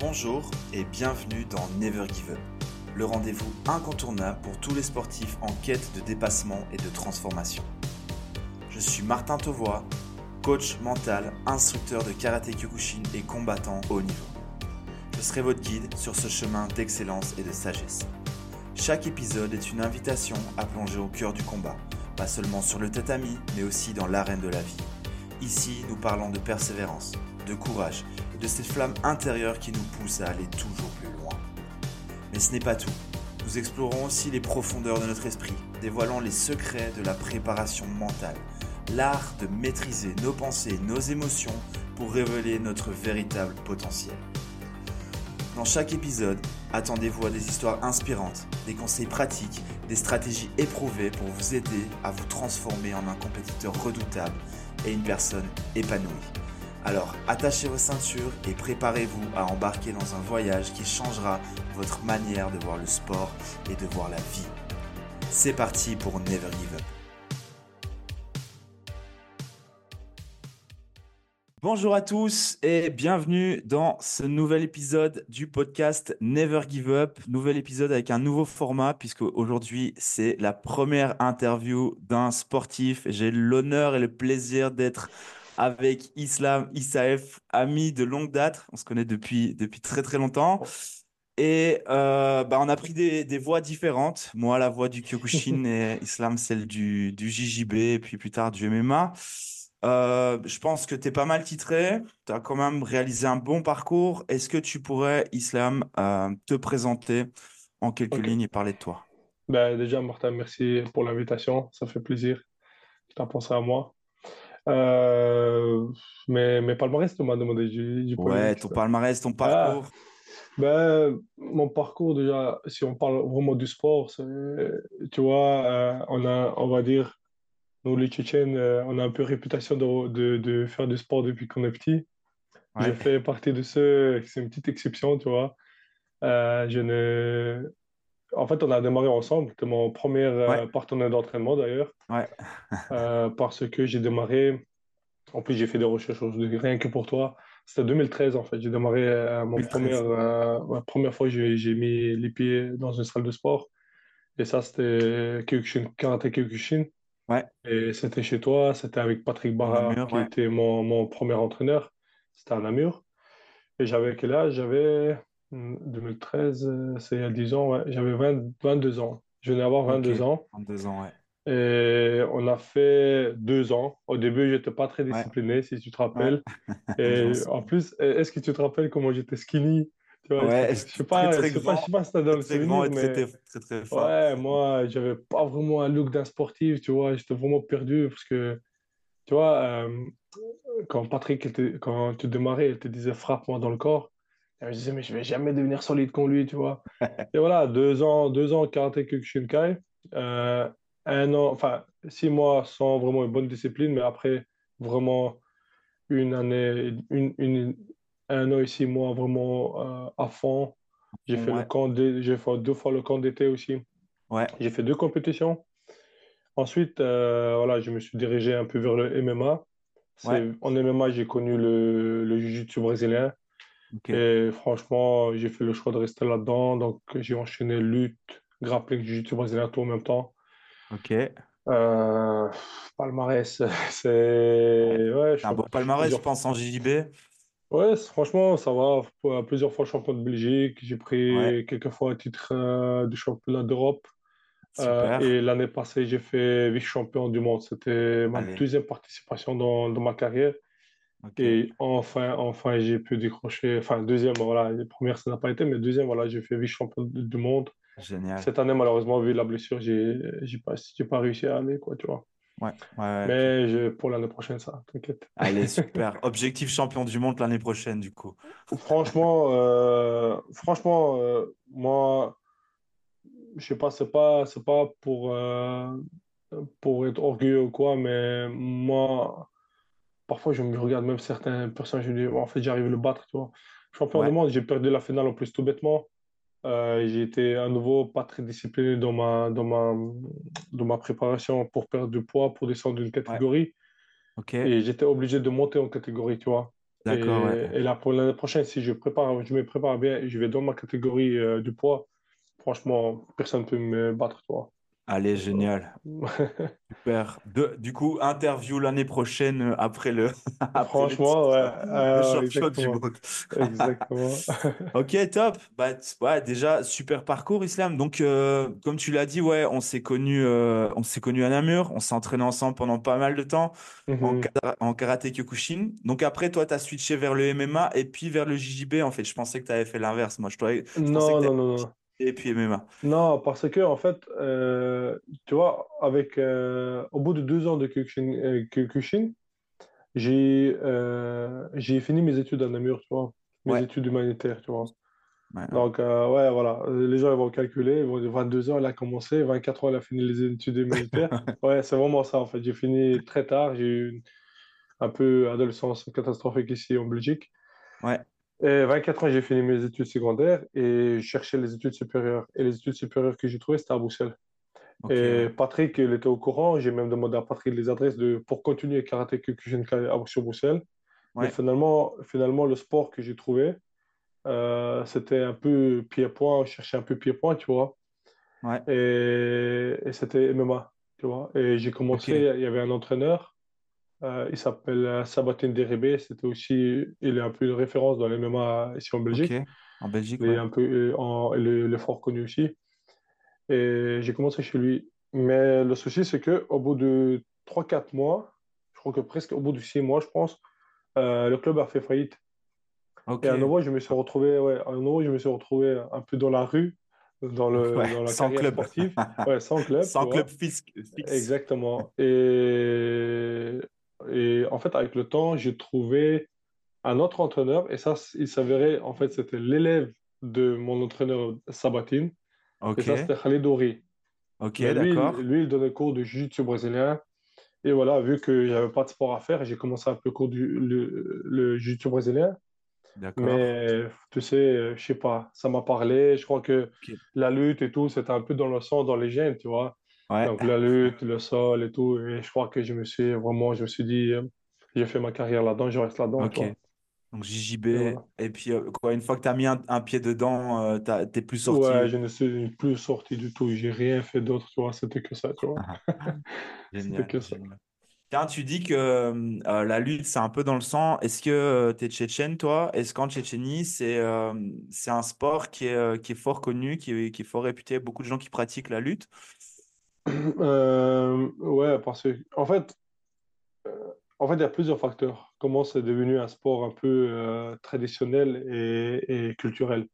Bonjour et bienvenue dans Never Give Up, le rendez-vous incontournable pour tous les sportifs en quête de dépassement et de transformation. Je suis Martin Tovois, coach mental, instructeur de karaté Kyokushin et combattant haut niveau. Je serai votre guide sur ce chemin d'excellence et de sagesse. Chaque épisode est une invitation à plonger au cœur du combat, pas seulement sur le tatami, mais aussi dans l'arène de la vie. Ici, nous parlons de persévérance, de courage de cette flamme intérieure qui nous pousse à aller toujours plus loin. Mais ce n'est pas tout. Nous explorons aussi les profondeurs de notre esprit, dévoilant les secrets de la préparation mentale, l'art de maîtriser nos pensées, nos émotions pour révéler notre véritable potentiel. Dans chaque épisode, attendez-vous à des histoires inspirantes, des conseils pratiques, des stratégies éprouvées pour vous aider à vous transformer en un compétiteur redoutable et une personne épanouie. Alors attachez vos ceintures et préparez-vous à embarquer dans un voyage qui changera votre manière de voir le sport et de voir la vie. C'est parti pour Never Give Up. Bonjour à tous et bienvenue dans ce nouvel épisode du podcast Never Give Up. Nouvel épisode avec un nouveau format puisque aujourd'hui c'est la première interview d'un sportif. J'ai l'honneur et le plaisir d'être avec Islam Isaef, ami de longue date. On se connaît depuis, depuis très très longtemps. Et euh, bah, on a pris des, des, voix différentes. Moi, la voix du Kyokushin et Islam, celle du, du JJB et puis plus tard du MMA. Euh, je pense que tu es pas mal titré. Tu as quand même réalisé un bon parcours. Est-ce que tu pourrais, Islam, euh, te présenter en quelques okay. lignes et parler de toi? Ben, Déjà, Martin, merci pour l'invitation. Ça fait plaisir. Tu as pensé à moi. Euh, mais, mais palmarès, tu m'as demandé. Du, du ouais, ton palmarès, ton parcours. Ah, ben, mon parcours, déjà, si on parle vraiment du sport, tu vois, euh, on a, on va dire, nous, les Tchétchènes, euh, on a un peu réputation de, de, de faire du sport depuis qu'on est petit. Ouais. Je fais partie de ceux, c'est une petite exception, tu vois. Je ne... En fait, on a démarré ensemble. C'était mon premier ouais. partenaire d'entraînement, d'ailleurs. Ouais. euh, parce que j'ai démarré... En plus, j'ai fait des recherches rien que pour toi. C'était 2013, en fait. J'ai démarré euh, mon première, fois que j'ai mis les pieds dans une salle de sport. Et ça, c'était Kyokushin, Karate Kyokushin. Ouais. Et c'était chez toi, c'était avec Patrick Barra, Namur, qui ouais. était mon, mon, premier entraîneur. C'était à Namur. Et j'avais quel âge? J'avais 2013, c'est il y a 10 ans, ouais. J'avais 22 ans. Je venais avoir 22 okay. ans. 22 ans, ouais. Et on a fait deux ans. Au début, j'étais pas très discipliné, ouais. si tu te rappelles. Et en plus, est-ce que tu te rappelles comment j'étais skinny? Tu vois, ouais, je sais pas, très, je sais pas, je sais pas si t'as dans le souvenir, mais très, très, très fort. ouais, moi, j'avais pas vraiment un look d'un sportif, tu vois, j'étais vraiment perdu parce que, tu vois, euh, quand Patrick, était, quand tu démarrais, il te disait frappe-moi dans le corps, je disais, mais je vais jamais devenir solide comme lui, tu vois. et voilà, deux ans, deux ans karaté Kyokushinkai, euh, un an, enfin, six mois sans vraiment une bonne discipline, mais après, vraiment une année, une, une un an et six mois vraiment euh, à fond. J'ai fait, ouais. le camp j'ai fait deux fois le camp d'été aussi. Ouais. J'ai fait deux compétitions. Ensuite, euh, voilà, je me suis dirigé un peu vers le MMA. Ouais. En MMA, j'ai connu le, le jiu-jitsu brésilien. Okay. Et franchement, j'ai fait le choix de rester là-dedans. Donc, j'ai enchaîné lutte, grappling, jiu-jitsu brésilien tout en même temps. Ok. Euh, palmarès, c'est. Ouais, un bon palmarès, je pense, en JJB. Ouais, franchement, ça va. Plusieurs fois champion de Belgique. J'ai pris ouais. quelques fois un titre euh, du championnat d'Europe. Euh, et l'année passée, j'ai fait vice-champion du monde. C'était ma Allez. deuxième participation dans, dans ma carrière. Okay. Et enfin, enfin j'ai pu décrocher. Enfin, deuxième, voilà. La première, ça n'a pas été, mais deuxième, voilà, j'ai fait vice-champion du monde. Génial. Cette année, malheureusement, vu la blessure, j'ai pas, pas réussi à aller, quoi, tu vois. Ouais, ouais, Mais je, pour l'année prochaine, ça, t'inquiète. Allez, super. Objectif champion du monde l'année prochaine, du coup. Franchement, euh, franchement euh, moi, je sais pas, c'est pas, c'est pas pour, euh, pour être orgueilleux ou quoi, mais moi, parfois, je me regarde même certaines personnes, je me dis, en fait, j'arrive à le battre, tu vois. Champion ouais. du monde, j'ai perdu la finale en plus tout bêtement. Euh, j'ai été à nouveau pas très discipliné dans ma, dans ma, dans ma préparation pour perdre du poids, pour descendre d'une catégorie. Ouais. Okay. Et j'étais obligé de monter en catégorie, tu vois. Et, ouais. et là, pour l'année prochaine, si je prépare, je me prépare bien je vais dans ma catégorie euh, du poids, franchement, personne ne peut me battre, Allez, génial. Super. De- du coup, interview l'année prochaine euh, après le, après le Franchement, titre ouais, de euh, champion du monde. Exactement. Ok, top. Bah, ouais, déjà, super parcours, Islam. Donc, euh, comme tu l'as dit, ouais, on s'est connus, euh, on s'est connus à Namur. On s'est entraîné ensemble pendant pas mal de temps en, Mhm. en karaté Kyokushin. Donc, après, toi, tu as switché vers le MMA et puis vers le JJB. En fait, je pensais que tu avais fait l'inverse. Moi, je, pensais que Non, non, non. Et puis MMA. Non, parce que, en fait, euh, tu vois, avec, euh, au bout de deux ans de Kyokushin, euh, Kyokushin, j'ai j'ai fini mes études à Namur, tu vois, mes Ouais, études humanitaires, tu vois. ouais, ouais. Donc, ouais, voilà, les gens ils vont calculer, ils vont dire 22 ans, elle a commencé, 24 ans, elle a fini les études humanitaires. Ouais, c'est vraiment ça, en fait. J'ai fini très tard, j'ai eu une- un peu adolescence catastrophique ici en Belgique. Ouais, Et 24 ans, j'ai fini mes études secondaires et je cherchais les études supérieures. Et les études supérieures que j'ai trouvées, c'était à Bruxelles. Et. Patrick, il était au courant. J'ai même demandé à Patrick les adresses de, pour continuer karaté Kyokushin à- sur Bruxelles. Mais Ouais, finalement, finalement le sport que j'ai trouvé, euh, c'était un peu pied-point. Je cherchais un peu pied-point, tu vois. ouais, Et, et c'était MMA, tu vois. Et j'ai commencé, il y avait un entraîneur, euh, il s'appelle euh, Sabatine Deribé. C'était aussi, il est un peu une référence dans les MMA ici en. Belgique. En Belgique, Il est un peu, euh, en, il est, fort connu aussi. Et j'ai commencé chez lui. Mais le souci, c'est que au bout de trois quatre mois, je crois que presque au bout de 6 mois, je pense, euh, le club a fait faillite. Et Ok. à nouveau, je me suis retrouvé, ouais, à nouveau, je me suis retrouvé un peu dans la rue, dans le, Ouais, dans la sans carrière club. sportive. Ouais, sans club, Sans club fixe. Exactement. Et, et en fait, avec le temps, j'ai trouvé un autre entraîneur. Et ça, il s'avérait, en fait, c'était l'élève de mon entraîneur Sabatine. Et Ok, ça, c'était Khalid Ouri. ok, lui, d'accord. lui, il donnait cours de jiu-jitsu brésilien. Et voilà, vu qu'il n'y avait pas de sport à faire, j'ai commencé un peu cours du le, le jiu-jitsu brésilien. D'accord. Mais tu sais, euh, je sais pas, ça m'a parlé. Je crois que la lutte et tout, c'était un peu dans le sang, dans les gènes, tu vois. Ouais. Donc la lutte, le sol et tout. Et je crois que je me suis vraiment, je me suis dit, euh, j'ai fait ma carrière là-dedans, je reste là-dedans, Ok. Donc Et JJB. voilà. Et puis, euh, quoi, une fois que tu as mis un, un pied dedans, euh, t'es plus Ouais, sorti. je ne suis plus sorti du tout. J'ai rien fait d'autre, tu vois. C'était que ça, tu vois. C'était Génial, que ça. génial. Tiens, tu dis que euh, la lutte, c'est un peu dans le sang. Est-ce que tu es tchétchène, toi? Est-ce qu'en Tchétchénie, c'est euh, un sport qui est, euh, qui est fort connu, qui est, qui est fort réputé? Beaucoup de gens qui pratiquent la lutte. Euh, ouais, parce que, en fait, en fait, il y a plusieurs facteurs. Comment c'est devenu un sport un peu euh, traditionnel et, et culturel.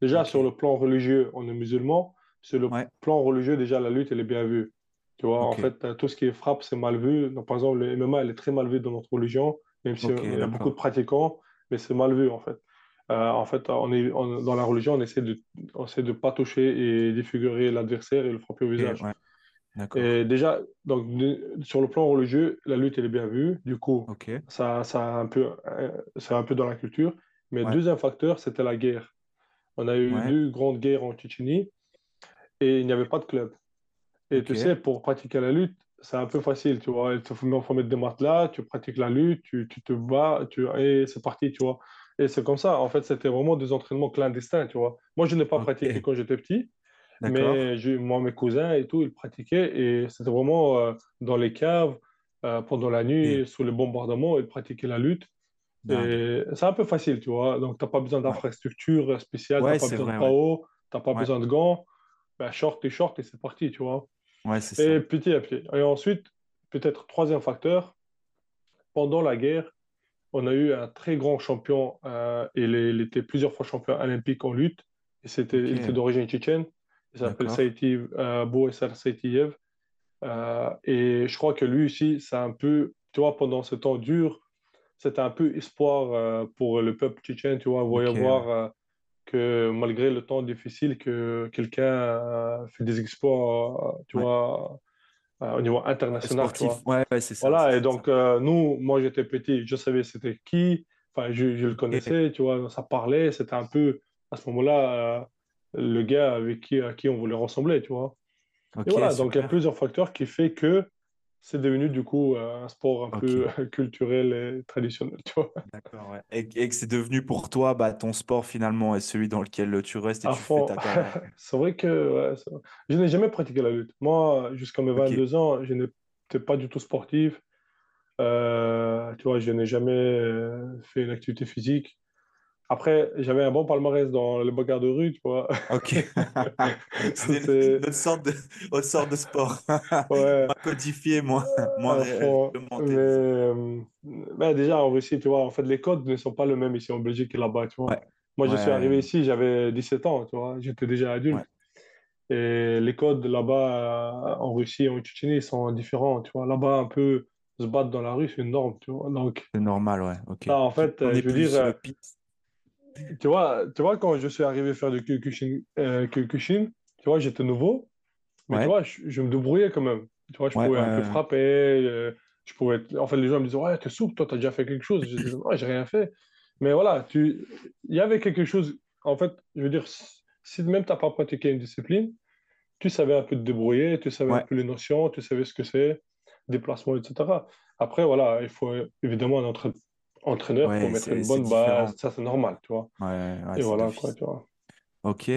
Déjà, sur le plan religieux, on est musulman. Sur le Ouais. plan religieux, déjà, la lutte, elle est bien vue. Tu vois, en fait, euh, tout ce qui est frappe, c'est mal vu. Donc, par exemple, le MMA, elle est très mal vu dans notre religion, même s'il Ok, y a beaucoup de pratiquants, mais c'est mal vu, en fait. Euh, en fait, on est, on- dans la religion, on essaie de, on essaie de pas toucher et défigurer l'adversaire et le frapper au visage. ouais. Et déjà, donc, de- sur le plan religieux, la lutte, elle est bien vue. Du coup, ça, ça a un peu, euh, c'est un peu dans la culture. Mais ouais, deuxième facteur, c'était la guerre. On a eu ouais, deux grandes guerres en Tchétchénie et il n'y avait pas de club. Et tu sais, pour pratiquer la lutte, c'est un peu facile, tu vois. Il te faut, mettre des matelas, tu pratiques la lutte, tu, tu te bats, tu, et c'est parti, tu vois. Et c'est comme ça. En fait, c'était vraiment des entraînements clandestins, tu vois. Moi, je n'ai pas pratiqué quand j'étais petit. Mais moi, mes cousins et tout, ils pratiquaient et c'était vraiment euh, dans les caves, euh, pendant la nuit, sous les bombardements, ils pratiquaient la lutte. Et c'est un peu facile, tu vois. Donc, tu n'as pas besoin Ouais, d'infrastructure spéciale, tu n'as ouais, pas besoin de vrai, ouais. PAO, tu n'as pas Ouais, besoin de gants. Ben, short et short et c'est parti, tu vois. ouais, c'est Et petit à petit. Et ensuite, peut-être troisième facteur, pendant la guerre, on a eu un très grand champion, euh, il, était plusieurs fois champion olympique en lutte, et c'était, il était d'origine tchétchène, il s'appelle d'accord. Saïti, euh, Saïtiev, Euh, et je crois que lui aussi, c'est un peu, tu vois, pendant ce temps dur, c'était un peu espoir euh, pour le peuple tchétchène, tu vois, voyait Ok, ouais. voir euh, que malgré le temps difficile, que quelqu'un fait des exploits, tu Ouais. vois, au niveau international, Sportif, ouais, ouais, c'est ça, Voilà, et ça. donc nous, moi j'étais petit, je savais c'était qui, enfin je, je le connaissais, tu vois, ça parlait, c'était un peu à ce moment-là le gars avec qui, à qui on voulait ressembler, tu vois. Et voilà, donc il y a plusieurs facteurs qui fait que c'est devenu du coup un sport un peu culturel et traditionnel, tu vois. D'accord, ouais. Et, et que c'est devenu pour toi bah, ton sport finalement et celui dans lequel tu restes et tu fais ta carrière. c'est vrai que ouais, je n'ai jamais pratiqué la lutte. Moi, jusqu'à mes 22 ans, je n'étais pas du tout sportif. Euh, tu vois, je n'ai jamais euh, fait une activité physique. Après, j'avais un bon palmarès dans les bagarres de rue, tu vois. Ok. C'est une, sorte de, autre sorte de sport. Ouais. moins codifié, moins, moins euh, ben, déjà, en Russie, tu vois, en fait, les codes ne sont pas les mêmes ici en Belgique et là-bas, tu vois. Moi, je suis arrivé ici, j'avais 17 ans, tu vois. J'étais déjà adulte. Et les codes là-bas, en Russie, en Tchétchénie, sont différents, tu vois. Là-bas, un peu se battre dans la rue, c'est une norme, tu vois. Donc, c'est normal, ouais. Ok. en fait, je veux dire, euh, tu vois, tu vois, quand je suis arrivé faire du Kyokushin, euh, tu vois, j'étais nouveau, mais tu vois, je, me débrouillais quand même. Tu vois, je pouvais un peu frapper, euh, je pouvais... En fait, les gens me disaient, ouais, t'es souple, toi, t'as déjà fait quelque chose. Je disais, ouais, j'ai rien fait. Mais voilà, tu... il y avait quelque chose, en fait, je veux dire, si même t'as pas pratiqué une discipline, tu savais un peu te débrouiller, tu savais un peu les notions, tu savais ce que c'est déplacement, etc. Après, voilà, il faut évidemment un entraîneur pour mettre une bonne base. Ça, c'est normal, tu vois. Et voilà, quoi, tu vois. Ok.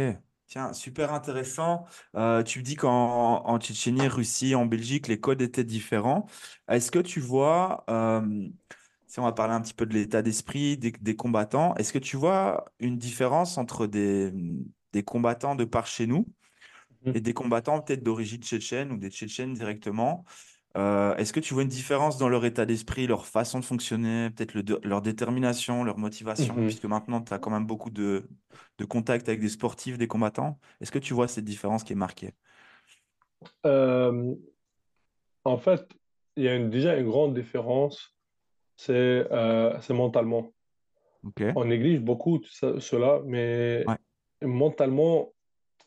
Tiens, super intéressant. Euh, tu me dis qu'en en Tchétchénie, Russie, en Belgique, les codes étaient différents. Est-ce que tu vois, euh, si on va parler un petit peu de l'état d'esprit des, des, combattants, est-ce que tu vois une différence entre des, des combattants de par chez nous mmh. et des combattants peut-être d'origine tchétchène ou des tchétchènes directement? Euh, est-ce que tu vois une différence dans leur état d'esprit, leur façon de fonctionner, peut-être leur détermination, leur motivation, mhm. puisque maintenant tu as quand même beaucoup de, de contact avec des sportifs, des combattants. Est-ce que tu vois cette différence qui est marquée? Euh, En fait, il y a déjà une grande différence, c'est euh, mentalement. On néglige beaucoup cela, mais mentalement,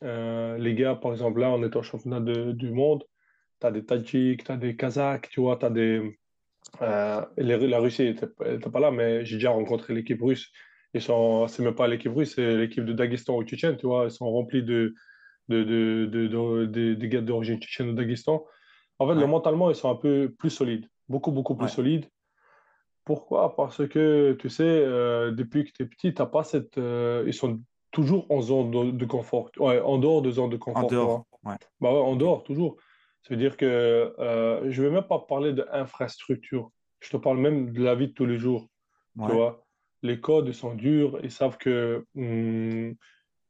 les gars, par exemple, là, on est au championnat du monde tu as des Tadjiks, tu as des Kazakhs, tu vois, tu as des. Euh, la Russie n'était pas là, mais j'ai déjà rencontré l'équipe russe. Ils sont, c'est même pas l'équipe russe, c'est l'équipe de Daghestan ou Tchétchène, tu vois. Ils sont remplis de, de, de, de, de gars d'origine tchétchène ou Daghestan. En fait, mentalement, ils sont un peu plus solides, beaucoup, beaucoup plus solides. Pourquoi? Parce que, tu sais, euh, depuis que tu es petit, t'as pas cette. Euh, ils sont toujours en zone de, confort. Ouais, en dehors de zone de confort. En dehors. Ouais. Bah ouais, en dehors, toujours. C'est-à-dire que euh, je ne vais même pas parler d'infrastructure. Je te parle même de la vie de tous les jours. Tu vois, les codes sont durs. Ils savent que hum,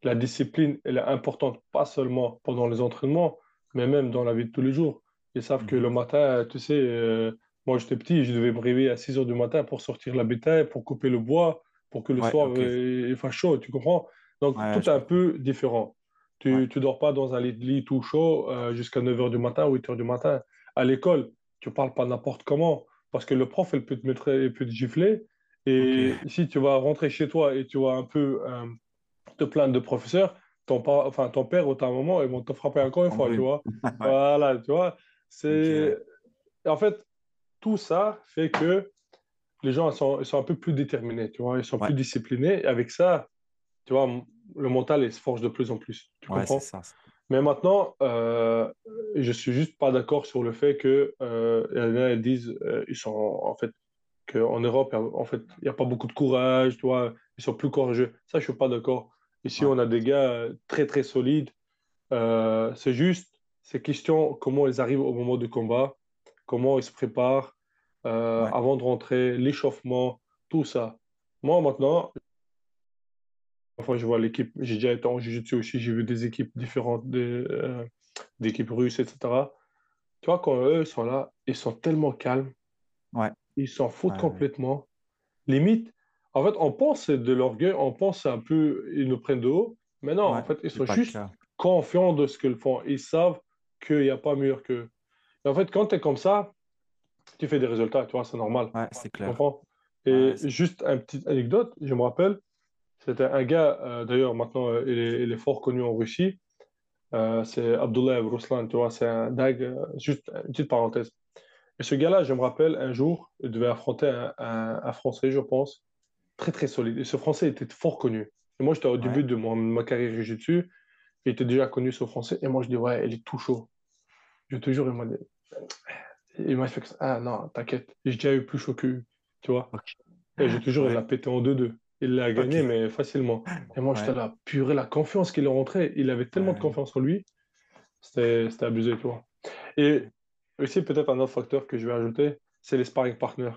la discipline elle est importante, pas seulement pendant les entraînements, mais même dans la vie de tous les jours. Ils savent que le mhm. matin, tu sais, euh, moi j'étais petit, je devais me réveiller à 6 heures du matin pour sortir la bétail, pour couper le bois, pour que le soir il fasse chaud, tu comprends? Donc tout est un peu différent. Tu ne dors pas dans un lit, tout chaud euh, jusqu'à 9h du matin, 8h du matin. À l'école, tu ne parles pas n'importe comment parce que le prof, il peut te, mettre, il peut te gifler. Et si tu vas rentrer chez toi et tu vas un peu euh, te plaindre de professeur, ton, enfin, ton père ou ta maman, ils vont te frapper encore une fois, tu vois. voilà, tu vois. C'est... En fait, tout ça fait que les gens sont, ils sont un peu plus déterminés, tu vois. Ils sont plus disciplinés. Et avec ça, tu vois, le mental il se forge de plus en plus. Tu comprends? ça. Mais maintenant, euh, je suis juste pas d'accord sur le fait que euh, elles disent euh, ils sont en fait qu'en Europe en fait il n'y a pas beaucoup de courage, tu vois, ils sont plus courageux. Ça je suis pas d'accord. Ici on a des gars très très solides. Euh, c'est juste ces questions comment ils arrivent au moment du combat, comment ils se préparent avant de rentrer, l'échauffement, tout ça. Moi maintenant Parfois, je vois l'équipe, j'ai déjà été en Jiu-Jitsu aussi, j'ai vu des équipes différentes, euh, d'équipes russes, etc. Tu vois, quand eux sont là, ils sont tellement calmes. Ouais. Ils s'en foutent complètement. Limite, en fait, on pense de l'orgueil, on pense un peu, ils nous prennent de haut. Mais non, en fait, ils sont juste confiants de ce qu'ils font. Ils savent qu'il n'y a pas mieux qu'eux. Et en fait, quand tu es comme ça, tu fais des résultats, tu vois, c'est normal. Ouais, c'est clair. Et juste une petite anecdote, je me rappelle, c'était un gars, euh, d'ailleurs, maintenant, euh, il, est, fort connu en Russie. Euh, c'est Abdullah Ruslan, tu vois, c'est un dag, juste une petite parenthèse. Et ce gars-là, je me rappelle, un jour, il devait affronter un, Français, je pense, très très solide. Et ce Français était fort connu. Et moi, j'étais au début de mon, ma carrière jiu-jitsu. Il était déjà connu, ce Français. Et moi, je dis, ouais, il est tout chaud. Je te jure, il m'a dit, il m'a fait Ah non, t'inquiète, j'ai déjà eu plus chaud que tu vois. Et j'ai toujours, il a pété en 2-2. Il l'a gagné, mais facilement. Et moi, j'étais là, purée, la confiance qu'il est rentré. Il avait tellement de confiance en lui. C'était abusé, tu vois. Et aussi, peut-être un autre facteur que je vais ajouter, c'est les sparring partners.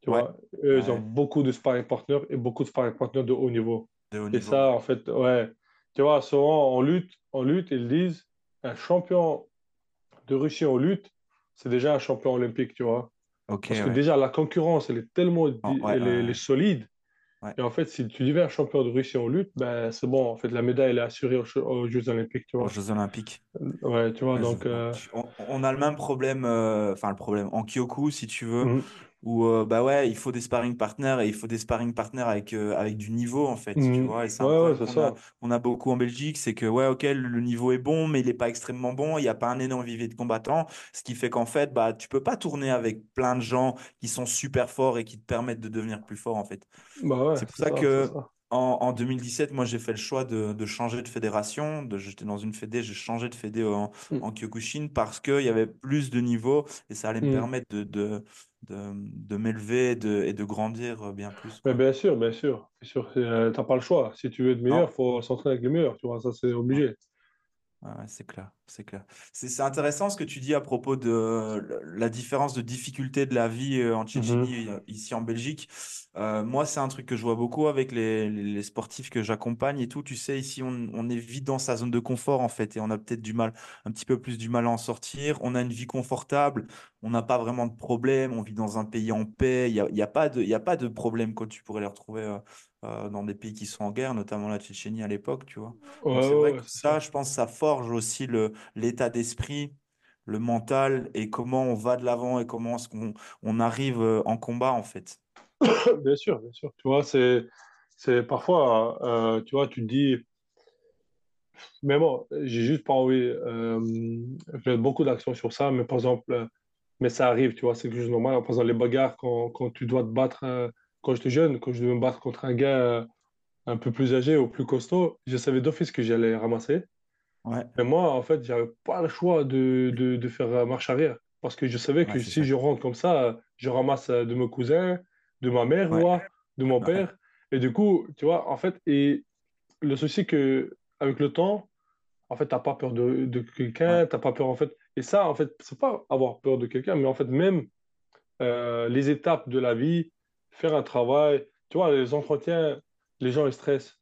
Tu vois, eux, ils ont beaucoup de sparring partners et beaucoup de sparring partners de haut niveau. et ça, en fait, ouais. Tu vois, souvent en lutte, en lutte, ils disent un champion de Russie en lutte, c'est déjà un champion olympique, tu vois. Parce que déjà, la concurrence, elle est tellement oh, elle est, solide. Et en fait, si tu deviens champion de Russie en lutte, ben, c'est bon. En fait, la médaille, elle est assurée aux, Jeux Olympiques, tu vois. Aux Jeux Olympiques. Ouais, tu vois, donc... Euh, on, a le même problème, euh, enfin, le problème en Kyoku, si tu veux. Mhm où euh, bah ouais, il faut des sparring partners et il faut des sparring partners avec, euh, avec du niveau en fait, tu mmh. vois. Et c'est on, a, beaucoup en Belgique, c'est que ouais, ok, le, niveau est bon, mais il n'est pas extrêmement bon, il n'y a pas un énorme vivier de combattants, ce qui fait qu'en fait, bah, tu peux pas tourner avec plein de gens qui sont super forts et qui te permettent de devenir plus fort en fait. Bah c'est pour ça, que en, 2017, moi, j'ai fait le choix de, changer de fédération. J'étais dans une fédé, j'ai changé de fédé en, mmh. en Kyokushin parce qu'il y avait plus de niveau et ça allait me mmh. permettre de, de, de, m'élever et de, et de grandir bien plus. Mais bien sûr, bien sûr. sûr. Euh, tu n'as pas le choix. Si tu veux être meilleur, il faut s'entraîner avec les meilleurs. Tu vois, ça, c'est obligé c'est clair, c'est clair. C'est intéressant ce que tu dis à propos de la différence de difficulté de la vie euh, en mmh Tchétchénie, euh, ici en Belgique. Euh, moi, c'est un truc que je vois beaucoup avec les, sportifs que j'accompagne et tout. Tu sais, ici, on, est vite dans sa zone de confort, en fait, et on a peut-être du mal, un petit peu plus du mal à en sortir. On a une vie confortable, on n'a pas vraiment de problème, on vit dans un pays en paix. Il n'y a, y a, pas de, a pas de problème quand tu pourrais les retrouver euh, dans des pays qui sont en guerre, notamment la Tchétchénie à l'époque, tu vois. c'est vrai que ça, je pense, ça forge aussi le, l'état d'esprit, le mental et comment on va de l'avant et comment est-ce qu'on on arrive euh, en combat, en fait. bien sûr, bien sûr. Tu vois, c'est, parfois, euh, tu vois, tu te dis, mais bon, j'ai juste pas envie, euh, j'ai beaucoup d'actions sur ça, mais par exemple, mais ça arrive, tu vois, c'est quelque chose de normal. Par exemple, les bagarres, quand, quand tu dois te battre quand j'étais jeune, quand je devais me battre contre un gars euh, un peu plus âgé ou plus costaud, je savais d'office que j'allais ramasser. Ouais. Mais moi, en fait, j'avais pas le choix de, de, de, faire marche arrière. Parce que je savais que si je rentre comme ça, je ramasse de mes cousins, de ma mère, moi, de mon père. Et du coup, tu vois, en fait, et le souci que avec le temps, en fait, tu n'as pas peur de, de quelqu'un, tu n'as pas peur, en fait. Et ça, en fait, c'est pas avoir peur de quelqu'un, mais en fait, même euh, les étapes de la vie, faire un travail. Tu vois, les entretiens, les gens, ils stressent.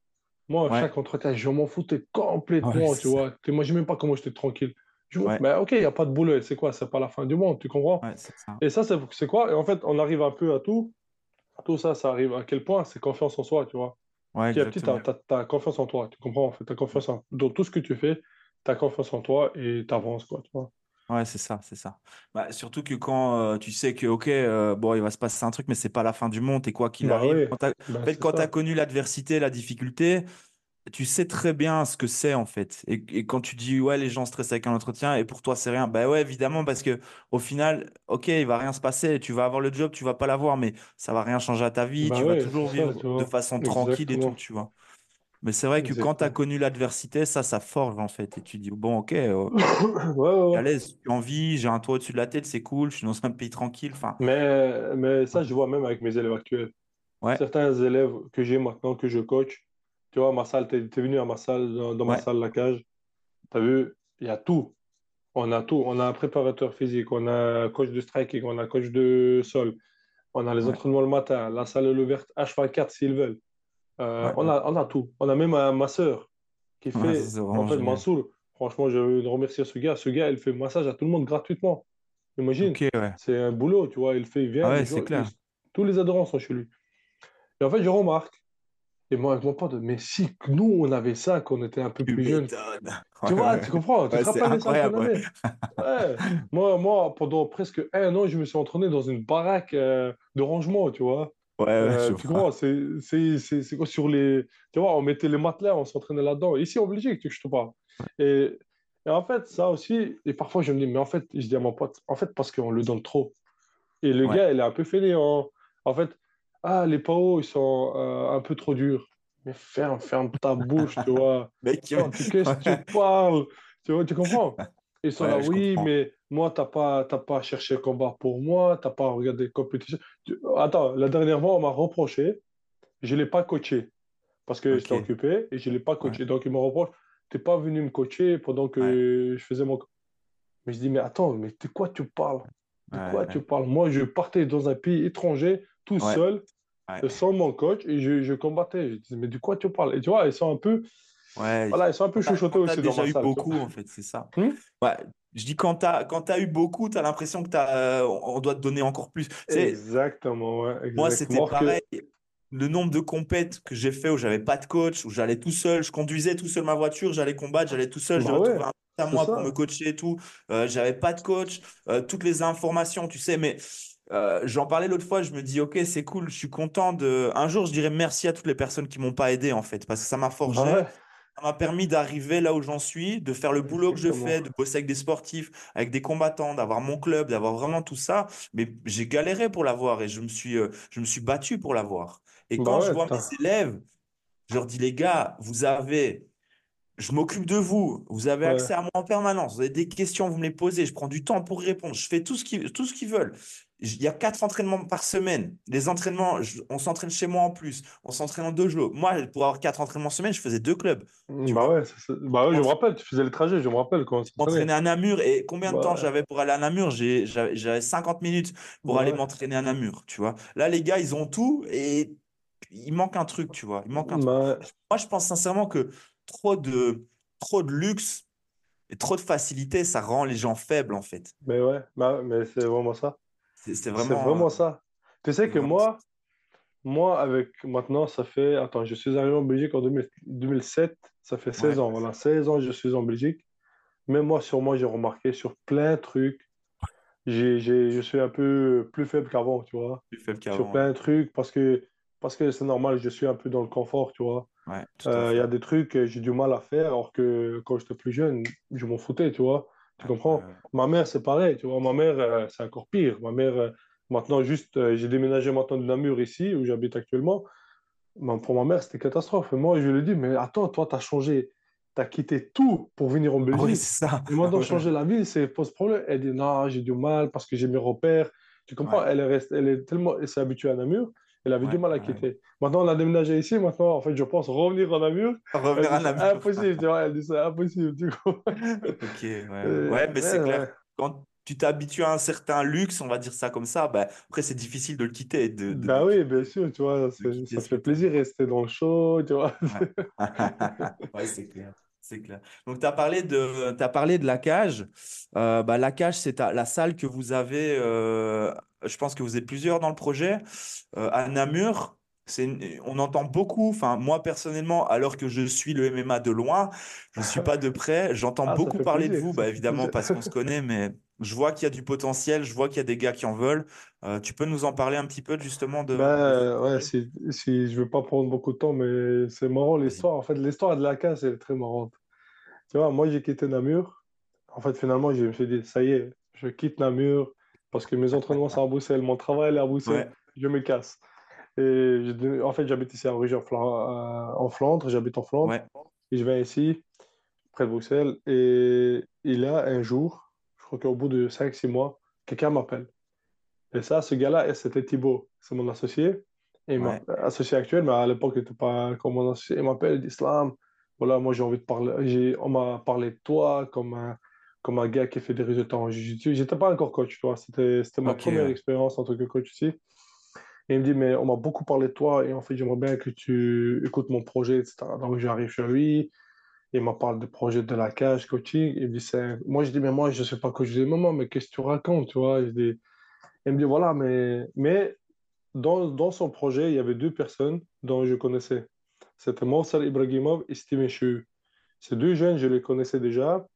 Moi, chaque entretien, je m'en foutais complètement, tu vois. Tu n'imagines même pas comment j'étais tranquille. Je mais ok, il n'y a pas de boulot, c'est quoi? C'est pas la fin du monde, tu comprends? Et ça, c'est quoi? Et en fait, on arrive un peu à tout. Tout ça, ça arrive à quel point? C'est confiance en soi, tu vois. Ouais, petit tu as, confiance en toi, tu comprends En fait, tu as confiance en... dans tout ce que tu fais, tu as confiance en toi et tu avances, quoi, tu vois. Ouais, c'est ça, c'est ça. Bah, surtout que quand euh, tu sais que, ok, euh, bon, il va se passer un truc, mais c'est pas la fin du monde, et quoi qu'il bah arrive. Quand bah, en fait, quand tu as connu l'adversité, la difficulté, tu sais très bien ce que c'est, en fait. Et, et, quand tu dis, ouais, les gens stressent avec un entretien, et pour toi, c'est rien, bah ouais, évidemment, parce que au final, ok, il va rien se passer, tu vas avoir le job, tu vas pas l'avoir, mais ça va rien changer à ta vie, tu vas toujours vivre de façon tranquille et tout, tu vois. Mais c'est vrai que quand tu as connu l'adversité, ça, ça forge en fait. Et tu dis, bon, ok, euh, ouais, à l'aise, j'ai envie, j'ai un toit au-dessus de la tête, c'est cool, je suis dans un pays tranquille. Enfin, mais, mais ça, je vois même avec mes élèves actuels. Certains élèves que j'ai maintenant, que je coach, tu vois, ma salle, tu es, venu à ma salle, dans, ma salle, la cage, tu as vu, il y a tout. On a tout. On a un préparateur physique, on a un coach de striking, on a un coach de sol, on a les entraînements le matin, la salle est ouverte H24 s'ils veulent. Euh, on, a, on a tout. On a même ma soeur qui fait, en fait, Mansour. Franchement, je veux remercier ce gars. Ce gars, il fait massage à tout le monde gratuitement. Imagine, c'est un boulot, tu vois. Il fait, il vient. clair. tous les adhérents sont chez lui. Et en fait, je remarque, et moi, avec mon pote, mais si nous, on avait ça quand on était un peu plus jeune. Tu vois, tu comprends Tu te rappelles ça ouais. moi, moi, pendant presque un an, je me suis entraîné dans une baraque euh, de rangement, tu vois. Ouais, euh, tu vois, c'est quoi sur les. Tu vois, on mettait les matelas, on s'entraînait là-dedans. Ici, en Belgique, tu je te parle. Et, et, en fait, ça aussi, et parfois je me dis, mais en fait, je dis à mon pote, en fait, parce qu'on le donne trop. Et le gars, il est un peu fainéant. En fait, ah, les PAO, ils sont euh, un peu trop durs. Mais ferme, ferme ta bouche, tu vois. Mec, qu'est-ce que tu parles Tu vois, tu comprends? Ils sont là, oui, mais moi, tu n'as pas, t'as pas cherché combat pour moi, tu n'as pas regardé. Tu- Attends, la dernière fois, on m'a reproché, je ne l'ai pas coaché parce que j'étais Ok. occupé et je ne l'ai pas Ouais. coaché. Donc, il me reproche, tu n'es pas venu me coacher pendant Ouais. que je faisais mon. Mais je dis, mais attends, mais de quoi tu parles? De Ouais. quoi tu parles? Moi, je partais dans un pays étranger, tout seul, sans mon coach, et je, je combattais. Je disais, mais de quoi tu parles? Et tu vois, ils sont un peu, Ouais. voilà, ils sont un peu t'as, chuchotés t'as aussi dans déjà eu salle, beaucoup, en fait, c'est ça. Hmm? Ouais. Je dis quand t'as, quand t'as eu beaucoup, t'as l'impression que t'as, euh, on doit te donner encore plus. Exactement, ouais, moi, c'était que, pareil. Le nombre de compètes que j'ai fait où j'avais pas de coach, où j'allais tout seul, je conduisais tout seul ma voiture, j'allais combattre, j'allais tout seul, bah trouver ouais, un à moi pour me coacher et tout. Euh, j'avais pas de coach, euh, toutes les informations, tu sais, mais euh, j'en parlais l'autre fois, je me dis, ok, c'est cool, je suis content de. Un jour, je dirais merci à toutes les personnes qui m'ont pas aidé, en fait, parce que ça m'a forgé, ouais, ça m'a permis d'arriver là où j'en suis, de faire le boulot que je fais, de bosser avec des sportifs, avec des combattants, d'avoir mon club, d'avoir vraiment tout ça. Mais j'ai galéré pour l'avoir et je me suis, euh, je me suis battu pour l'avoir. Et Bah quand je vois mes élèves, je leur dis, les gars, vous avez, je m'occupe de vous, vous avez ouais. accès à moi en permanence, vous avez des questions, vous me les posez, je prends du temps pour répondre, je fais tout ce qu'ils, tout ce qu'ils veulent. Il y a quatre entraînements par semaine. Les entraînements, je- on s'entraîne chez moi en plus, on s'entraîne en deux jours. Moi, pour avoir quatre entraînements semaine, je faisais deux clubs. Bah ouais, bah ouais, je me rappelle, tu faisais le trajet, je me rappelle quand m'entraîner à Namur. Et combien de Bah temps j'avais pour aller à Namur? J'avais j'avais 50 minutes pour aller m'entraîner à Namur, tu vois. Là, les gars, ils ont tout et il manque un truc, tu vois. Il manque un truc. Bah. Moi, je pense sincèrement que trop de, trop de luxe et trop de facilité, ça rend les gens faibles, en fait. Mais ouais, mais c'est vraiment ça. C'est vraiment, ça. Tu sais que moi, moi, avec maintenant, ça fait. Attends, je suis arrivé en Belgique en 2000 2007, ça fait 16 Ouais, ans. Voilà, 16 ans, je suis en Belgique. Même moi, sur moi, j'ai remarqué sur plein de trucs. J'ai, j'ai, je suis un peu plus faible qu'avant, tu vois. plus faible Sur qu'avant. plein de trucs, parce que, parce que c'est normal, je suis un peu dans le confort, tu vois. Ouais, Euh, Il y a des trucs que j'ai du mal à faire, alors que quand j'étais plus jeune, je m'en foutais, tu vois. Tu comprends? Ma mère, c'est pareil, tu vois. Ma mère, euh, c'est encore pire. Ma mère, euh, maintenant, juste, euh, j'ai déménagé maintenant de Namur ici, où j'habite actuellement. Mais pour ma mère, c'était catastrophe. Et moi, je lui ai dit, mais attends, toi, tu as changé, tu as quitté tout pour venir en. Oui, Belgique. c'est ça. Et maintenant, Ouais, changer la ville, c'est pose problème. Elle dit, non, j'ai du mal parce que j'ai mes repères. Tu comprends? ouais, Elle est, restée- elle est tellement, elle s'est habituée à Namur, elle avait du ouais, mal à ouais. quitter. Maintenant, on a déménagé ici. Maintenant, en fait, je pense revenir en Namur. Revenir à Namur. impossible, tu vois. Elle dit, c'est impossible, tu comprends? Ok, ouais. Euh, Ouais, mais c'est clair. Quand tu t'habitues à un certain luxe, on va dire ça comme ça, bah, après, c'est difficile de le quitter, de, de, Ben oui, bien sûr, tu vois, ça ce fait plaisir de rester dans le show, tu vois. Ouais, c'est clair. C'est clair. Donc, tu as parlé de, t'as parlé de la cage. Euh, bah, la cage, c'est la salle que vous avez. euh, je pense que vous êtes plusieurs dans le projet. euh, à Namur. Une- on entend beaucoup, enfin moi personnellement, alors que je suis le MMA de loin, je ne suis pas de près, j'entends Ah, beaucoup parler de vous, bah, évidemment parce qu'on se connaît, mais je vois qu'il y a du potentiel, je vois qu'il y a des gars qui en veulent. Euh, tu peux nous en parler un petit peu justement de, Ben ouais, si, si je veux pas prendre beaucoup de temps, mais c'est marrant l'histoire. En fait, l'histoire de la elle est très marrante. Tu vois, moi, j'ai quitté Namur. En fait, finalement, je me suis dit, ça y est, je quitte Namur parce que mes entraînements sont à Bruxelles, mon travail est à Bruxelles, Ouais, je me casse. Et je- en fait, j'habite ici région Fla- euh, en Flandre, j'habite en Flandre, ouais, et je viens ici, près de Bruxelles, et il y a un jour, je crois qu'au bout de cinq six mois, quelqu'un m'appelle. Et ça, ce gars-là, c'était Thibaut, c'est mon associé, et ouais, associé actuel, mais à l'époque, il n'était pas comme mon associé. Il m'appelle, il dit Islam, voilà, moi j'ai envie de parler, on m'a parlé de toi comme un, comme un gars qui fait des résultats en jiu-jitsu. J'étais pas encore coach, tu vois, c'était, c'était ma première expérience en tant que coach ici. Et il me dit, mais on m'a beaucoup parlé de toi, et en fait, j'aimerais bien que tu écoutes mon projet, etc. Donc j'arrive chez lui, il m'a parlé du projet de la cage, coaching, me c'est... un- moi je dis, mais moi je sais pas coach. Je dis, maman, mais qu'est-ce que tu racontes, tu vois? Je dis, il me dit, voilà, mais, mais dans, dans son projet, il y avait deux personnes dont je connaissais. C'était Moussal Ibrahimov et Steven Chu. Ces deux jeunes, je les connaissais déjà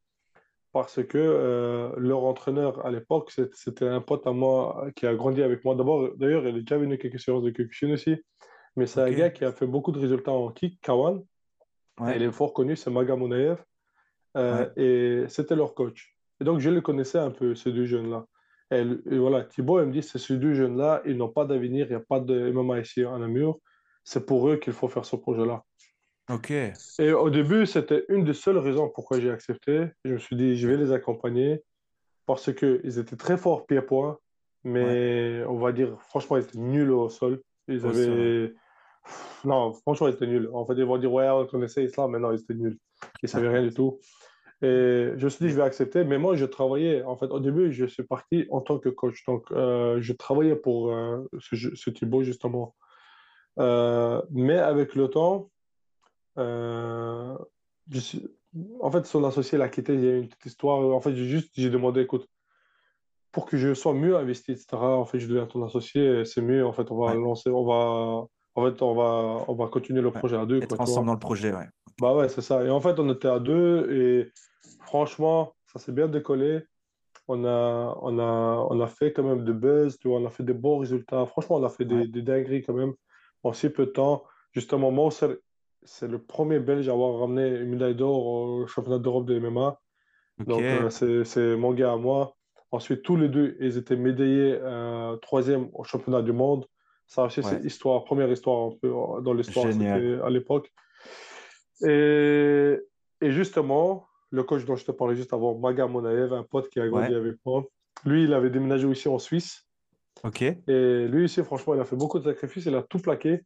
parce que euh, leur entraîneur à l'époque, c'était un pote à moi qui a grandi avec moi. D'abord, d'ailleurs, il est déjà venu quelques séances de Kyokushin aussi, mais c'est un gars qui a fait beaucoup de résultats en kick, Kawan, et il ouais, est fort connu, c'est Maga Monaev, euh, ouais, et c'était leur coach. Et donc, je les connaissais un peu, ces deux jeunes-là. Et, et voilà, Thibaut, il me dit, c'est ces deux jeunes-là, ils n'ont pas d'avenir, il n'y a pas de MMA ici à Namur, c'est pour eux qu'il faut faire ce projet-là. ok, Et au début, c'était une des seules raisons pourquoi j'ai accepté. Je me suis dit, je vais les accompagner. parce qu'ils étaient très forts pied-point, mais on va dire, franchement, ils étaient nuls au sol. Ils ouais. avaient. Non, franchement, ils étaient nuls. En fait, ils vont dire, ouais, on connaissait Islam, mais non, ils étaient nuls. Ils ne savaient rien du tout. Et je me suis dit, je vais accepter. Mais moi, je travaillais. En fait, au début, je suis parti en tant que coach. Donc, euh, je travaillais pour euh, ce, ce Thibaut, justement. Euh, mais avec le temps, je suis- en fait, son associé l'a quitté. Il y a une petite histoire. En fait, j'ai juste j'ai demandé, écoute, pour que je sois mieux investi, etc. En fait, je deviens ton associé. C'est mieux. En fait, on va Ouais, lancer, on va, en fait, on va, on va continuer le ouais. projet à deux, Être ensemble dans le projet, ouais. Bah ouais, c'est ça. Et en fait, on était à deux et franchement, ça s'est bien décollé. On a, on a, on a fait quand même de buzz, tu vois, on a fait des bons résultats. Franchement, on a fait Ouais. des, des dingueries quand même en si peu de temps. Justement, moi, c'est le premier Belge à avoir ramené une médaille d'or au championnat d'Europe de MMA. Donc, euh, c'est, c'est mon gars à moi. Ensuite, tous les deux, ils étaient médaillés euh, troisième au championnat du monde. Ça aussi, c'est ouais. histoire, première histoire un peu euh, dans l'histoire, à l'époque. Et, et justement, le coach dont je te parlais juste avant, Maga Monaev, un pote qui a grandi Ouais. avec moi, lui, il avait déménagé aussi en Suisse. Ok. Et lui aussi, franchement, il a fait beaucoup de sacrifices. Il a tout plaqué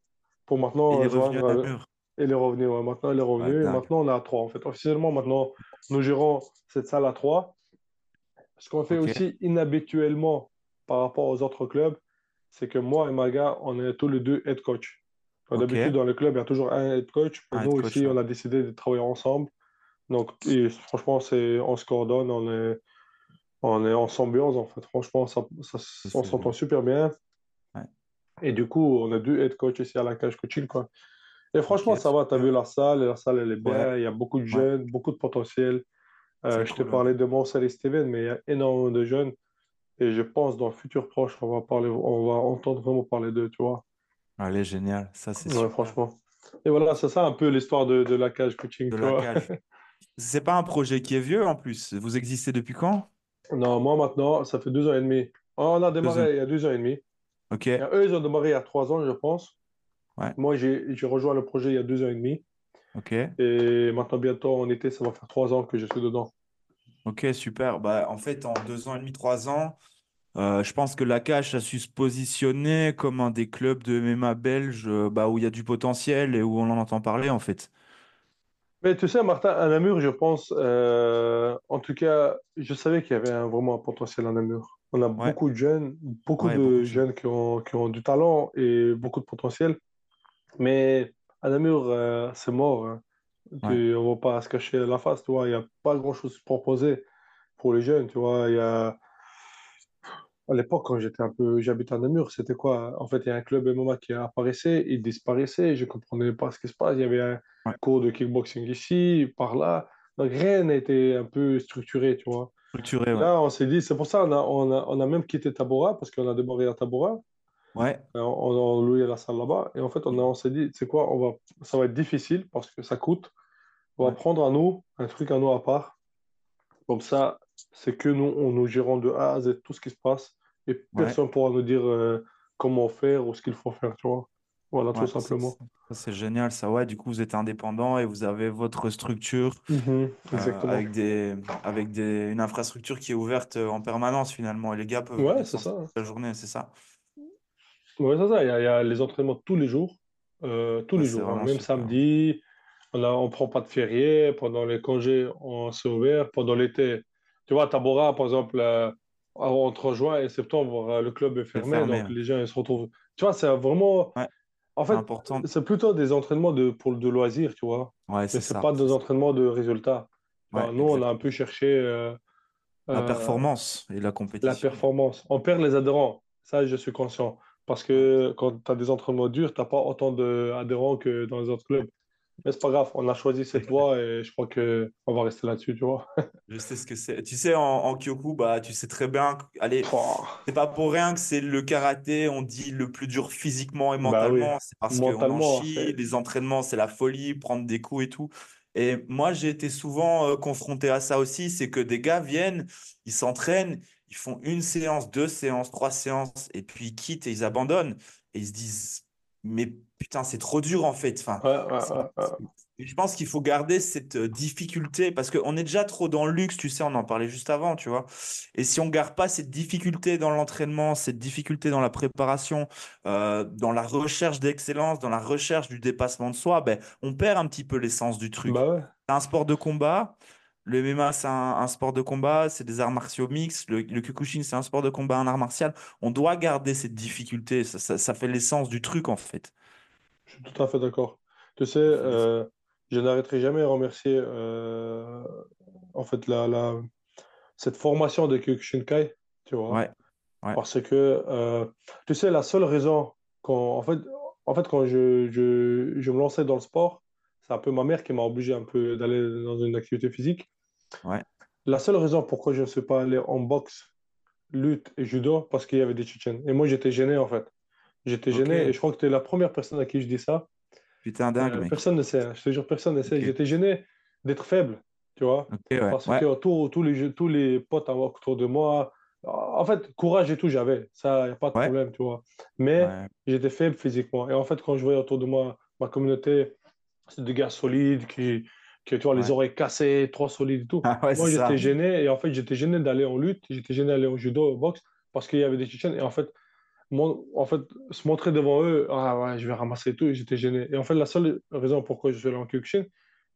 pour maintenant il est revenu à joindre. euh. Il est revenu. ouais. Maintenant, il est revenu. Et dingue. maintenant, on est à trois. En fait, officiellement, maintenant, nous gérons cette salle à trois. Ce qu'on fait aussi inhabituellement par rapport aux autres clubs, c'est que moi et Maga, on est tous les deux head coach. D'habitude, dans le club, il y a toujours un head coach. Pour Un nous, coach, ici, ouais. on a décidé de travailler ensemble. Donc, et franchement, on se coordonne, on est, on est en symbiose, en fait. Franchement, ça, ça- on s'entend super bien. Ouais. Et du coup, on a deux head coach ici à la cage coaching, quoi. Et franchement, ça va, tu as vu la salle, et la salle, elle est bien, il y a beaucoup de jeunes, beaucoup de potentiel. Euh, je te cool, ouais. parlais de Marcel et Steven, mais il y a énormément de jeunes. Et je pense dans le futur proche, on va parler, on va entendre vraiment parler d'eux, tu vois. Allez, génial. Ça, c'est Ouais, franchement. Et voilà, c'est ça un peu l'histoire de, de la cage coaching, De tu la vois. cage. C'est pas un projet qui est vieux en plus. Vous existez depuis quand? Non, moi maintenant, ça fait deux ans et demi. Oh, On a démarré il y a deux ans et demi. Ok. Et eux, ils ont démarré il y a trois ans, je pense. Ouais. Moi, j'ai j'ai rejoint le projet il y a deux ans et demi. Ok. Et maintenant, bientôt, en été, ça va faire trois ans que je suis dedans. Ok, super. Bah, en fait, en deux ans et demi, trois ans, euh, je pense que la Cage a su se positionner comme un des clubs de MMA belge euh, bah, où il y a du potentiel et où on en entend parler, en fait. Mais tu sais, Martin, à Namur, je pense, euh, en tout cas, je savais qu'il y avait un- vraiment un potentiel à Namur. On a Ouais, beaucoup de jeunes, beaucoup ouais, de jeunes. qui ont, qui ont du talent et beaucoup de potentiel. Mais à Namur, c'est mort. hein. Ouais, on ne va pas se cacher la face, tu vois. Il n'y a pas grand-chose à proposer pour les jeunes, tu vois. Il y a... À l'époque, quand j'étais un peu, j'habitais à Namur, c'était quoi? En fait, il y a un club MMA qui apparaissait, il disparaissait, je ne comprenais pas ce qui se passe. Il y avait un ouais. cours de kickboxing ici, par là. Donc, rien n'était un peu structuré, tu vois. Structuré, ouais. là, on s'est dit, c'est pour ça on a, on a, on a même quitté Tabora, parce qu'on a démarré à Tabora. Ouais, On, on a loué la salle là-bas. Et en fait, on, a- on s'est dit, c'est quoi, on va, ça va être difficile parce que ça coûte. On va ouais, prendre à nous, un truc à nous à part. Comme ça, c'est que nous, on nous gérons de A à Z tout ce qui se passe et personne ne pourra nous dire euh, comment faire ou ce qu'il faut faire, tu vois. Voilà, tout Ouais, simplement. c'est génial, ça. Ouais, du coup, vous êtes indépendant et vous avez votre structure Mhm, euh, avec des, avec des, une infrastructure qui est ouverte euh, en permanence, finalement. Et les gars peuvent Ouais, c'est ça. la journée, c'est ça? Ouais, c'est ça. Il y, a, il y a les entraînements tous les jours. Euh, tous les jours, hein. Même super. samedi, on on prend pas de férié. Pendant les congés, on s'est ouvert. Pendant l'été, tu vois, Tabora, par exemple, euh, entre juin et septembre, euh, le club est fermé. fermé. Donc, les gens, ils se retrouvent. Tu vois, c'est vraiment. Ouais, En fait, c'est plutôt des entraînements de, pour de loisirs, tu vois. Ouais, Mais c'est c'est ça. pas des entraînements de résultats. Enfin, nous, on a un peu cherché euh, La performance et la la compétition. performance. On perd les adhérents. Ça, je suis conscient. Parce que quand tu as des entraînements durs, tu n'as pas autant d'adhérents que dans les autres clubs. Mais c'est pas grave, on a choisi cette voie et je crois qu'on va rester là-dessus, tu vois. Je sais ce que c'est. Tu sais, en, en Kyoku, bah, tu sais très bien. que- Allez, Pouah. c'est pas pour rien que c'est le karaté, on dit le plus dur physiquement et Bah oui, mentalement. C'est parce qu'on en chie, les entraînements, c'est la folie, prendre des coups et tout. Et moi, j'ai été souvent euh, confronté à ça aussi. C'est que des gars viennent, ils s'entraînent, ils font une séance, deux séances, trois séances, et puis ils quittent et ils abandonnent. Et ils se disent, mais putain, c'est trop dur en fait. Enfin, Ouais, ouais, c'est ouais, ouais. je pense qu'il faut garder cette euh, difficulté parce qu'on est déjà trop dans le luxe, tu sais, on en parlait juste avant, tu vois. Et si on garde pas cette difficulté dans l'entraînement, cette difficulté dans la préparation, euh, dans la recherche d'excellence, dans la recherche du dépassement de soi, ben, on perd un petit peu l'essence du truc. Bah. C'est un sport de combat. Le MMA, c'est un, sport de combat, c'est des arts martiaux mixtes. Le, le Kyokushin, c'est un sport de combat, un art martial. On doit garder cette difficulté. Ça, ça, fait l'essence du truc, en fait. Je suis tout à fait d'accord. Tu sais, euh, je n'arrêterai jamais à remercier euh, en fait la, la, cette formation de Kyokushinkai, tu vois. Ouais, Parce que, euh, tu sais, la seule raison, quand, en, fait, en fait, quand je, je, je me lançais dans le sport, c'est un peu ma mère qui m'a obligé un peu d'aller dans une activité physique. Ouais. La seule raison pourquoi je ne suis pas allé en boxe, lutte et judo, parce qu'il y avait des Tchétchènes. Et moi, j'étais gêné, en fait. J'étais gêné et je crois que tu es la première personne à qui je dis ça. Putain, dingue, euh, Personne ne sait, hein. je te jure, personne ne sait. J'étais gêné d'être faible, tu vois. Parce que autour, tous, les, tous les potes autour de moi, en fait, courage et tout, j'avais. Ça, il n'y a pas de problème, tu vois. Mais j'étais faible physiquement. Et en fait, quand je voyais autour de moi ma communauté, c'est des gars solides qui, qui tu vois, les oreilles cassées, trop solides et tout. Ah moi, j'étais gêné. Et en fait, j'étais gêné d'aller en lutte. J'étais gêné d'aller au judo, au boxe, parce qu'il y avait des Tchétchènes. Et en fait, en fait, se montrer devant eux, ah ouais, je vais ramasser tout, j'étais gêné. Et en fait, la seule raison pourquoi je suis allé en Kyokushin,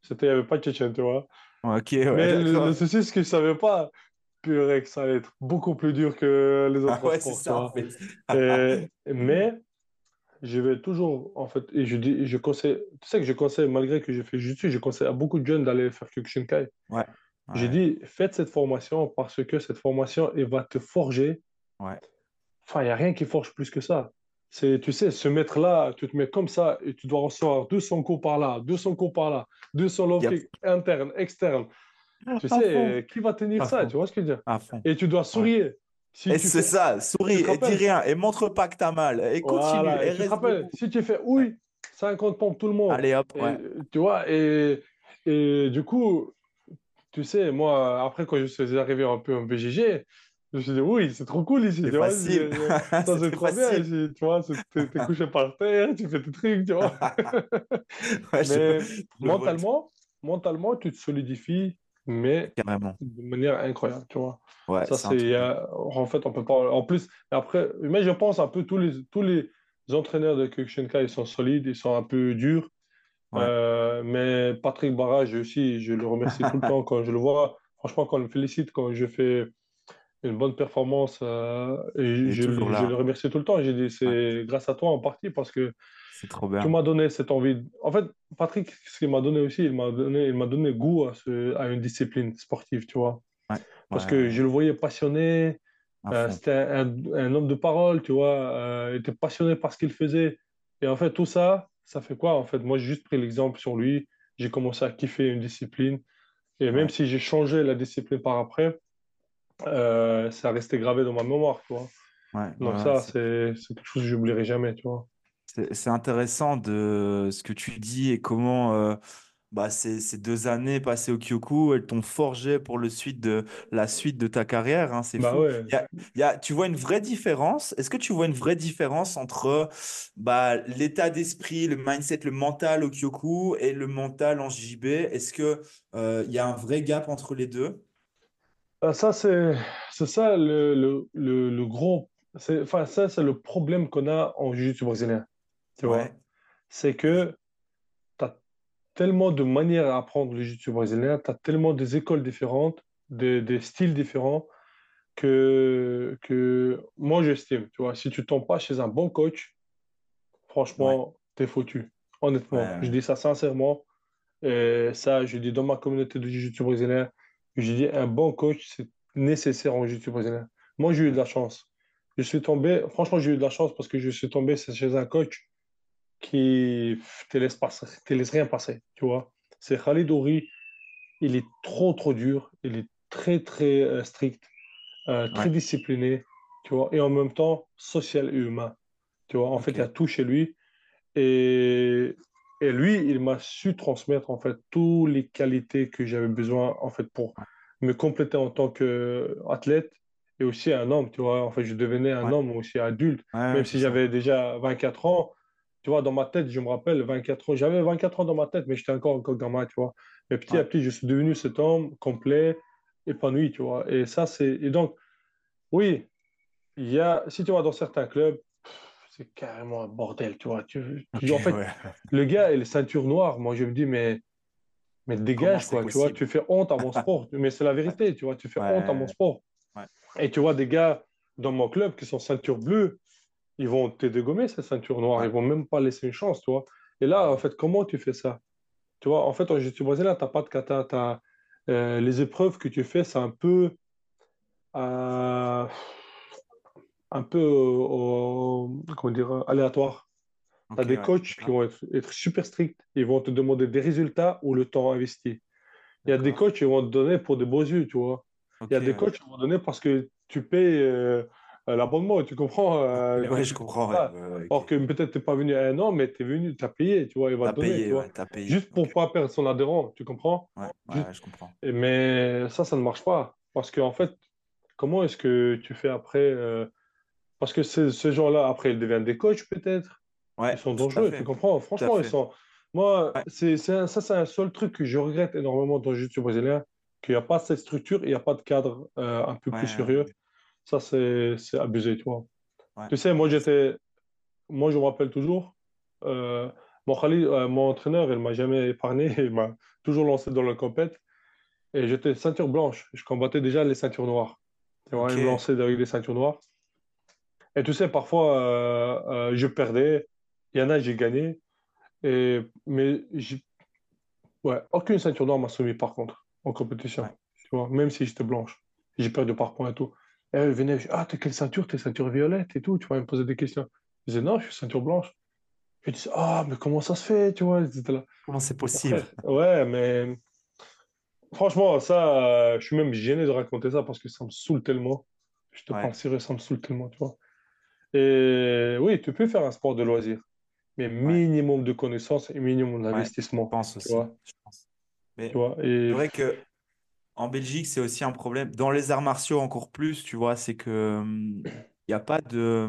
c'était qu'il n'y avait pas de Tchétchène, tu vois. Ok, Mais le, souci, c'est que je ne savais pas purée, que ça allait être beaucoup plus dur que les autres ah ouais, c'est ça, en fait. mais je vais toujours, en fait, et je dis, je conseille, tu sais que je conseille, malgré que j'ai fait juste, je conseille à beaucoup de jeunes d'aller faire Kyokushinkai. Ouais. ouais. J'ai dit, faites cette formation parce que cette formation, elle va te forger. Ouais Enfin, il n'y a rien qui forge plus que ça. C'est, tu sais, se mettre là, tu te mets comme ça et tu dois recevoir 200 coups par là, 200 coups par là, 200 low kicks internes, externes. Tu sais, qui va tenir ça Tu vois ce que je veux dire? Et tu dois sourire. et c'est ça, souris et dis rien et montre pas que tu as mal et continue. et tu te rappelles, si tu fais oui, 50 pompes tout le monde. Allez hop, Tu vois, et, et du coup, tu sais, moi, après, quand je suis arrivé un peu en BGG, je me suis dit, oui, c'est trop cool ici. C'est facile. Ça, c'est trop bien ici. Tu vois, t'es couché par terre, tu fais tes trucs, tu vois. mais mentalement, mentalement, tu te solidifies, mais de manière incroyable, tu vois. Ouais, ça, c'est. En fait, on peut pas. En plus, après, mais je pense un peu tous les, tous les entraîneurs de Kyokushinkai, ils sont solides, ils sont un peu durs. Euh, mais Patrick Barrage aussi, je le remercie tout le temps quand je le vois. Franchement, quand on me félicite, quand je fais une bonne performance. Euh, et, je, le remercie tout le temps. J'ai dit, c'est grâce à toi en partie parce que c'est trop bien. tu m'as donné cette envie. En fait, Patrick, ce qu'il m'a donné aussi, il m'a donné, il m'a donné goût à, ce, à, une discipline sportive, tu vois. Parce que je le voyais passionné. Euh, c'était un, un, homme de parole, tu vois. Euh, il était passionné par ce qu'il faisait. Et en fait, tout ça, ça fait quoi En fait, moi, j'ai juste pris l'exemple sur lui. J'ai commencé à kiffer une discipline. Et même si j'ai changé la discipline par après, euh, ça a resté gravé dans ma mémoire, tu vois. Donc ça, c'est quelque chose que j'oublierai jamais, tu vois. C'est intéressant de ce que tu dis et comment euh, bah, ces, ces, deux années passées au Kyoku, elles t'ont forgé pour le suite de, la suite de ta carrière. Hein, c'est bah fou. Ouais. Y a, tu vois une vraie différence? Est-ce que tu vois une vraie différence entre bah, l'état d'esprit, le mindset, le mental au Kyoku et le mental en JB Est-ce qu'il euh, y a un vrai gap entre les deux? Euh, ça, c'est ça le, le, le, gros. Enfin, ça, c'est le problème qu'on a en jiu-jitsu brésilien. Tu vois? C'est que tu as tellement de manières à apprendre le jiu-jitsu brésilien, tu as tellement des écoles différentes, des, des styles différents, que, que moi, j'estime. Tu vois, si tu tombes pas chez un bon coach, franchement, tu es foutu. Honnêtement, je dis ça sincèrement. Et ça, je dis dans ma communauté de jiu-jitsu brésilien, j'ai dit, un bon coach, c'est nécessaire en jiu-jitsu brésilien. Moi, j'ai eu de la chance. Je suis tombé, franchement, j'ai eu de la chance parce que je suis tombé chez un coach qui te laisse, passer, te laisse rien passer, tu vois. C'est Khalid Ouri, il est trop, trop dur, il est très, très euh, strict, euh, très discipliné, tu vois, et en même temps, social et humain, tu vois. En fait, il y a tout chez lui. Et, et lui, il m'a su transmettre en fait toutes les qualités que j'avais besoin en fait pour me compléter en tant qu'athlète et aussi un homme, tu vois. En fait, je devenais un homme aussi adulte, même si j'avais déjà 24 ans. tu vois, dans ma tête, je me rappelle, 24 ans, j'avais 24 ans dans ma tête, mais j'étais encore encore gamin, tu vois. Mais petit à petit, je suis devenu cet homme complet, épanoui, tu vois. Et ça, c'est. Et donc, oui, il y a. Si tu vois, dans certains clubs, c'est carrément un bordel, tu vois. Tu, en fait, le gars et les ceintures noires, moi, je me dis, mais. Mais dégage, quoi, tu vois, tu fais honte à mon sport. mais c'est la vérité, tu vois, tu fais honte à mon sport. Et tu vois des gars dans mon club qui sont ceinture bleue, ils vont te dégommer ces ceintures noires, ils vont même pas laisser une chance, tu vois. Et là, en fait, comment tu fais ça? Tu vois, en fait, en jiu-jitsu brésilien, tu n'as pas de kata. As, euh, les épreuves que tu fais, c'est un peu. Euh, un peu comment dire, aléatoire. tu as des coachs qui vont être, super stricts. Ils vont te demander des résultats ou le temps investi. Il y a des coachs qui vont te donner pour de beaux yeux, tu vois. Il y a des coachs qui vont te donner parce que tu payes. Euh, euh, l'abonnement, tu comprends euh, Oui, je comprends. Or que peut-être tu n'es pas venu à un an, mais tu es venu, tu as payé, tu vois, il va te donner. Payé, Juste pour ne pas perdre son adhérent, tu comprends Ouais, je comprends. Mais ça, ça ne marche pas. Parce qu'en fait, comment est-ce que tu fais après euh, Parce que ces gens-là, après, ils deviennent des coachs peut-être. Ouais, ils sont dangereux, tu comprends? Franchement, ils sont. Moi, c'est, ça, c'est un seul truc que je regrette énormément dans le jiu brésilien, qu'il n'y a pas cette structure, il n'y a pas de cadre un peu plus sérieux. Ça, c'est abusé, tu vois. Tu sais, moi, j'étais. Moi, je me rappelle toujours. Euh, mon, euh, mon entraîneur, il ne m'a jamais épargné. Il m'a toujours lancé dans la compète. Et j'étais ceinture blanche. Je combattais déjà les ceintures noires. Tu vois, il me lançait avec les ceintures noires. Et tu sais, parfois, euh, je perdais. Il y en a, j'ai gagné. Et, mais ouais, aucune ceinture noire m'a soumis, par contre, en compétition. Tu vois, même si j'étais blanche. J'ai perdu par points et tout. Et elle venait, ah, t'es quelle ceinture? T'es ceinture violette et tout. Tu vas me poser des questions. Je disais, non, je suis ceinture blanche. Je disais, ah, mais comment ça se fait Tu vois, là. Comment c'est possible? Ouais, mais franchement, ça, euh, je suis même gêné de raconter ça parce que ça me saoule tellement. Je te parle sérieux, ça me saoule tellement, tu vois. Et oui, tu peux faire un sport de loisir, mais minimum de connaissances et minimum d'investissement. je pense aussi. Je pense. Mais tu vois, et... C'est vrai que en Belgique, c'est aussi un problème. Dans les arts martiaux, encore plus, tu vois, c'est que il hum, n'y a pas de.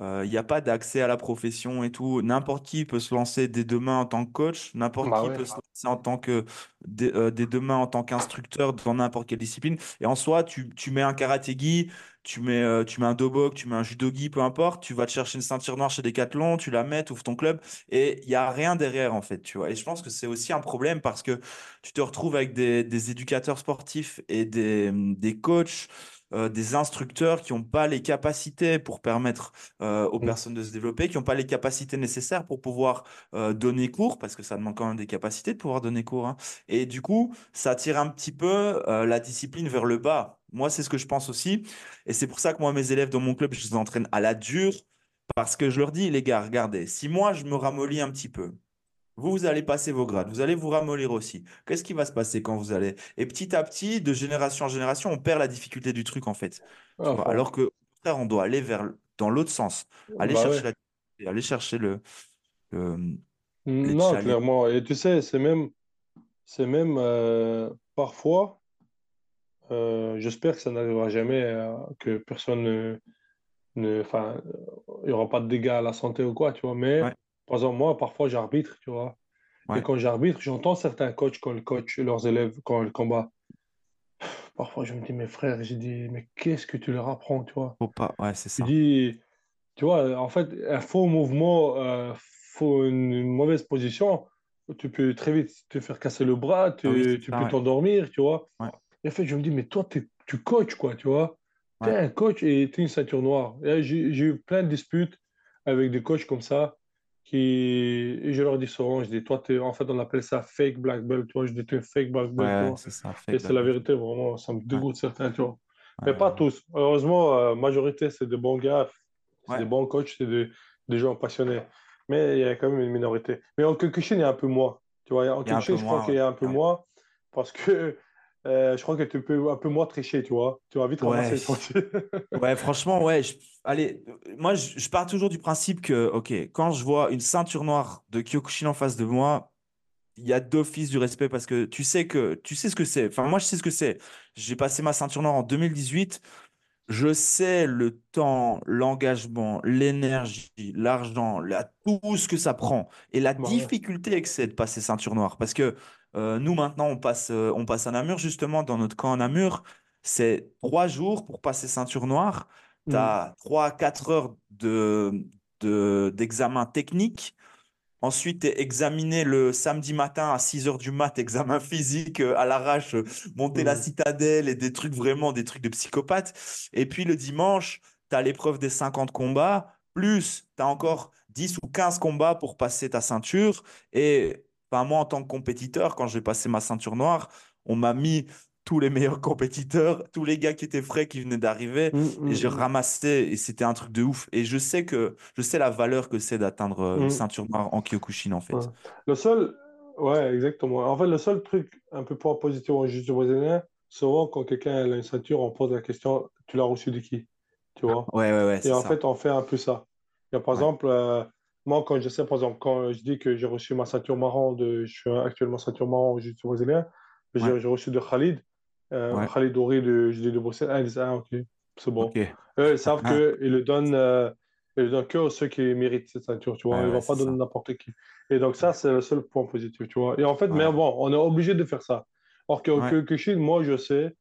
Il hum, n'y a pas d'accès à la profession et tout. N'importe qui peut se lancer dès demain en tant que coach, n'importe bah qui peut se lancer en tant que dès, euh, demain en tant qu'instructeur dans n'importe quelle discipline. Et en soi, tu, tu mets un karatégi, tu mets, euh, tu mets un dobok, tu mets un judogi, peu importe, tu vas te chercher une ceinture noire chez Decathlon, tu la mets, tu ouvres ton club et il n'y a rien derrière en fait, tu vois. Et je pense que c'est aussi un problème parce que tu te retrouves avec des, des éducateurs sportifs et des, des coachs euh, des instructeurs qui n'ont pas les capacités pour permettre euh, aux mmh. personnes de se développer, qui n'ont pas les capacités nécessaires pour pouvoir euh, donner cours, parce que ça demande quand même des capacités de pouvoir donner cours. Hein. Et du coup, ça tire un petit peu la discipline vers le bas. Moi, c'est ce que je pense aussi. Et c'est pour ça que moi, mes élèves dans mon club, je les entraîne à la dure, parce que je leur dis, les gars, regardez, si moi, je me ramollis un petit peu, vous, vous allez passer vos grades, vous allez vous ramollir aussi. Qu'est-ce qui va se passer quand vous allez? Et petit à petit, de génération en génération, on perd la difficulté du truc en fait. Ah, Alors que, contraire, on doit aller vers dans l'autre sens, aller bah chercher la... aller chercher le. non, clairement. Et tu sais, c'est même, c'est même euh, parfois. Euh, j'espère que ça n'arrivera jamais, euh, que personne ne, ne, enfin, il n'y aura pas de dégâts à la santé ou quoi, tu vois. Mais par exemple, moi, parfois, j'arbitre, tu vois. Et quand j'arbitre, j'entends certains coachs quand ils coachent leurs élèves quand ils combattent. Parfois, je me dis, mes frères, j'ai dit, mais qu'est-ce que tu leur apprends, tu vois? Faut pas, ouais, c'est ça. Je dis, tu vois, en fait, un faux mouvement, euh, faut une, mauvaise position, tu peux très vite te faire casser le bras, tu, ah tu peux t'endormir, tu vois. Et en fait, je me dis, mais toi, tu coaches, quoi, tu vois. Tu es un coach et tu es une ceinture noire. J'ai eu plein de disputes avec des coachs comme ça qui, je leur dis souvent, je dis, toi, es, en fait, on appelle ça fake black belt, tu vois, je dis, tu es fake black belt, c'est ça, et c'est la vérité, vraiment, ça me dégoûte certains, tu vois. Mais pas tous. Heureusement, la euh, majorité, c'est de bons gars, c'est des bons coachs, c'est des, des, gens passionnés. Mais il y a quand même une minorité. Mais en Kyokushin, il y a un peu moins. Tu vois, en Kyokushin, je crois qu'il y a un peu moins parce que euh, je crois que tu peux un peu moins tricher, tu vois. Tu vas vite ouais. ouais, franchement, ouais. Allez, moi, je... pars toujours du principe que, OK, quand je vois une ceinture noire de Kyokushin en face de moi, il y a d'office du respect parce que tu sais que tu sais ce que c'est. Enfin, moi, je sais ce que c'est. J'ai passé ma ceinture noire en 2018. je sais le temps, l'engagement, l'énergie, l'argent, la- tout ce que ça prend et la Bah difficulté que c'est de passer ceinture noire. Parce que euh, nous, maintenant, on passe, euh, on passe à Namur, justement, dans notre camp à Namur. C'est trois jours pour passer ceinture noire. Tu Mm, as trois, quatre heures de, de, d'examen technique. Ensuite, tu es examiné le samedi matin à 6 heures du mat, examen physique euh, à l'arrache, monter la mm, citadelle et des trucs vraiment, des trucs de psychopathe. Et puis le dimanche, tu as l'épreuve des 50 combats, plus tu as encore 10 ou 15 combats pour passer ta ceinture. Et enfin, moi, en tant que compétiteur, quand j'ai passé ma ceinture noire, on m'a mis tous les meilleurs compétiteurs, tous les gars qui étaient frais, qui venaient d'arriver, mm, et j'ai mm, ramassé, et c'était un truc de ouf. Et je sais que je sais la valeur que c'est d'atteindre euh, une ceinture noire en Kyokushin, en Ouais. fait. Le seul, ouais, exactement. En fait, le seul truc un peu point positif en jiu-jitsu brésilien, souvent quand quelqu'un a une ceinture, on pose la question, tu l'as reçu de qui? Tu vois? Ouais, ouais, ouais, Et en ça. fait, on fait un peu ça. Il y a, par Ouais, exemple, euh, moi, quand je sais, par exemple, quand je dis que j'ai reçu ma ceinture marron, de, je suis actuellement ceinture marron au jiu-jitsu brésilien, ouais, j'ai reçu de Khalid, euh, ouais. Khalid Ouri de, de Bruxelles. Ah, ils disent, ah, ok, c'est bon. Eux, ils savent qu'ils le donnent, euh, ils donnent que ceux qui méritent cette ceinture, tu vois. Ils ouais, vont pas donner n'importe qui. Et donc, ça, c'est le seul point positif, tu vois. Et en fait, mais bon, on est obligé de faire ça. Or que, que, que Chine, moi, je sais,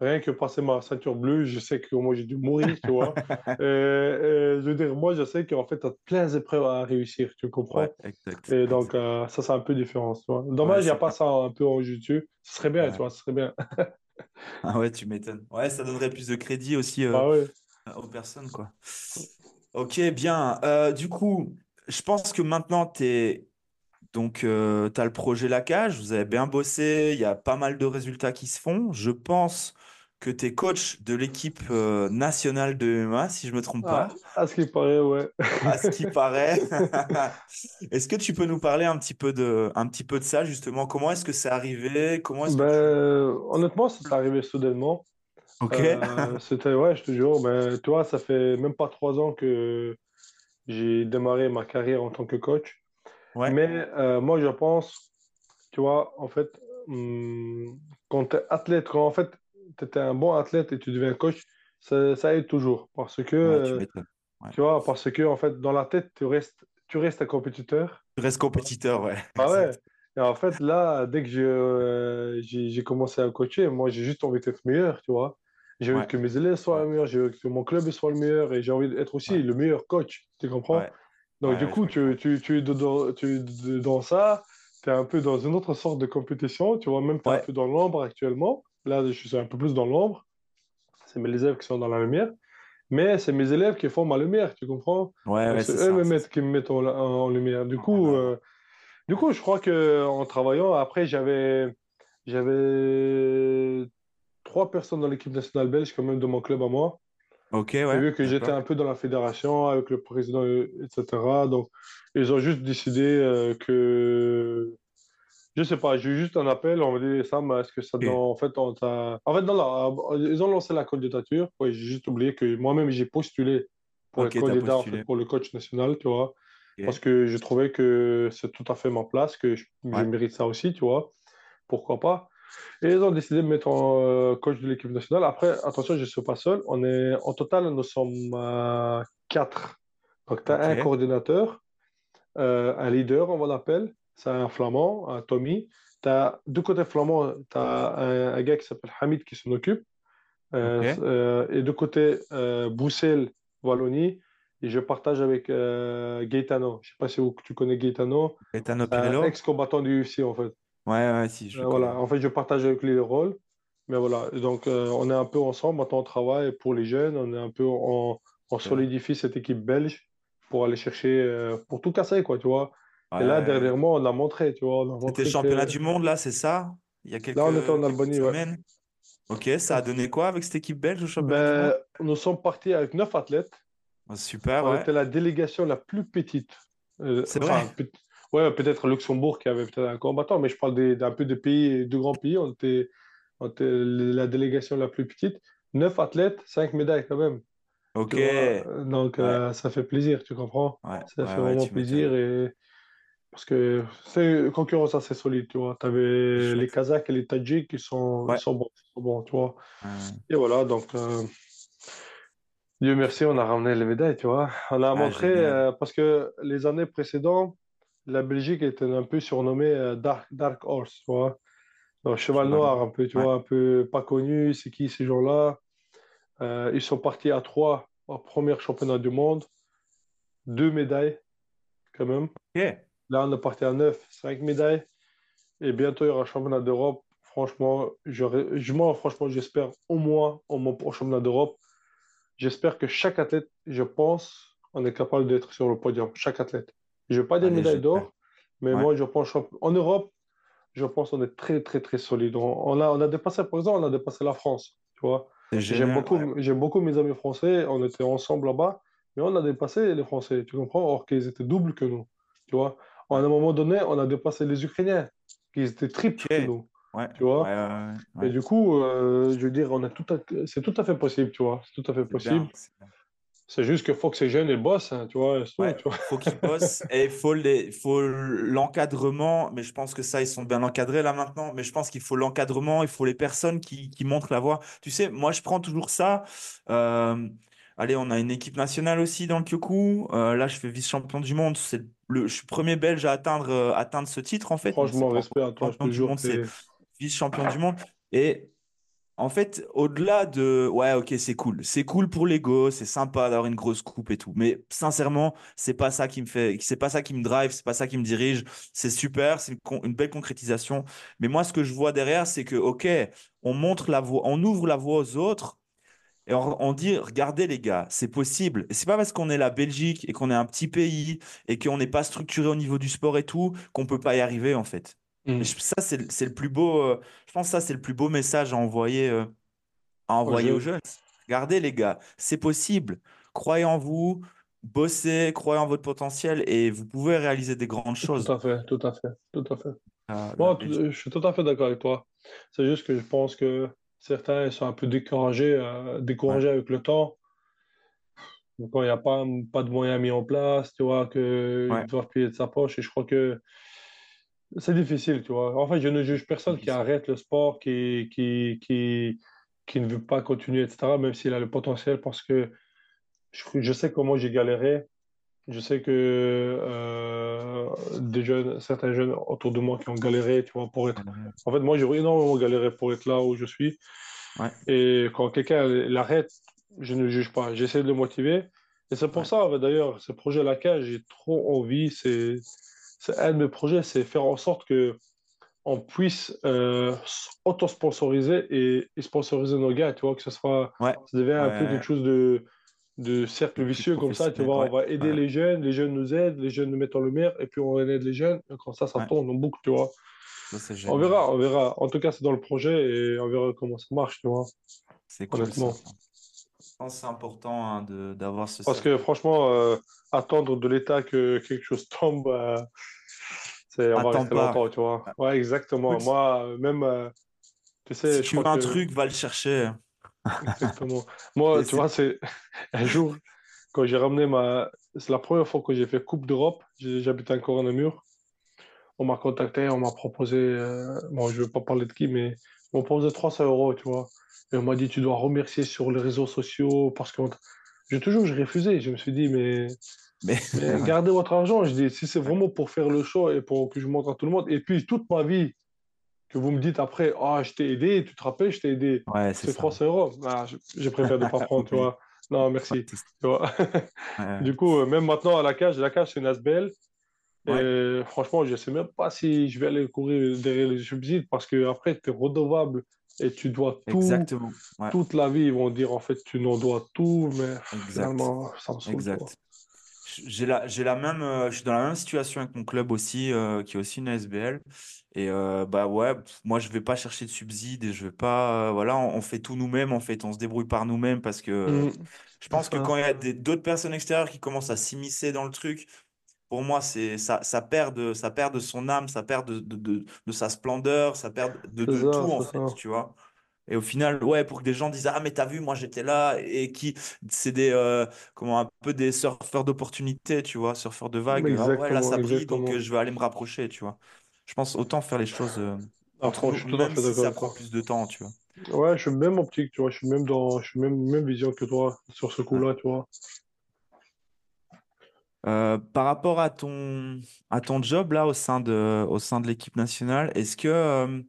rien que passer ma ceinture bleue, je sais que moi, j'ai dû mourir, tu vois. Euh, euh, je veux dire, moi, je sais qu'en fait, tu as plein d'épreuves à réussir, tu Ouais, comprends? exact, Et donc, euh, ça, c'est un peu différent, tu vois. Ouais, Dommage, il n'y a pas ça un peu en jiu-jitsu. Ce serait bien, tu Ouais. vois, ce serait bien. Ah ouais, tu m'étonnes. Ouais, ça donnerait plus de crédit aussi euh, ouais. aux personnes, quoi. Ok, bien. Du coup, je pense que maintenant, t'es... Donc, tu as le projet La Cage, vous avez bien bossé, il y a pas mal de résultats qui se font. Je pense que tu es coach de l'équipe euh, nationale de MMA, si je me trompe Ah, pas. à ce qui paraît, ouais. À ce qui paraît. Est-ce que tu peux nous parler un petit peu de, un petit peu de ça, justement? Comment est-ce que c'est arrivé? Comment est-ce que tu... Ben, honnêtement, ça s'est arrivé soudainement. Ok. Euh, c'était, ouais, je te jure, ben, tu vois, ça fait même pas trois ans que j'ai démarré ma carrière en tant que coach. Ouais. Mais euh, moi, je pense, tu vois, en fait, hum, quand tu es athlète, quand en fait, tu étais un bon athlète et tu deviens coach, ça, ça aide toujours. Parce que, Ouais, tu euh. Ouais. tu vois, parce que, en fait, dans la tête, tu restes, tu restes un compétiteur. Tu restes compétiteur, ouais. Ah ouais. Et en fait, là, dès que euh, j'ai commencé à coacher, moi, j'ai juste envie d'être meilleur, tu vois. J'ai envie Ouais. que mes élèves soient Ouais. le meilleur, j'ai envie que mon club soit le meilleur et j'ai envie d'être aussi le meilleur coach, tu comprends? Donc, du coup, tu, tu, tu es dedans, tu es dans ça, tu es un peu dans une autre sorte de compétition, tu vois, même tu es un peu dans l'ombre actuellement. Là, je suis un peu plus dans l'ombre, c'est mes élèves qui sont dans la lumière, mais c'est mes élèves qui font ma lumière, tu comprends? Ouais, Donc, ouais, c'est eux ça. me mettent, qui me mettent en, en lumière. Du En coup, euh, du coup, je crois que en travaillant, après, j'avais j'avais trois personnes dans l'équipe nationale belge, quand même, de mon club à moi. Ok, Et ouais. vu que j'étais un peu dans la fédération avec le président, etc., donc ils ont juste décidé euh, que, je sais pas, j'ai eu juste un appel, on m'a dit, Sam, est-ce que ça donne, en fait, on t'a... En fait, non, non, euh, ils ont lancé la candidature, ouais, j'ai juste oublié que moi-même, j'ai postulé pour être Ok, t'as candidat, en fait, postulé. pour le coach national, tu vois parce que je trouvais que c'est tout à fait ma place, que je, mérite ça aussi, tu vois. Pourquoi pas? Et ils ont décidé de me mettre en euh, coach de l'équipe nationale. Après, attention, je ne suis pas seul. On est, en total, nous sommes euh, quatre. Donc, tu as un coordinateur, euh, un leader, on l'appelle. C'est un flamand, un Tommy. As, du côté flamand, tu as un, un gars qui s'appelle Hamid qui s'en occupe. Euh, euh, et de côté euh, Bruxelles, Wallonie, et je partage avec euh, Gaetano. Je ne sais pas si vous- tu connais Gaetano. Gaetano Pirello? ex-combattant du UFC en fait. Ouais, ouais, si, je Euh, le voilà. En fait, je partage avec lui les rôles. Mais voilà. Et donc, on est un peu ensemble. Maintenant, on travaille pour les jeunes. On est un peu en, on Ok. solidifie cette équipe belge pour aller chercher, pour tout casser, quoi, tu vois. Ouais, Et là, dernièrement, on a montré, tu vois, C'était le championnat que du monde, là, c'est ça? Il y a là, on était en quelques, quelques Albanie, ouais. semaines. Ok, ça a donné quoi avec cette équipe belge au championnat? Ben, nous sommes partis avec neuf athlètes. Oh, Super, On ouais. était la délégation la plus petite. Euh, C'est enfin, vrai? ouais, peut-être Luxembourg qui avait peut-être un combattant, mais je parle d'un peu de pays, de grands pays. On était, on était la délégation la plus petite. Neuf athlètes, cinq médailles quand même. Ok. Ouais, donc ouais, euh, ça fait plaisir, tu comprends? ouais, Ça fait ouais, vraiment tu m'étonnes. plaisir et parce que c'est une concurrence assez solide, tu vois. Tu avais les. Kazakhs et les Tadjiks qui sont, Ouais. sont bons, sont bons, tu vois. ouais. Et voilà, donc. euh, Dieu merci, on a ramené les médailles, tu vois. On a Ah, montré, euh, parce que les années précédentes, la Belgique était un peu surnommée euh, Dark, Dark Horse, tu vois. Donc, cheval noir, un peu, tu Ouais. vois, un peu pas connu, c'est qui ces gens-là? Ils sont partis à trois au premier championnat du monde, deux médailles quand même. Là, on est parti à neuf, cinq médailles. Et bientôt, il y aura un championnat d'Europe. Franchement, je, moi, franchement, j'espère au moins au, moins au championnat d'Europe. J'espère que chaque athlète, je pense, on est capable d'être sur le podium. Chaque athlète. Je veux pas dire Allez, médaille j'espère. d'or, mais Ouais. moi, je pense en Europe, je pense qu'on est très, très, très solide. On, a, on a dépassé, par exemple, on a dépassé la France. Tu vois. J'aime. Ouais. beaucoup, j'aime beaucoup mes amis français. On était ensemble là-bas, mais on a dépassé les Français. Tu comprends? Or qu'ils étaient doubles que nous. Tu vois. À un moment donné, on a dépassé les Ukrainiens, qui étaient triples que Ok. nous. Ouais. Tu vois. ouais, ouais, Et du coup, euh, je veux dire, on a tout à- c'est tout à fait possible, tu vois. C'est tout à fait possible. c'est juste qu'il faut que ces jeunes ils bossent, hein, tu vois, tout, tu faut qu'ils bossent et il faut les, faut l'encadrement. Mais je pense que ça, ils sont bien encadrés là maintenant. Mais je pense qu'il faut l'encadrement, il faut les personnes qui, qui montrent la voie. Tu sais, moi, je prends toujours ça. Euh, allez, on a une équipe nationale aussi dans le Kyoku. Euh, là, je fais vice-champion du monde. C'est le, je suis premier Belge à atteindre, euh, atteindre ce titre en fait. Franchement, respect à toi, je te jure, c'est vice-champion du monde. Et en fait, au-delà de ouais, ok, c'est cool, c'est cool pour l'ego, c'est sympa d'avoir une grosse coupe et tout. Mais sincèrement, c'est pas ça qui me fait, c'est pas ça qui me drive, c'est pas ça qui me dirige. C'est super, c'est une, con- une belle concrétisation. Mais moi, ce que je vois derrière, c'est que ok, on montre la voie, on ouvre la voie aux autres. Et on, dit, regardez les gars, c'est possible. Et c'est pas parce qu'on est la Belgique et qu'on est un petit pays et qu'on n'est pas structuré au niveau du sport et tout qu'on peut pas y arriver en fait. Je- ça, c'est, le- plus beau. euh, je pense que ça, c'est le plus beau message à envoyer, euh, à Aux envoyer aux jeunes. Regardez les gars, c'est possible. Croyez en vous, bossez, croyez en votre potentiel et vous pouvez réaliser des grandes Tout choses. à fait, tout à fait, tout à fait. Tout- Belgique. je suis tout à fait d'accord avec toi. C'est juste que je pense que certains sont un peu découragés, euh, Ouais, découragés avec le temps. Quand il n'y a pas, pas de moyens mis en place, tu vois, qu'ils ouais, doivent payer de sa poche. Et je crois que c'est difficile, tu vois. En fait, je ne juge personne qui arrête le sport, qui, qui, qui, qui ne veut pas continuer, etc., même s'il a le potentiel, parce que je, je sais comment j'ai galéré. Je sais que euh, des jeunes, certains jeunes autour de moi qui ont galéré, tu vois, pour être. En fait, moi, j'ai énormément galéré pour être là où je suis. Ouais, Et quand quelqu'un l'arrête, je ne juge pas. J'essaie de le motiver. Et c'est pour ouais, ça, d'ailleurs, ce projet laquelle j'ai trop envie, c'est un de mes projets, c'est faire en sorte que on puisse euh, auto-sponsoriser et, et sponsoriser nos gars, tu vois, que ce soit, ouais, ça devient un peu quelque chose de, de cercle vicieux comme ça, tu vois, on va aider ouais, les jeunes, les jeunes nous aident, les jeunes nous mettent en lumière, et puis on aide les jeunes, et comme ça, ça ouais. tourne en boucle, tu vois. Ça, On verra, on verra. En tout cas, c'est dans le projet, et on verra comment ça marche, tu vois, C'est cool honnêtement. ça. Je pense que c'est important hein, de, d'avoir ce Parce que franchement, euh, attendre de l'État que quelque chose tombe, euh, c'est, on va rester longtemps, pas. tu vois. Ouais, exactement. Écoute, Moi, même, euh, tu sais, si je tu veux crois un que, truc, va le chercher. Exactement. Moi, tu vois, c'est un jour, quand j'ai ramené ma, c'est la première fois que j'ai fait Coupe d'Europe, j'habitais encore en Namur. On m'a contacté, on m'a proposé, euh, bon, je ne vais pas parler de qui, mais on m'a proposé 300 euros, tu vois. Et on m'a dit, tu dois remercier sur les réseaux sociaux parce que j'ai toujours j'ai refusé. Je me suis dit, mais, Mais gardez votre argent. Je dis, si c'est vraiment pour faire le show et pour que je montre à tout le monde. Et puis, toute ma vie, que vous me dites après, ah, je t'ai aidé, tu te rappelles, je t'ai aidé, ouais, c'est c'est ça. 300 euros. Ah, je, je préfère ne pas prendre, tu vois. Non, merci. c'est ça. Tu vois. Ouais, Du coup, euh, même maintenant à la cage, la cage, c'est une ASBL. ouais, Et franchement, je ne sais même pas si je vais aller courir derrière les subsides parce que après tu es redevable et tu dois tout, exactement. Toute la vie. Ils vont dire en fait, tu n'en dois tout, mais exact. finalement, ça me saoule, quoi. J'ai la, j'ai la même, euh, je suis dans la même situation avec mon club aussi, euh, qui est aussi une ASBL. Et euh, bah ouais, pff, moi je vais pas chercher de subsides et je vais pas, voilà, on, on fait tout nous-mêmes en fait, on se débrouille par nous-mêmes parce que Mm, je pense que quand il y a des- d'autres personnes extérieures qui commencent à s'immiscer dans le truc, pour moi c'est ça, ça perd de, ça perd de son âme, ça perd de, de, de, de sa splendeur, ça perd de, c'est de ça, tout en fait, ça. tu vois. Et au final, ouais, pour que des gens disent, ah, mais t'as vu, moi j'étais là, et qui, c'est des, euh, comment, un peu des surfeurs d'opportunités, tu vois, surfeurs de vagues. Ah ouais, là ça brille, donc euh, je vais aller me rapprocher, tu vois. Je pense autant faire les choses euh, Ah, entre nous, même si ça prend plus de temps, tu vois. Ouais, je suis même optique, tu vois. Je suis même dans, je suis même, même vision que toi sur ce Ouais. coup-là, tu vois. Euh, par rapport à ton, à ton job là au sein de, au sein de l'équipe nationale, est-ce que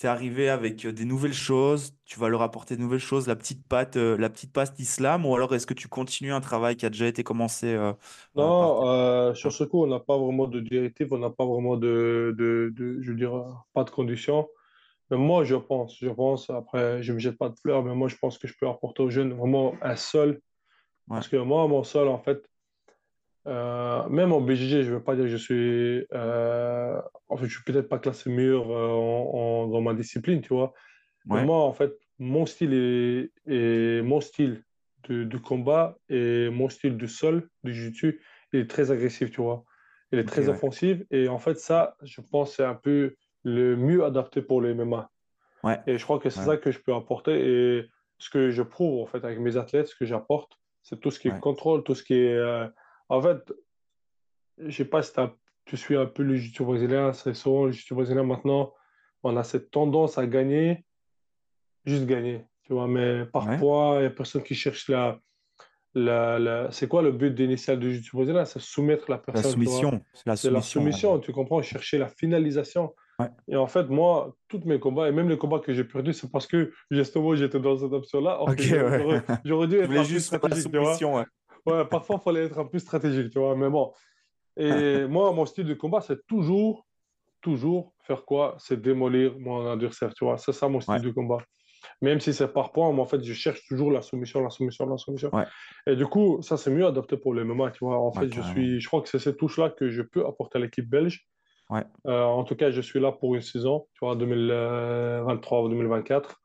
tu es arrivé avec euh, des nouvelles choses, tu vas leur apporter de nouvelles choses, la petite patte, euh, la petite patte d'islam, ou alors est-ce que tu continues un travail qui a déjà été commencé euh, par. Non, euh, sur ce coup, on n'a pas vraiment de directive, on n'a pas vraiment de, de, de- je veux dire, pas de conditions. Mais moi, je pense, je pense, après, je ne me jette pas de fleurs, mais moi, je pense que je peux apporter aux jeunes vraiment un sol. Ouais, Parce que moi, mon sol, en fait, euh, même en BJJ, je ne veux pas dire que je suis, euh, en fait, je suis peut-être pas classé meilleur euh, en- en- dans ma discipline, tu vois. Mais moi, en fait, mon style est, est- mon style de, de combat et mon style de sol, de jiu-jitsu, il est très agressif, tu vois. Il est très ouais, offensif. Et en fait, ça, je pense, c'est un peu le mieux adapté pour le MMA. ouais, Et je crois que c'est ça que je peux apporter. Et ce que je prouve, en fait, avec mes athlètes, ce que j'apporte, c'est tout ce qui est contrôle, tout ce qui est... En fait, je sais pas si tu suis un peu le jiu-jitsu brésilien. C'est souvent le jiu-jitsu brésilien maintenant, on a cette tendance à gagner juste gagner, tu vois. Mais parfois, il y a personne qui cherche la, la, la- C'est quoi le but initial du jiu-jitsu brésilien? C'est soumettre la La personne, vois. soumission, c'est la la soumission. tu comprends? Chercher la finalisation. Ouais, Et en fait, moi, tous mes combats, et même les combats que j'ai perdus, c'est parce que justement, j'étais dans cette option-là. Or ok, que j'aurais ouais. j'aurais- dû être la stratégique, tu vois. soumission, ouais. Ouais, parfois, il fallait être un peu stratégique, tu vois. Mais bon. Et moi, mon style de combat, c'est toujours, toujours faire quoi? C'est démolir mon adversaire, tu vois. C'est ça mon Ouais, style de combat. Même si c'est par points, moi, en fait, je cherche toujours la soumission, la soumission, la soumission. ouais, Et du coup, ça, c'est mieux adapté pour les MMA, tu vois. En fait, je suis, je crois que c'est cette touche-là que je peux apporter à l'équipe belge. Ouais, Euh, en tout cas, je suis là pour une saison, tu vois, 2023 ou 2024.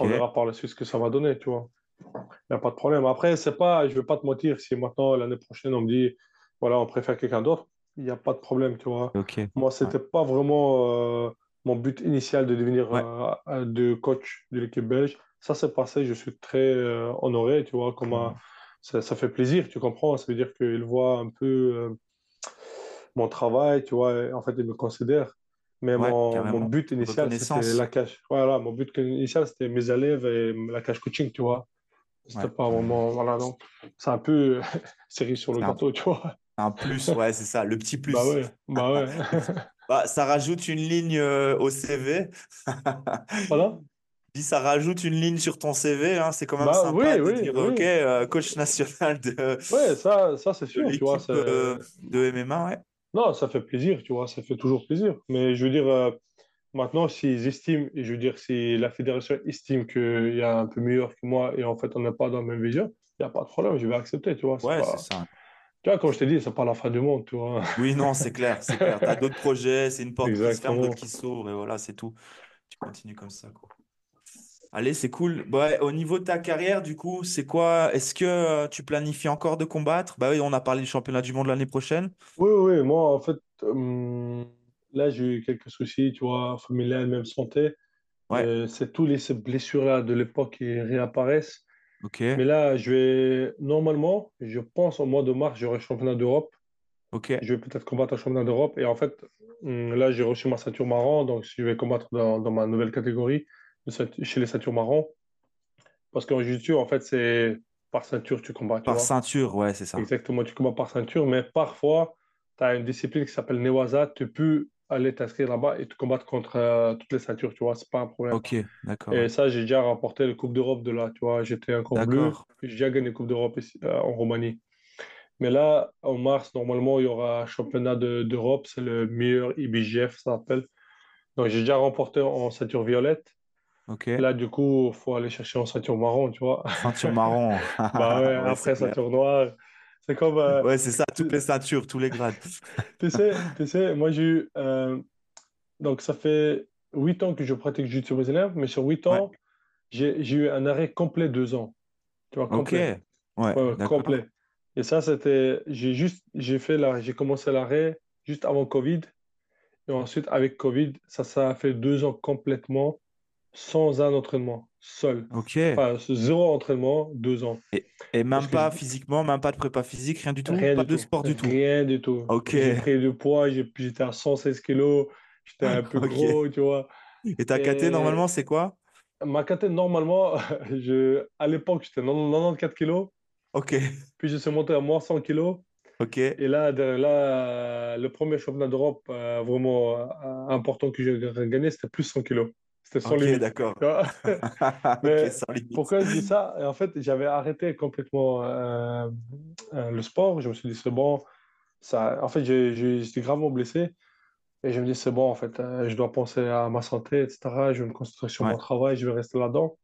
On verra par la suite ce que ça va donner, tu vois. Il n'y a pas de problème. Après, c'est pas, je vais pas te mentir, si maintenant, l'année prochaine, on me dit, voilà, on préfère quelqu'un d'autre, il n'y a pas de problème, tu vois. Moi, Ouais. c'était pas vraiment euh, mon but initial de devenir Ouais. euh, de coach de l'équipe belge. Ça s'est passé, je suis très euh, honoré, tu vois, comme un- ça, ça fait plaisir, tu comprends. Ça veut dire qu'il voit un peu mon travail, tu vois, en fait, il me considère. Mais Ouais, mon, but initial, c'était la cash. Voilà, mon but initial, c'était mes élèves et la cash coaching, tu vois. C'était Ouais, pas vraiment, voilà, donc c'est un peu cerise sur le un, gâteau, tu vois. un plus, ouais, c'est ça, le petit Bah plus. ouais, bah ouais. Le petit- Bah, ça rajoute une ligne euh, au CV. Voilà. Ça rajoute une ligne sur ton CV. hein. C'est quand même Bah sympa oui, de oui, dire, OK, euh, coach national de, Ouais, ça, ça c'est sûr, tu vois. euh, de MMA, ouais. Non, ça fait plaisir, tu vois, ça fait toujours plaisir. Mais je veux dire, maintenant, s'ils estiment, et je veux dire, si la fédération estime qu'il y a un peu meilleur que moi et en fait, on n'est pas dans la même vision, il n'y a pas de problème, je vais accepter, tu vois. C'est Ouais, c'est ça. Tu vois, comme je t'ai dit, c'est pas la fin du monde, tu vois. Oui, non, c'est clair, c'est clair. Tu as d'autres projets, c'est une porte qui se ferme, d'autres qui s'ouvrent, et voilà, c'est tout. Tu continues comme ça, quoi. Allez, c'est cool. Bah au niveau de ta carrière, du coup, c'est quoi? Est-ce que euh, tu planifies encore de combattre? Bah oui, on a parlé du championnat du monde l'année prochaine. Oui, oui, oui, moi, en fait, euh, là, j'ai eu quelques soucis, tu vois, familiales, même santé. Ouais, Euh, c'est tous les, ces blessures-là de l'époque qui réapparaissent. ok, Mais là, je vais, normalement, je pense au mois de mars, j'aurai le championnat d'Europe. ok, Je vais peut-être combattre au championnat d'Europe. Et en fait, hum, là, j'ai reçu ma ceinture marron, donc je vais combattre dans, dans ma nouvelle catégorie chez les ceintures marron. Parce qu'en jiu-jitsu, en fait, c'est par ceinture tu combats, tu par vois. ceinture, ouais, c'est ça. Exactement, tu combats par ceinture, mais parfois, tu as une discipline qui s'appelle Newaza, tu peux aller t'inscrire là-bas et te combattre contre euh, toutes les ceintures, tu vois, c'est pas un problème. Ok, d'accord, Et ça, j'ai déjà remporté la Coupe d'Europe de là, tu vois, j'étais encore bleu, j'ai déjà gagné la Coupe d'Europe euh, en Roumanie. Mais là, en mars, normalement, il y aura un championnat de- d'Europe, c'est le meilleur IBJF, ça s'appelle. Donc, j'ai déjà remporté en ceinture violette. Et ok. là, du coup, il faut aller chercher en ceinture marron, tu vois. Ceinture marron. Bah ouais, après clair. ceinture noire, c'est comme, euh, Ouais, c'est ça, toutes les ceintures, tous les grades. tu sais, tu sais, moi j'ai eu, euh, donc ça fait 8 ans que je pratique jiu-jitsu brésilien, mais sur 8 Ouais, ans, j'ai j'ai eu un arrêt complet 2 ans, tu vois, ok. complet, Ouais, ouais, complet. Et ça, c'était, j'ai juste, j'ai fait l'arrêt, j'ai commencé l'arrêt juste avant Covid, et ensuite avec Covid, ça, ça a fait 2 ans complètement sans un entraînement, seul. Ok. Enfin, zéro entraînement, 2 ans. Et, et Parce même que pas physiquement, même pas de prépa physique, rien du tout? Rien Pas du de tout. sport du tout? Rien du tout. Ok, J'ai pris du poids, j'étais à 116 kilos, j'étais un peu gros, tu vois. Et ta KT, Et normalement, c'est quoi? ma KT, normalement, je, à l'époque, j'étais 94 kilos. Ok. Puis je suis monté à moins 100 kilos. Ok. Et là, de- là le premier championnat d'Europe euh, vraiment euh, important que j'ai gagné, c'était plus 100 kilos. C'était sans Ok, limite. d'accord. tu vois. Ok, Mais sans limite. Pourquoi je dis ça? En fait, j'avais arrêté complètement euh, euh, le sport. Je me suis dit, c'est bon. Ça... En fait, j'étais gravement blessé. Et je me dis, c'est bon, en fait, euh, je dois penser à ma santé, etc. Je vais me concentrer sur Ouais. mon travail, je vais rester là-dedans.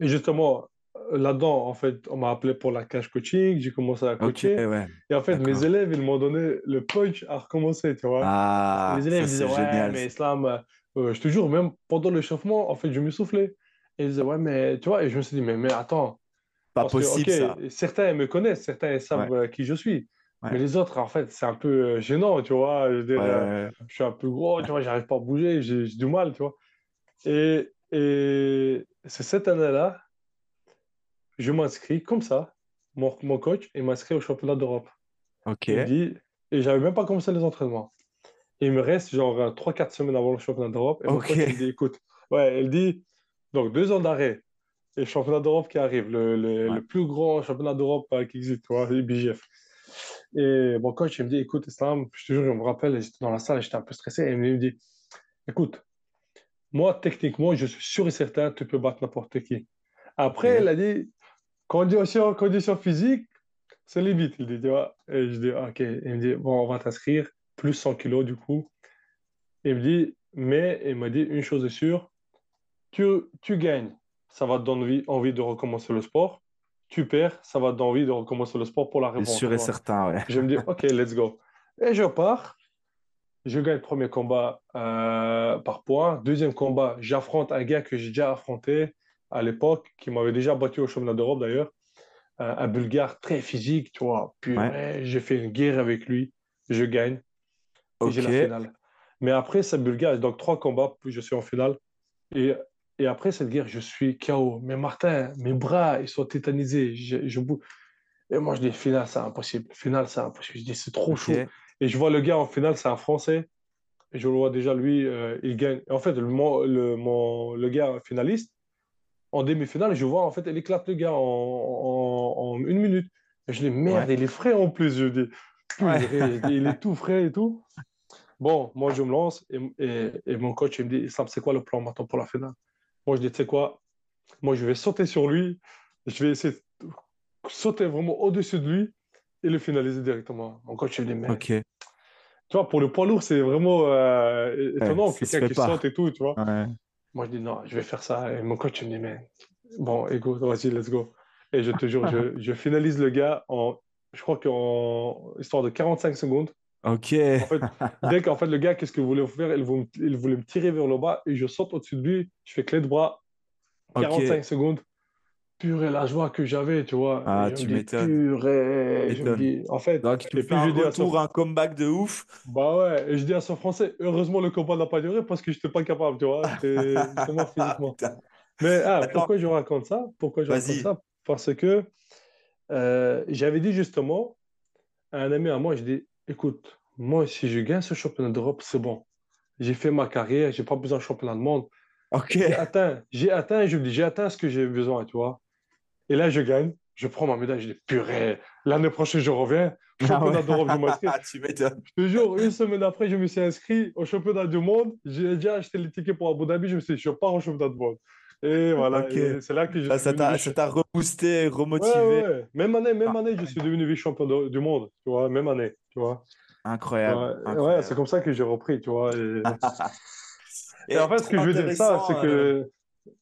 Et justement, là-dedans, en fait, on m'a appelé pour la cage coaching, j'ai commencé à coacher. ouais. Et en fait, mes élèves, ils m'ont donné le punch à recommencer, tu vois. Ah, les élèves ça disaient, ouais, génial. mais Islam, euh, je te jure, même pendant l'échauffement, en fait, je me soufflais. Et ils disaient, ouais, mais tu vois, et je me suis dit, mais, mais attends, Pas parce que, possible ça. ok, certains me connaissent, certains savent euh, qui je suis. Ouais. Mais les autres, en fait, c'est un peu euh, gênant, tu vois. Je Ouais, ouais, je suis un peu gros, tu vois, j'arrive pas à bouger, j'ai du mal, tu vois. Et, et c'est cette année-là, je m'inscris comme ça, mon, mon coach, il m'inscrit au championnat d'Europe. Ok. Il dit, et j'avais même pas commencé les entraînements. Il me reste genre 3-4 semaines avant le championnat d'Europe. Et mon coach, il me dit, écoute, ouais, il dit, donc deux ans d'arrêt, et le championnat d'Europe qui arrive, le, le- Ouais. le plus grand championnat d'Europe euh, qui existe, tu vois, le BGF. Et mon coach, il me dit, écoute, Islam, je te jure, je me rappelle, j'étais dans la salle, j'étais un peu stressé, et il me dit, écoute, moi, techniquement, je suis sûr et certain tu peux battre n'importe qui. Après, il a dit, condition, condition physique, c'est limite, il dit, tu vois. Et je dis, ok. Il me dit, bon, on va t'inscrire, plus 100 kilos du coup. Il me dit, mais il m'a dit une chose est sûre, tu, tu gagnes, ça va te donner envie, envie de recommencer le sport. Tu perds, ça va te donner envie de recommencer le sport pour la C'est revanche. sûr et certain, ouais. Je me dis, OK, let's go. Et je pars. Je gagne le premier combat euh, par points. Deuxième combat, j'affronte un gars que j'ai déjà affronté à l'époque, qui m'avait déjà battu au championnat d'Europe d'ailleurs. Un, un Bulgare très physique, tu vois. Purée, j'ai fait une guerre avec lui. Je gagne. Et j'ai la Ok. finale. Mais après, ce Bulgare, donc trois combats, puis je suis en finale. Et, et après cette guerre, je suis KO. Mais Martin, mes bras, ils sont tétanisés. Je, je. Et moi, je dis, finale, c'est impossible. Finale, c'est impossible. Je dis, c'est trop chaud. Et je vois le gars en finale, c'est un Français. Et je le vois déjà, lui, euh, il gagne. Et en fait, le, mon- le, mon- le gars finaliste, en demi-finale, je vois, en fait, il éclate le gars en, en- en une minute. Et je dis, merde, Ouais. il est frais en plus. Je dis, Ouais. purée, je dis, il est tout frais et tout. Bon, moi, je me lance et, et- et mon coach, il me dit, Islam, c'est quoi le plan maintenant pour la finale? Moi, je dis, tu sais quoi? Moi, je vais sauter sur lui. Je vais essayer de sauter vraiment au-dessus de lui et le finaliser directement. Mon coach, il me dit, mais tu vois, pour le poids lourd, c'est vraiment euh, étonnant, se quelqu'un qui pas. saute et tout, tu vois. Ouais. Moi, je dis non, je vais faire ça. Et mon coach il me dit, mais bon, écoute, vas-y, let's go. Et je te jure, je, je finalise le gars en, je crois qu'en histoire de 45 secondes. Ok. En fait, dès qu'en fait, le gars, qu'est-ce qu'il voulait faire? Il voulait, il voulait me tirer vers le bas et je saute au-dessus de lui. Je fais clé de bras, Ok. 45 secondes. Purée, la joie que j'avais, tu vois. Ah, tu m'étonnes. purée. Je me dis, en fait, Donc, tu et fais puis un à un comeback de ouf. bah ouais, et je dis à son français, heureusement le combat n'a pas duré parce que je n'étais pas capable, tu vois, j'étais mort physiquement. Mais ah, pourquoi je raconte ça? Pourquoi je raconte ça? Parce que euh, j'avais dit justement à un ami à moi, je dis, écoute, moi si je gagne ce championnat d'Europe, c'est bon. J'ai fait ma carrière, j'ai pas besoin de championnat de monde. Ok. J'ai atteint, j'ai atteint, je me dis, j'ai atteint ce que j'ai besoin, tu vois. Et là, je gagne, je prends ma médaille, je dis, purée, l'année prochaine, je reviens. Ah Championnat ouais. d'Europe, je m'inscris. Ah, tu m'étonnes. Je te jure, une semaine après, je me suis inscrit au championnat du monde. J'ai déjà acheté les tickets pour Abu Dhabi. Je me suis dit, je pars au championnat du monde. Et voilà, c'est là que je Ah, suis ça t'a vice- ça t'a reboosté, remotivé. ouais, ouais. Même année, même Ah, année, je suis devenu vice-champion du monde. Tu vois, même année. Tu vois. Incroyable. Ouais, c'est comme ça que j'ai repris. Tu vois. Et, Et et en fait, ce que je veux dire, ça, c'est euh, que.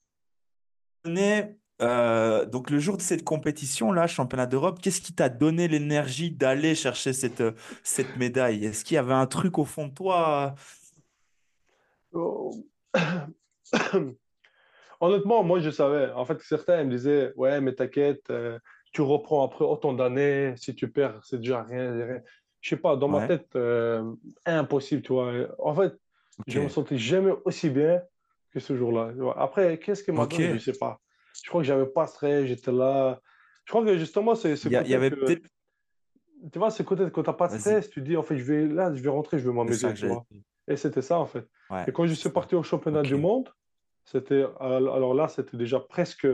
donné, euh, donc le jour de cette compétition-là, championnat d'Europe, qu'est-ce qui t'a donné l'énergie d'aller chercher cette, euh, cette médaille? Est-ce qu'il y avait un truc au fond de toi? Oh. Honnêtement, moi, je savais. En fait, certains me disaient, ouais, mais t'inquiète, euh, tu reprends après autant d'années. Si tu perds, c'est déjà rien. rien. Je sais pas, dans ma tête, euh, impossible, tu vois. En fait, je me sentais jamais aussi bien que ce jour-là. Après, qu'est-ce qui m'a ok. donné? Je sais pas. Je crois que j'avais pas stress, j'étais là. Je crois que justement, c'est ce Il y, avait que, peut-être. tu vois, ce côté quand t'as pas de stress, tu dis, en fait, je vais là, je vais rentrer, je vais c'est m'amuser, tu vois. Et c'était ça, en fait. Ouais, Et quand je c'est suis parti au championnat du monde, c'était, alors là, c'était déjà presque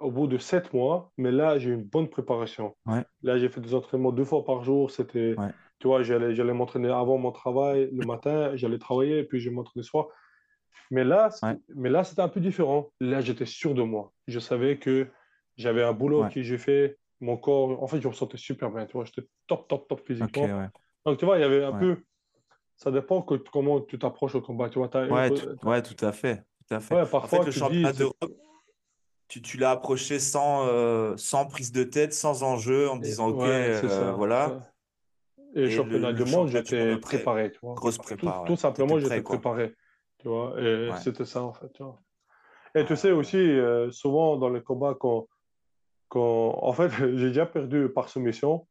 au bout de sept mois, mais là, j'ai eu une bonne préparation. Ouais. Là, j'ai fait des entraînements deux fois par jour. C'était, Ouais. tu vois, j'allais, j'allais m'entraîner avant mon travail le matin, j'allais travailler, et puis je m'entraînais le soir. Mais là, Ouais. mais là, c'était un peu différent. Là, j'étais sûr de moi. Je savais que j'avais un boulot que j'ai fait. Mon corps, en fait, je me sentais super bien. Tu vois, j'étais top, top, top physiquement. Donc, tu vois, il y avait un peu. Ça dépend que, comment tu t'approches au combat. Tu vois, une Ouais, tout, t'as- ouais, tout à fait. Tout à fait. Ouais, En parfois, fait, le dis, championnat d'Europe, tu, tu l'as approché sans, euh, sans prise de tête, sans enjeu, en te disant, OK, euh, ça. voilà. Et le Et championnat le du monde, championnat du monde j'étais préparé, tu vois. grosse prépa, tout simplement, j'étais préparé, tu vois. Et c'était ça, en fait, tu vois. Et tu sais aussi, euh, souvent dans les combats, quand, quand... En fait, j'ai déjà perdu par soumission,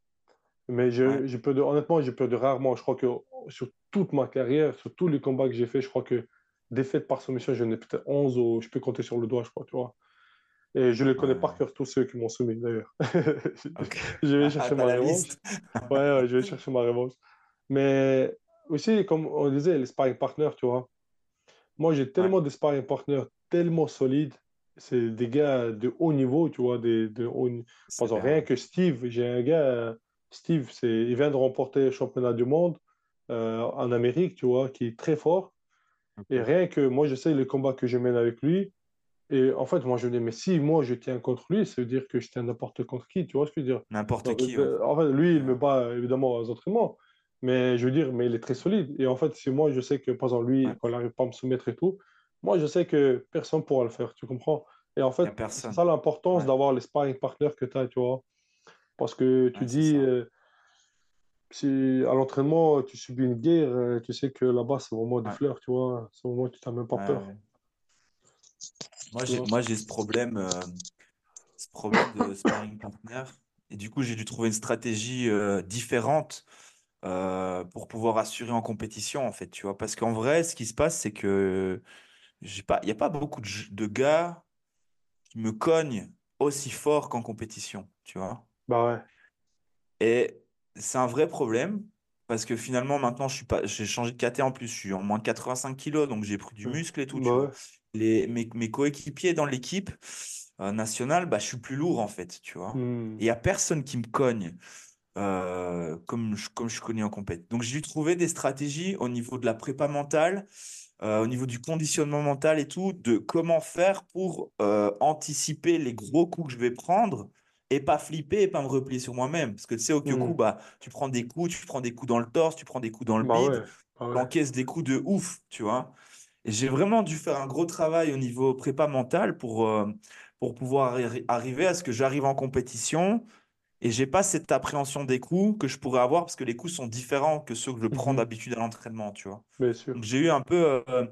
mais Ouais. je- j'ai perdu, honnêtement, j'ai perdu rarement. Je crois que sur toute ma carrière, sur tous les combats que j'ai fait, je crois que défaite par soumission, j'en ai peut-être 11 ou je peux compter sur le doigt, je crois, tu vois. Et je les connais Ouais. par cœur, tous ceux qui m'ont soumis, d'ailleurs. Je vais chercher ma revanche. Ouais, ouais, je vais chercher ma revanche. Mais aussi, comme on disait, les sparring partners, tu vois. Moi, j'ai tellement de sparring partners tellement solides. C'est des gars de haut niveau, tu vois. Des, de haut... Par exemple, rien que Steve, j'ai un gars, Steve, c'est, il vient de remporter le championnat du monde euh, en Amérique, tu vois, qui est très fort. Et rien que moi, je sais les combats que je mène avec lui. Et en fait, moi, je me dis, mais si moi, je tiens contre lui, ça veut dire que je tiens n'importe contre qui, tu vois ce que je veux dire? N'importe qui, ouais. euh, en fait, lui, il me bat évidemment aux entraînements, mais je veux dire, mais il est très solide. Et en fait, si moi, je sais que, par exemple, lui, Ouais. quand il n'arrive pas à me soumettre et tout, moi, je sais que personne ne pourra le faire, tu comprends? Et en fait, c'est ça l'importance Ouais. d'avoir les sparring partners que tu as, tu vois? Parce que tu Ouais, dis, euh, si à l'entraînement, tu subis une guerre, euh, tu sais que là-bas, c'est vraiment des Ouais. fleurs, tu vois. C'est vraiment, tu n'as même pas Ouais, peur. Moi, j'ai, ce problème, euh, ce problème de sparring partner. Et du coup, j'ai dû trouver une stratégie euh, différente pour pouvoir assurer en compétition, en fait, tu vois. Parce qu'en vrai, ce qui se passe, c'est que j'ai pas, il n'y a pas beaucoup de gars qui me cognent aussi fort qu'en compétition, tu vois. Bah ouais. Et c'est un vrai problème parce que finalement, maintenant, je suis pas, j'ai changé de caté en plus. Je suis en moins de 85 kilos, donc j'ai pris du Mm. muscle et tout, Bah ouais. Les, mes, mes coéquipiers dans l'équipe euh, nationale, bah, je suis plus lourd en fait, tu vois. Mm. Et il n'y a personne qui me cogne euh, comme je, comme je suis connu en compète. Donc, j'ai dû trouver des stratégies au niveau de la prépa mentale, euh, au niveau du conditionnement mental et tout, de comment faire pour anticiper les gros coups que je vais prendre et pas flipper et pas me replier sur moi-même. Parce que tu sais, au Kyoku, Mm. bah, tu prends des coups, tu prends des coups dans le torse, tu prends des coups dans le Bah bide, ouais. Bah ouais. encaisses des coups de ouf, tu vois. Et j'ai vraiment dû faire un gros travail au niveau prépa mental pour, euh, pour pouvoir arri- arriver à ce que j'arrive en compétition et j'ai pas cette appréhension des coups que je pourrais avoir parce que les coups sont différents que ceux que je prends Mhm. d'habitude à l'entraînement, tu vois. J'ai eu un peu euh,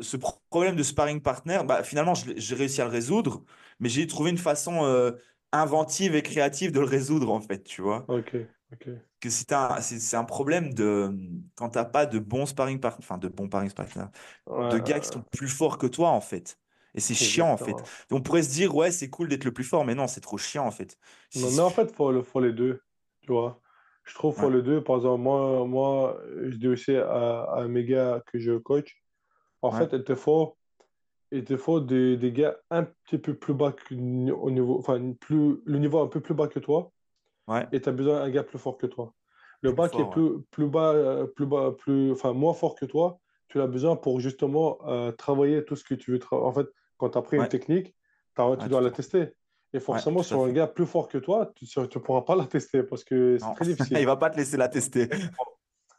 ce pro- problème de sparring partner. Bah, finalement, j'ai réussi à le résoudre, mais j'ai trouvé une façon euh, inventive et créative de le résoudre, en fait, tu vois. Ok. Ok. Que c'est un, c'est un problème de quand t'as pas de bons sparring partners, enfin de bons sparring partners, Ouais, de gars qui sont plus forts que toi, en fait. Et c'est chiant, en fait. On pourrait se dire, ouais, c'est cool d'être le plus fort, mais non, c'est trop chiant, en fait. Non, mais en fait, il faut, faut les deux, tu vois. Je trouve faut Ouais, les deux. Par exemple, moi, moi je dis aussi à, à mes gars que je coach, en ouais, fait, il te faut, il te faut des, des gars un petit peu plus bas que, au niveau, enfin, plus, le niveau un peu plus bas que toi, ouais, et tu as besoin d'un gars plus fort que toi. Le plus bas qui est ouais. plus, plus bas, euh, plus bas, plus, enfin, moins fort que toi, tu l'as besoin pour justement euh, travailler tout ce que tu veux. En fait, quand tu as pris une technique, tu dois la tester. Et forcément, sur un fait. gars plus fort que toi, tu ne pourras pas la tester parce que c'est très il difficile. va pas te laisser la tester.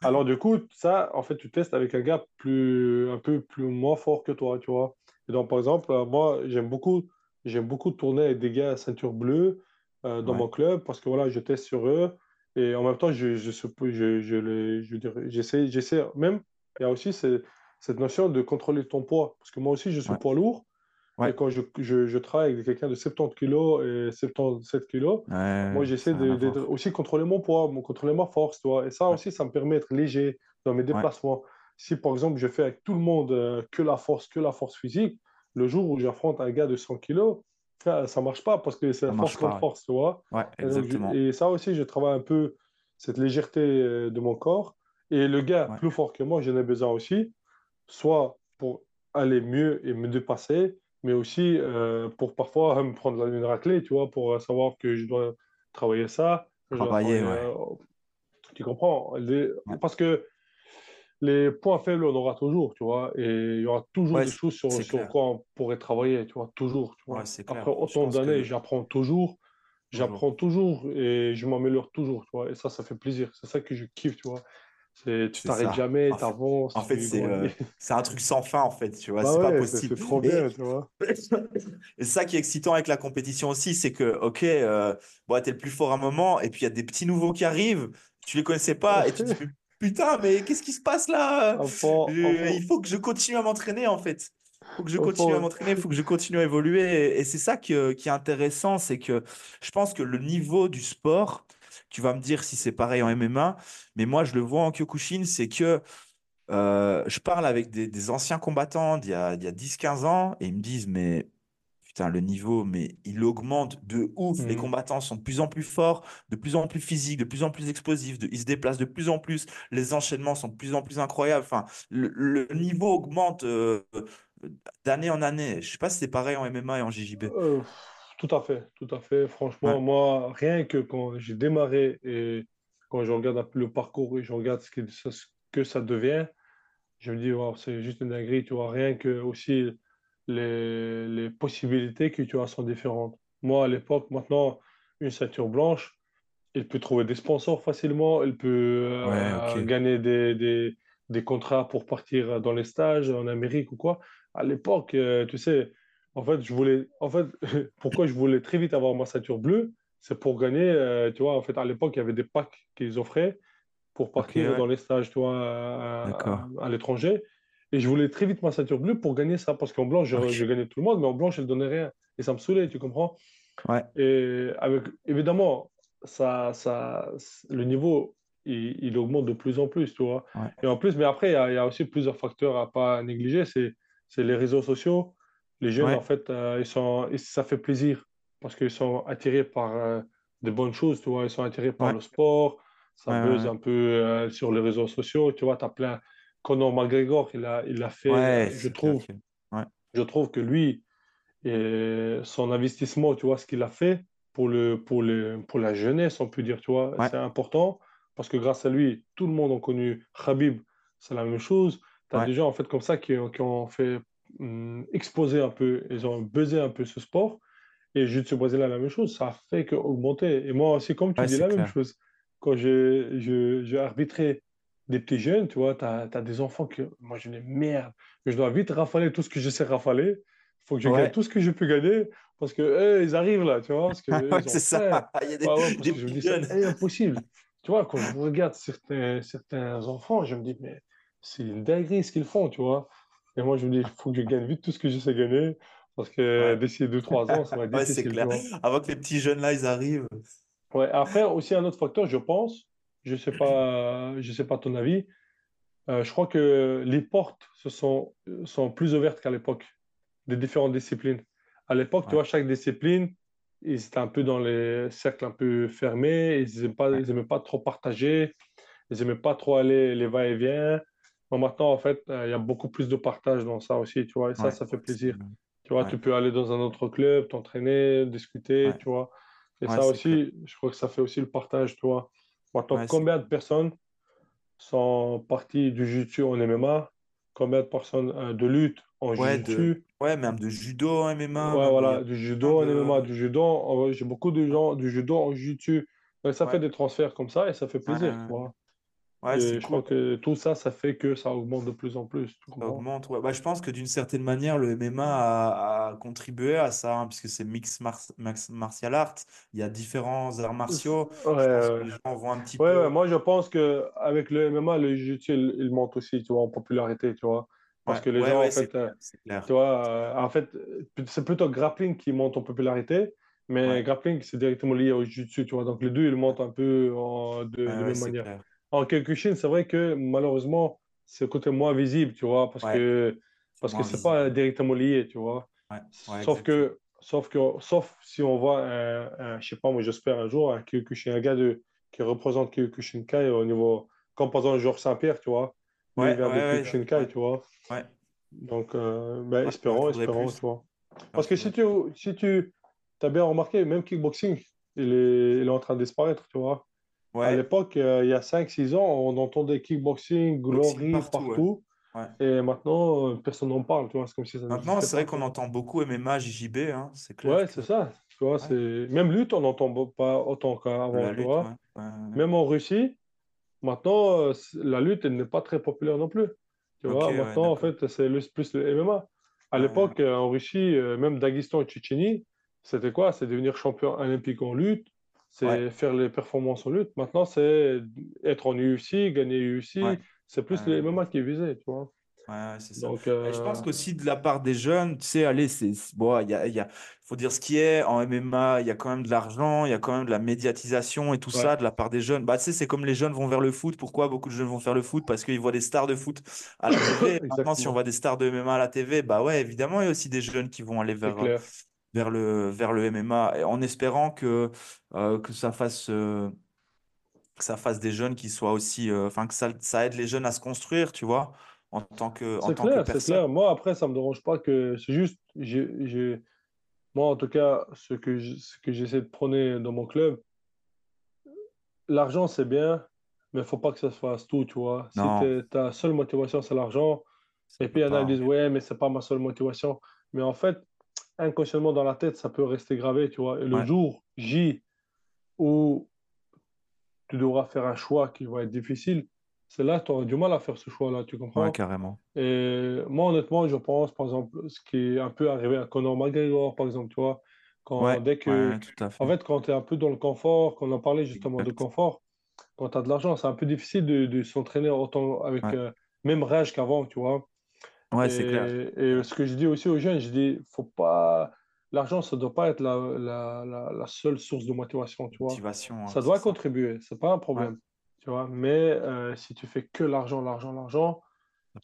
Alors, du coup, ça, en fait, tu testes avec un gars plus, un peu plus moins fort que toi, tu vois. Et donc, par exemple, euh, moi, j'aime beaucoup, j'aime beaucoup tourner avec des gars à ceinture bleue euh, dans Ouais, mon club parce que voilà, je teste sur eux et en même temps, je, je, je, je, les- je dire, j'essaie, j'essaie même, il y a aussi ce- cette notion de contrôler ton poids parce que moi aussi, je suis ouais, poids lourd et ouais. quand je, je, je travaille avec quelqu'un de 70 kilos et 77 kilos, moi, j'essaie de, voir. aussi contrôler mon poids, contrôler ma force, tu vois. Et ça Ouais, aussi, ça me permet d'être léger dans mes déplacements. Si, par exemple, je fais avec tout le monde euh, que la force, que la force physique, le jour où j'affronte un gars de 100 kilos, ça, ça marche pas parce que c'est ça force contre force, tu vois. Ouais, Et, donc, exactement. et ça aussi, je travaille un peu cette légèreté euh, de mon corps. Et le gars Ouais, plus fort que moi, j'en ai besoin aussi, soit pour aller mieux et me dépasser, mais aussi euh, pour parfois me prendre une raclée, tu vois, pour savoir que je dois travailler ça. Travailler, ouais. Euh, tu comprends? Parce que les points faibles, on aura toujours, tu vois, et il y aura toujours des choses sur, sur quoi on pourrait travailler, tu vois, toujours. Tu vois. Après autant d'années, j'apprends toujours, j'apprends toujours et je m'améliore toujours, tu vois, et ça, ça fait plaisir. C'est ça que je kiffe, tu vois. Tu t'arrêtes jamais, tu avances. En fait, euh, c'est un truc sans fin, en fait, tu vois, bah c'est pas possible. C'est trop bien, tu vois. et ça qui est excitant avec la compétition aussi, c'est que, ok, euh, bon, tu es le plus fort à un moment, et puis il y a des petits nouveaux qui arrivent, tu les connaissais pas, et tu te dis, putain, mais qu'est-ce qui se passe là? Il faut que je continue à m'entraîner, en fait. Il faut que je continue à m'entraîner, il faut que je continue à évoluer. Et, c'est ça qui, qui est intéressant, c'est que je pense que le niveau du sport, tu vas me dire si c'est pareil en MMA, mais moi, je le vois en Kyokushin, c'est que euh, je parle avec des, anciens combattants d'il y a, a 10-15 ans et ils me disent, mais putain, le niveau, mais il augmente de ouf. Les mmh. combattants sont de plus en plus forts, de plus en plus physiques, de plus en plus explosifs, ils se déplacent de plus en plus, les enchaînements sont de plus en plus incroyables. Enfin, le, niveau augmente euh, d'année en année. Je sais pas si c'est pareil en MMA et en JJB. Euh, tout à fait, tout à fait. Franchement, moi, rien que quand j'ai démarré et quand je regarde un peu le parcours et je regarde ce que, ça, ce que ça devient, je me dis, c'est juste une dinguerie, tu vois. Rien que aussi les, les possibilités que tu as sont différentes. Moi, à l'époque, maintenant, une ceinture blanche, il peut trouver des sponsors facilement, il peut euh, gagner des, des, des, contrats pour partir dans les stages en Amérique ou quoi. À l'époque, euh, tu sais, en fait, je voulais, en fait, pourquoi je voulais très vite avoir ma ceinture bleue, c'est pour gagner, euh, tu vois, en fait, à l'époque, il y avait des packs qu'ils offraient pour partir dans les stages, tu vois, à, l'étranger. Et je voulais très vite ma ceinture bleue pour gagner ça, parce qu'en blanche, je, gagnais tout le monde, mais en blanche, je ne donnais rien. Et ça me saoulait, tu comprends? Ouais. Et avec, évidemment, ça, ça, le niveau, il, il, augmente de plus en plus, tu vois? Et en plus, mais après, il y, a, il y, a aussi plusieurs facteurs à pas négliger. C'est les réseaux sociaux, les jeunes, en fait, euh, ils sont, ça fait plaisir parce qu'ils sont attirés par euh, des bonnes choses, tu vois? Ils sont attirés par le sport, ça buzz un peu euh, sur les réseaux sociaux, tu vois? Tu as plein. Conor McGregor, il a, il a fait, je trouve, je trouve que lui, et son investissement, tu vois, ce qu'il a fait pour, le, pour, le, pour la jeunesse, on peut dire, tu vois, c'est important parce que grâce à lui, tout le monde a connu Khabib, c'est la même chose. Tu as des gens, en fait, comme ça qui, qui ont fait Hum, exposé un peu, ils ont buzzé un peu ce sport. Et Jiu-Jitsu brésilien, la même chose, ça a fait qu'augmenter. Et moi aussi, comme tu dis, la même chose. Quand j'ai arbitré des petits jeunes, tu vois, tu as, des enfants que moi je dis merde, je dois vite rafaler tout ce que je sais rafaler. Il faut que je gagne tout ce que je peux gagner parce que ils arrivent là, tu vois. c'est ça. Il y a des, ouais, c'est impossible. tu vois, quand je regarde certains, certains enfants, je me dis, mais c'est une dinguerie ce qu'ils font, tu vois. Et moi, je me dis, il faut que je gagne vite tout ce que je sais gagner. Parce que d'ici 2-3 ans, ça va être difficile. clair. Avant que les petits jeunes là, ils arrivent. Ouais, après, aussi un autre facteur, je pense, je ne sais, pas, je sais pas ton avis, euh, je crois que les portes se sont, sont plus ouvertes qu'à l'époque des différentes disciplines. À l'époque, tu vois, chaque discipline, ils étaient un peu dans les cercles un peu fermés, ils n'aimaient pas, pas trop partager, ils n'aimaient pas trop aller les va-et-vient. Maintenant, en fait, euh, il y a beaucoup plus de partage dans ça aussi, tu vois, et ça, ça fait plaisir. Tu vois, tu peux aller dans un autre club, t'entraîner, discuter, tu vois. Et ça aussi, je crois que ça fait aussi le partage, tu vois. Maintenant, combien de personnes sont parties du jiu-jitsu en MMA Combien de personnes euh, de lutte en jiu-jitsu? Ouais, même de judo en MMA. Ouais, voilà, du judo en MMA, du judo. J'ai beaucoup de gens du judo en jiu-jitsu. Ça fait des transferts comme ça et ça fait plaisir, je crois que tout ça, ça fait que ça augmente de plus en plus. Ça augmente, ouais. Bah, je pense que d'une certaine manière, le MMA a, contribué à ça, hein, puisque c'est mix martial art. Il y a différents arts martiaux. je pense que les gens vont un petit peu. moi, je pense qu'avec le MMA, le jiu-jitsu, il, monte aussi, tu vois, en popularité, tu vois. Parce que les gens, en fait, euh, tu vois, euh, en fait, c'est plutôt grappling qui monte en popularité. Mais grappling, c'est directement lié au jiu-jitsu, tu vois. Donc les deux, ils montent un peu de, la même manière. En Kyokushin, c'est vrai que malheureusement, c'est le côté moins visible, tu vois, parce que parce que c'est pas directement lié, tu vois. sauf que sauf que sauf si on voit un, je sais pas, moi j'espère un jour un Kyokushin, un gars de, qui représente Kyokushin Kai au niveau, comme par exemple Georges Saint-Pierre, tu vois. Ouais, de Kyokushin Kai, tu vois. Ouais. Donc, euh, ben, espérons, espérons, tu vois. Parce que si tu, si tu as bien remarqué, même kickboxing, il est, il est en train de disparaître, tu vois. À l'époque, euh, il y a cinq six ans, on entendait kickboxing, boxing glory partout, partout. Ouais. Et maintenant, euh, personne n'en parle, tu vois. Comme si ça Maintenant, c'est vrai qu'on entend beaucoup MMA, JJB, hein, c'est clair Ouais, que c'est ça. Tu vois, ouais. Même lutte, on n'entend pas autant qu'avant, tu vois. Même en Russie, maintenant, euh, la lutte, elle n'est pas très populaire non plus. Tu vois, maintenant, en fait, c'est plus le MMA. À l'époque, en Russie, même Daghestan et Tchétchénie, c'était quoi? C'est devenir champion olympique en lutte, ouais, c'est faire les performances en lutte. Maintenant, c'est être en UFC, gagner ouais. UFC. C'est plus le ouais. MMA qui est visé, tu vois. Ouais, c'est ça. Donc, je pense euh, qu'aussi de la part des jeunes, tu sais, allez, c'est, bon, il y a, y a, faut dire ce qui est, en MMA, il y a quand même de l'argent, il y a quand même de la médiatisation et tout ouais, ça de la part des jeunes. Bah, tu sais, c'est comme les jeunes vont vers le foot. Pourquoi beaucoup de jeunes vont faire le foot? Parce qu'ils voient des stars de foot à la TV. Maintenant, si on voit des stars de MMA à la TV, bah ouais, évidemment, il y a aussi des jeunes qui vont aller vers, euh. Vers le, vers le MMA, en espérant que, euh, que ça fasse, euh, que ça fasse des jeunes qui soient aussi, euh, enfin, que ça, ça aide les jeunes à se construire, tu vois, en tant que, en tant que clair, personne. clair. Moi, après, ça me dérange pas que c'est juste, j'ai, moi, en tout cas, ce que je- ce que j'essaie de prôner dans mon club, l'argent, c'est bien, mais il faut pas que ça se fasse tout, tu vois. Si Non. ta seule motivation, c'est l'argent, et puis il y en a qui disent, ouais, mais c'est pas ma seule motivation. Mais en fait, inconsciemment dans la tête, ça peut rester gravé, tu vois. Et le Ouais, jour J où tu devras faire un choix qui va être difficile, c'est là que tu auras du mal à faire ce choix-là, tu ouais, comprends? carrément. Et moi, honnêtement, je pense, par exemple, ce qui est un peu arrivé à Conor McGregor, par exemple, tu vois, quand, Ouais, dès que, ouais, tout à en fait. fait, quand tu es un peu dans le confort, quand on a parlé justement de confort, quand tu as de l'argent, c'est un peu difficile de, de s'entraîner autant avec Ouais, euh, même rage qu'avant, tu vois. Ouais, c'est clair. Et, ce que je dis aussi aux jeunes, je dis, faut pas, l'argent, ça doit pas être la, la, la, la seule source de motivation, tu vois. Motivation, hein, Ça doit contribuer, c'est pas un Ouais, problème, tu vois. Mais euh, si tu fais que l'argent, l'argent, l'argent,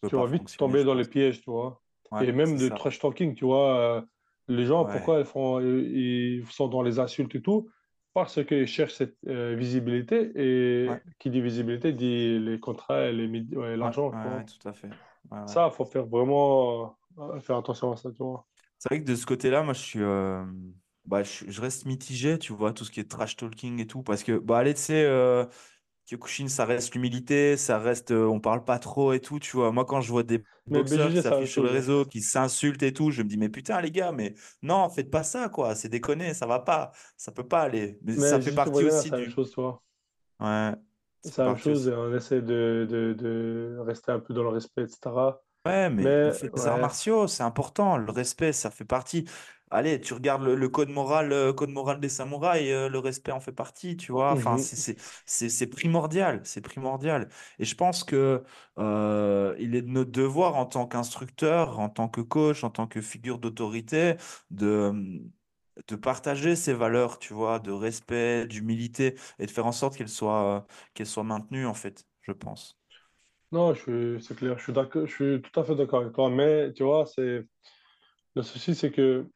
tu vas vite tomber dans les pièges, tu vois. Ouais, Et même de ça. trash talking, tu vois. euh, les gens, Ouais, pourquoi ils font, ils sont dans les insultes et tout? Parce qu'ils cherchent cette euh, visibilité. Et qui dit visibilité dit les contrats et l'argent, ouais, tout à fait. Ouais, ouais. Ça, il faut faire vraiment euh, faire attention à ça, tu vois. C'est vrai que de ce côté-là, moi, je suis, euh, bah, je, je reste mitigé, tu vois, tout ce qui est trash talking et tout, parce que, bah, allez, tu sais, euh, Kyokushin, ça reste l'humilité, ça reste, euh, on parle pas trop et tout, tu vois. Moi, quand je vois des Mais boxeurs qui s'affichent sur le réseau, qui s'insultent et tout, je me dis, mais putain, les gars, mais non, faites pas ça, quoi, c'est déconné, ça va pas, ça peut pas aller. Mais ça fait partie aussi même du. chose, tu vois. Ouais, C'est la même chose on essaie de, de, de rester un peu dans le respect, etc. Ouais, mais des arts martiaux, c'est important, le respect, ça fait partie. Allez, tu regardes le, le code moral, le code moral des samouraïs, euh, le respect en fait partie, tu vois. Enfin, Mhm. c'est c'est- c'est- c'est primordial, c'est primordial. Et je pense que euh, il est de notre devoir en tant qu'instructeur, en tant que coach, en tant que figure d'autorité, de, de partager ces valeurs, tu vois, de respect, d'humilité, et de faire en sorte qu'elles soient, euh, qu'elles soient maintenues, en fait, je pense. Non, c'est clair, je suis je suis tout à fait d'accord avec toi. Mais tu vois, c'est le souci, c'est que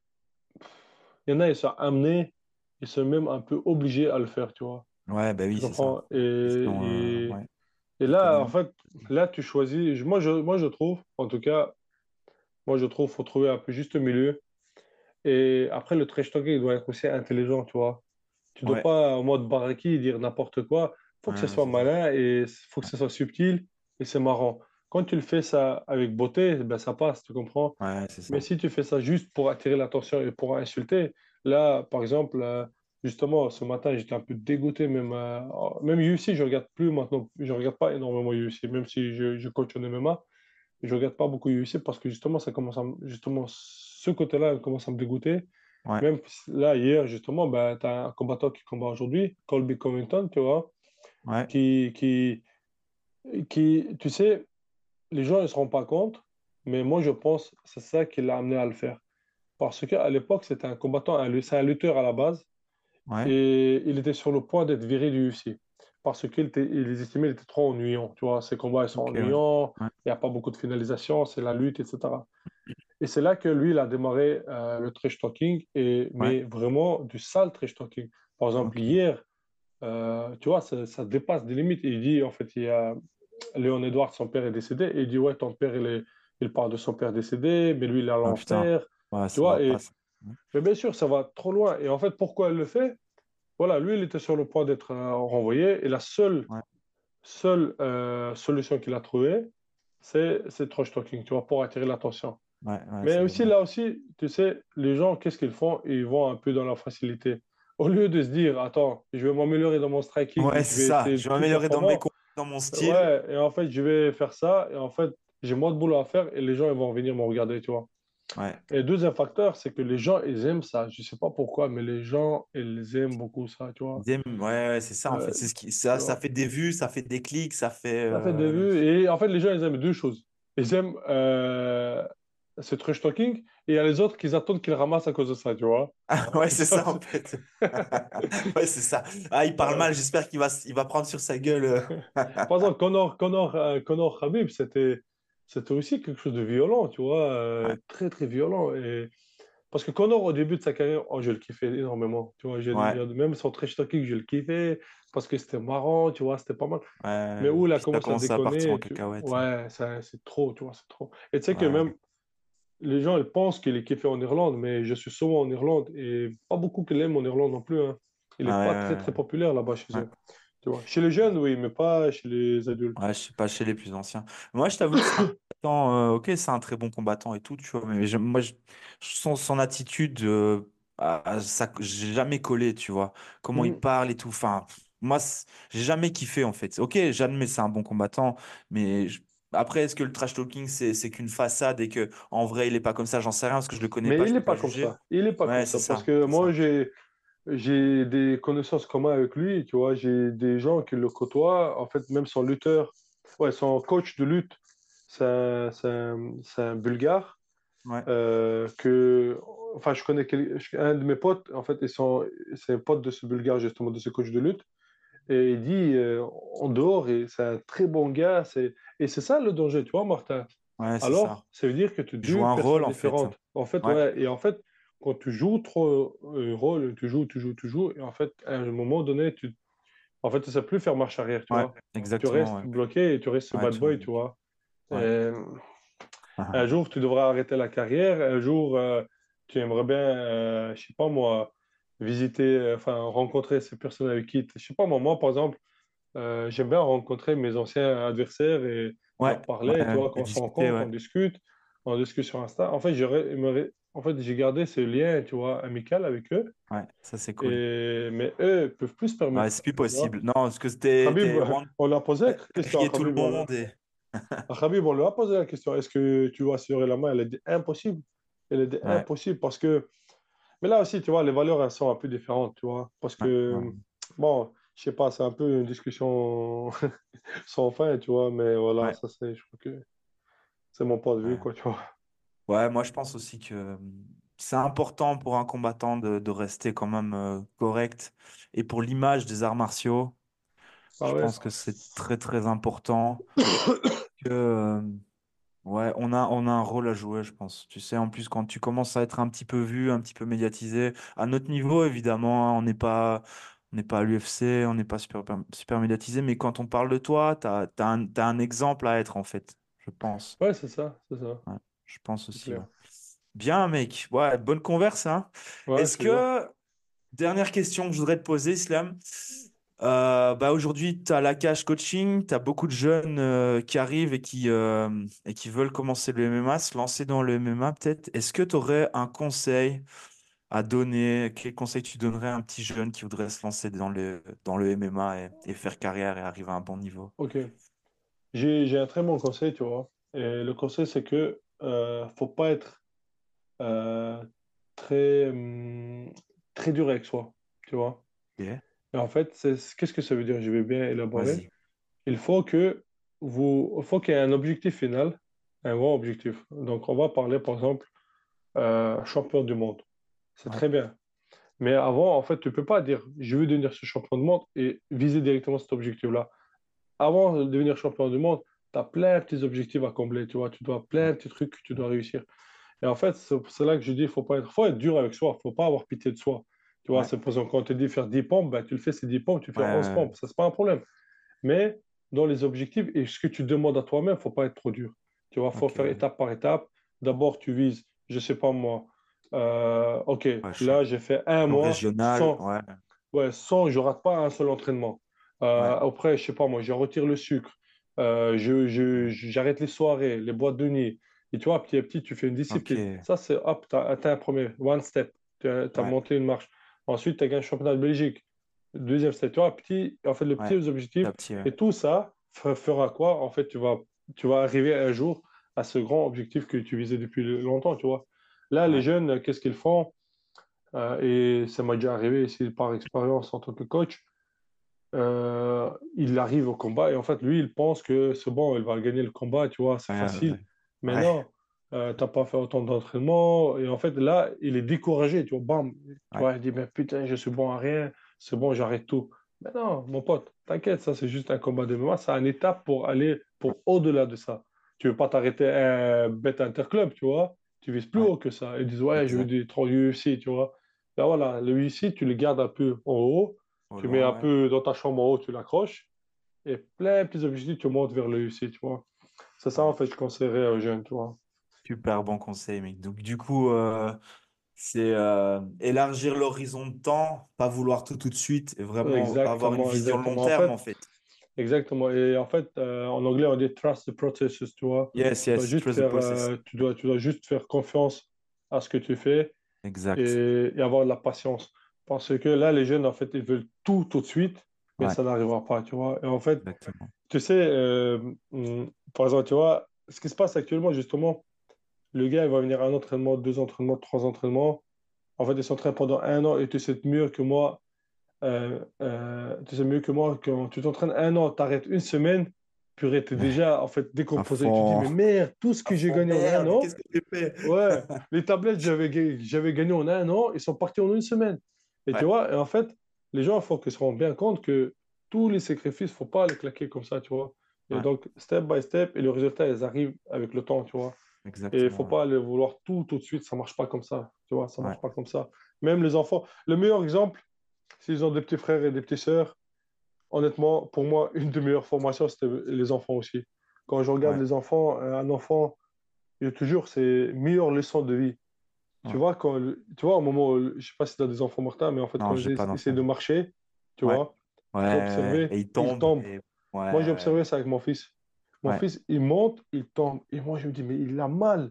il y en a, ils sont amenés, ils sont même un peu obligés à le faire, tu vois. Ouais, bah Tu oui, c'est ça. Et, euh, et, ouais. et là, en fait, là, tu choisis. Moi, je, moi, je trouve, en tout cas, moi, je trouve, faut trouver un peu juste milieu. Et après, le trash talking, il doit être aussi intelligent, tu vois. Tu dois Ouais, pas, en mode baraki, dire n'importe quoi. faut que ce soit malin et faut que ce soit subtil et c'est marrant. Quand tu le fais ça avec beauté, ben, ça passe, tu comprends? Ouais, Mais si tu fais ça juste pour attirer l'attention et pour insulter, là, par exemple, euh, justement, ce matin, j'étais un peu dégoûté, même, euh, même UFC, je regarde plus maintenant, je regarde pas énormément UFC, même si je, je coach en MMA, je regarde pas beaucoup UFC parce que justement, ça commence à, me- justement, ce côté-là commence à me dégoûter. Ouais, Même là, hier, justement, ben, tu as un combattant qui combat aujourd'hui, Colby Covington, tu vois, ouais, qui, qui, qui, tu sais, les gens ne se rendent pas compte, mais moi, je pense que c'est ça qui l'a amené à le faire. Parce qu'à l'époque, c'était un combattant, c'est un lutteur à la base, ouais. et il était sur le point d'être viré du UFC. Parce qu'il était, il estimait qu'il était trop ennuyant. Tu vois, ses combats, ils sont ennuyants, il n'y a pas beaucoup de finalisation, c'est la lutte, etc. Et c'est là que lui, il a démarré euh, le trash talking, et, ouais. mais vraiment du sale trash talking. Par exemple, hier, euh, tu vois, ça, ça dépasse des limites. Il dit, en fait, il y a Léon Edouard, son père est décédé, et il dit, ouais, ton père, il est, il parle de son père décédé, mais lui, il est à Ah, l'enfer. Ouais, Tu vois, et, mais bien sûr, ça va trop loin. Et en fait, pourquoi elle le fait? Voilà, lui, il était sur le point d'être euh, renvoyé, et la seule, Ouais, seule solution qu'il a trouvée, c'est c'est trash talking, tu vois, pour attirer l'attention. Ouais, ouais, Mais aussi, là aussi, tu sais, les gens, qu'est-ce qu'ils font? Ils vont un peu dans la facilité. Au lieu de se dire, attends, je vais m'améliorer dans mon striking, Ouais, je c'est vais ça. Je vais m'améliorer dans mes dans mon style. Ouais, et en fait, je vais faire ça, et en fait, j'ai moins de boulot à faire, et les gens, ils vont venir me regarder, tu vois. Ouais. Et deuxième facteur, c'est que les gens, ils aiment ça. Je sais pas pourquoi, mais les gens, ils aiment beaucoup ça, tu vois. Ils aiment- Ouais, ouais, c'est ça en fait. Euh, C'est ce qui, tu ça, ça fait des vues, ça fait des clics, ça fait. Ça fait des euh, vues. Et en fait, les gens, ils aiment deux choses. Ils aiment euh, ce trash talking, et il y a les autres qui attendent qu'ils ramassent à cause de ça, tu vois. Ah, ouais, c'est Ça, en fait. Ouais, c'est ça. Ah, il parle mal. J'espère qu'il va, il va prendre sur sa gueule. Par exemple, Conor, Conor, euh, c'était, c'était aussi quelque chose de violent, tu vois, euh, Ouais, très, très violent. Et... Parce que Conor, au début de sa carrière, oh, je le kiffais énormément. Tu vois, ouais, même son trash talking, je le kiffais parce que c'était marrant, tu vois, c'était pas mal. Mais où il a commencé à commencé à déconner, tu... ouais, ça, c'est trop, tu vois, c'est trop. Et tu sais que même les gens, ils pensent qu'il est kiffé en Irlande, mais je suis souvent en Irlande et pas beaucoup qui l'aiment en Irlande non plus. hein. Il n'est Ah, pas ouais, très, très populaire là-bas chez ouais. eux. Tu vois. Chez les jeunes, oui, mais pas chez les adultes. Ouais, je sais pas, chez les plus anciens. Moi, je t'avoue que c'est un combattant, euh, ok, c'est un très bon combattant et tout, tu vois, mais je- moi, je, son, son attitude, euh, à- à ça, j'ai jamais collé, tu vois, comment il Mhm. parle et tout. Enfin, moi, j'ai jamais kiffé, en fait. Ok, j'admets, c'est un bon combattant, mais je- après, est-ce que le trash talking, c'est, qu'une façade et que en vrai, il est pas comme ça, j'en sais rien parce que je le connais Mais pas, il je n'est pas pas comme ça. Il n'est pas Ouais, comme ça. Parce ça, que moi, j'ai, j'ai des connaissances communes avec lui. Tu vois, j'ai des gens qui le côtoient. En fait, même son lutteur, ouais, son coach de lutte, c'est un, c'est un- un Bulgare. Ouais, euh, que, enfin, je connais quel- un de mes potes, en fait, sont, c'est un pote de ce Bulgare, justement, de ce coach de lutte. Et il dit, euh, en dehors, et c'est un très bon gars. Et c'est ça le danger, tu vois, Martin? ouais, c'est ça. Alors, ça veut dire que tu es Tu joues un rôle, en fait. En fait, Ouais, ouais. Et en fait, quand tu joues trop un rôle, tu joues, tu joues, tu joues, et en fait, à un moment donné, tu, en fait, tu ne sais plus faire marche arrière, tu vois. Tu exactement, restes ouais. bloqué et tu restes ce bad tu... boy, tu vois. ouais. Et un jour, tu devras arrêter la carrière. Un jour, euh, tu aimerais bien, euh, je sais pas moi, visiter, euh, enfin, rencontrer ces personnes avec qui, je sais pas moi, moi, par exemple, euh, j'aime bien rencontrer mes anciens adversaires et Ouais, leur parler, tu ouais, vois, et qu'on se rencontre, on ouais. discute, on discute sur Insta. En fait, aimerais- en fait, j'ai gardé ce lien, tu vois, amical avec eux. Ouais, ça c'est cool. Et, mais eux peuvent plus se Ouais, permettre c'est ça, plus tu possible. Non, parce que c'était one- on l'a posé la question crié tout le monde et Khabib, on lui a posé la question, est-ce que tu vas serrer la main? Elle a dit impossible. Elle a dit ouais, impossible parce que... Mais là aussi, tu vois, les valeurs, elles sont un peu différentes, tu vois. Parce que, ouais, bon, je sais pas, c'est un peu une discussion sans fin, tu vois. Mais voilà, ouais, ça, c'est, je crois que c'est mon point de vue, quoi, tu vois. Ouais, moi je pense aussi que hum, c'est important pour un combattant de, de rester quand même euh, correct. Et pour l'image des arts martiaux, Ah je pense que c'est très très important que euh, ouais, on a, on a un rôle à jouer, je pense. Tu sais, en plus, quand tu commences à être un petit peu vu, un petit peu médiatisé, à notre niveau, évidemment, hein, on n'est pas, on n'est pas à l'UFC, on n'est pas super, super médiatisé, mais quand on parle de toi, tu as, un, t'as un exemple à être, en fait, je pense. Ouais, c'est ça, c'est ça, Ouais, je pense aussi, ouais. Bien, mec. Ouais, bonne converse, hein. Ouais, Est-ce que, dernière question que je voudrais te poser, Islam, euh, bah aujourd'hui, tu as la cage coaching, tu as beaucoup de jeunes euh, qui arrivent et qui, euh, et qui veulent commencer le MMA, se lancer dans le MMA peut-être. Est-ce que tu aurais un conseil à donner? Quel conseil tu donnerais à un petit jeune qui voudrait se lancer dans le, dans le MMA et, et faire carrière et arriver à un bon niveau? Ok. J'ai, un très bon conseil, tu vois. Et le conseil, c'est que faut pas être très, hum, très dur avec soi, tu vois. Et en fait, qu'est-ce que ça veut dire? Je vais bien élaborer. Il faut que vous, il faut qu'il y ait un objectif final, un grand objectif. Donc, on va parler, par exemple, euh, champion du monde. C'est Ouais, très bien. Mais avant, en fait, tu peux pas dire, je veux devenir ce champion du monde et viser directement cet objectif-là. Avant de devenir champion du monde, tu as plein de petits objectifs à combler, tu vois. Tu dois plein de petits trucs que tu dois réussir. Et en fait, c'est là que je dis, il faut pas être, faut être dur avec soi, faut pas avoir pitié de soi. Tu vois, ouais, c'est quand on te dit faire 10 pompes, ben, tu le fais ces 10 pompes, tu fais ouais, 11 ouais, pompes, ça, c'est pas un problème. Mais dans les objectifs et ce que tu demandes à toi-même, faut pas être trop dur. Tu vois, il faut faire étape par étape. D'abord, tu vises, je sais pas moi, euh, ok, Ouais, là, j'ai fait un mois régional, sans, ouais, ouais, sans, je rate pas un seul entraînement. ouais, Euh, après, je sais pas moi, je retire le sucre, Euh, je, je- je- j'arrête les soirées, les boîtes de nuit. Et tu vois, petit à petit, tu fais une discipline. Ça, c'est hop, tu as atteint un premier, one step, tu as, monté une marche. Ensuite, tu as gagné le championnat de Belgique. Deuxième tu vois, petit, en fait, le ouais, petit objectif. à petit, ouais, Et tout ça fe- fera quoi? En fait, tu vas, tu vas arriver un jour à ce grand objectif que tu visais depuis longtemps, tu vois. Là, les jeunes, qu'est-ce qu'ils font? Euh, et ça m'a déjà arrivé ici par expérience en tant que coach. Euh, il arrive au combat et en fait, lui, il pense que c'est bon, il va gagner le combat, tu vois, c'est facile. Mais non, euh, t'as pas fait autant d'entraînement. Et en fait, là, il est découragé, tu vois, bam, tu vois, il dit, mais putain, je suis bon à rien, c'est bon, j'arrête tout. Mais non, mon pote, t'inquiète, ça, c'est juste un combat de MMA, c'est une étape pour aller pour au-delà de ça. Tu veux pas t'arrêter un bête interclub, tu vois, tu vises plus ouais, haut que ça. Ils disent, ouais, je veux des 3 UFC, tu vois. Ben voilà, le UFC, tu le gardes un peu en haut Au tu mets un peu dans ta chambre en haut, tu l'accroches, et plein de petits objectifs, tu montes vers le UC, tu vois. C'est ça, en fait, je conseillerais aux jeunes, tu vois. Super bon conseil, mec. Donc, du coup, euh, c'est euh, élargir l'horizon de temps, pas vouloir tout tout de suite et vraiment avoir une vision long. En terme, fait, en fait. exactement. Et en fait, euh, en anglais, on dit trust the process, tu vois. Yes, Tu dois yes, juste trust the faire, process. tu dois, tu dois juste faire confiance à ce que tu fais Exact. et, et avoir de la patience. Parce que là, les jeunes, en fait, ils veulent tout tout de suite, mais Ouais, ça n'arrivera pas, tu vois. Et en fait, exactement. tu sais, hum, par exemple, tu vois, ce qui se passe actuellement, justement, Le gars, il va venir à un entraînement, deux entraînements, trois entraînements. En fait, il s'entraîne pendant un an et tu sais mieux que moi. euh, euh, tu sais mieux que moi, quand tu t'entraînes un an, tu arrêtes une semaine, purée, t'es déjà en fait décomposé. Tu te dis, mais merde, tout ce que j'ai gagné en un an, qu'est-ce que j'ai fait? ouais, les tablettes que j'avais j'avais gagné en un an, ils sont partis en une semaine. Et tu vois, et en fait, les gens, il faut qu'ils se rendent bien compte que tous les sacrifices, il ne faut pas les claquer comme ça, tu vois. Et ouais, donc, step by step, et le résultat, ils arrivent avec le temps, tu vois. Et il ne faut pas aller vouloir tout tout de suite, ça ne marche pas comme ça. Tu vois, ça ne Ouais, marche pas comme ça. Même les enfants, le meilleur exemple, s'ils ont des petits frères et des petites sœurs, honnêtement, pour moi, une des meilleures formations, c'était les enfants aussi. Quand je regarde ouais, les enfants, euh, un enfant, je te jure, c'est meilleure leçon de vie. Tu vois, quand, tu vois, au moment où, je ne sais pas si tu as des enfants mortels, mais en fait, Non, quand ils essaient de marcher, tu vois, il ils tombe. tombent. Et... Moi, j'ai observé ça avec mon fils. Mon ouais. fils, il monte, il tombe. Et moi, je me dis, mais il a mal.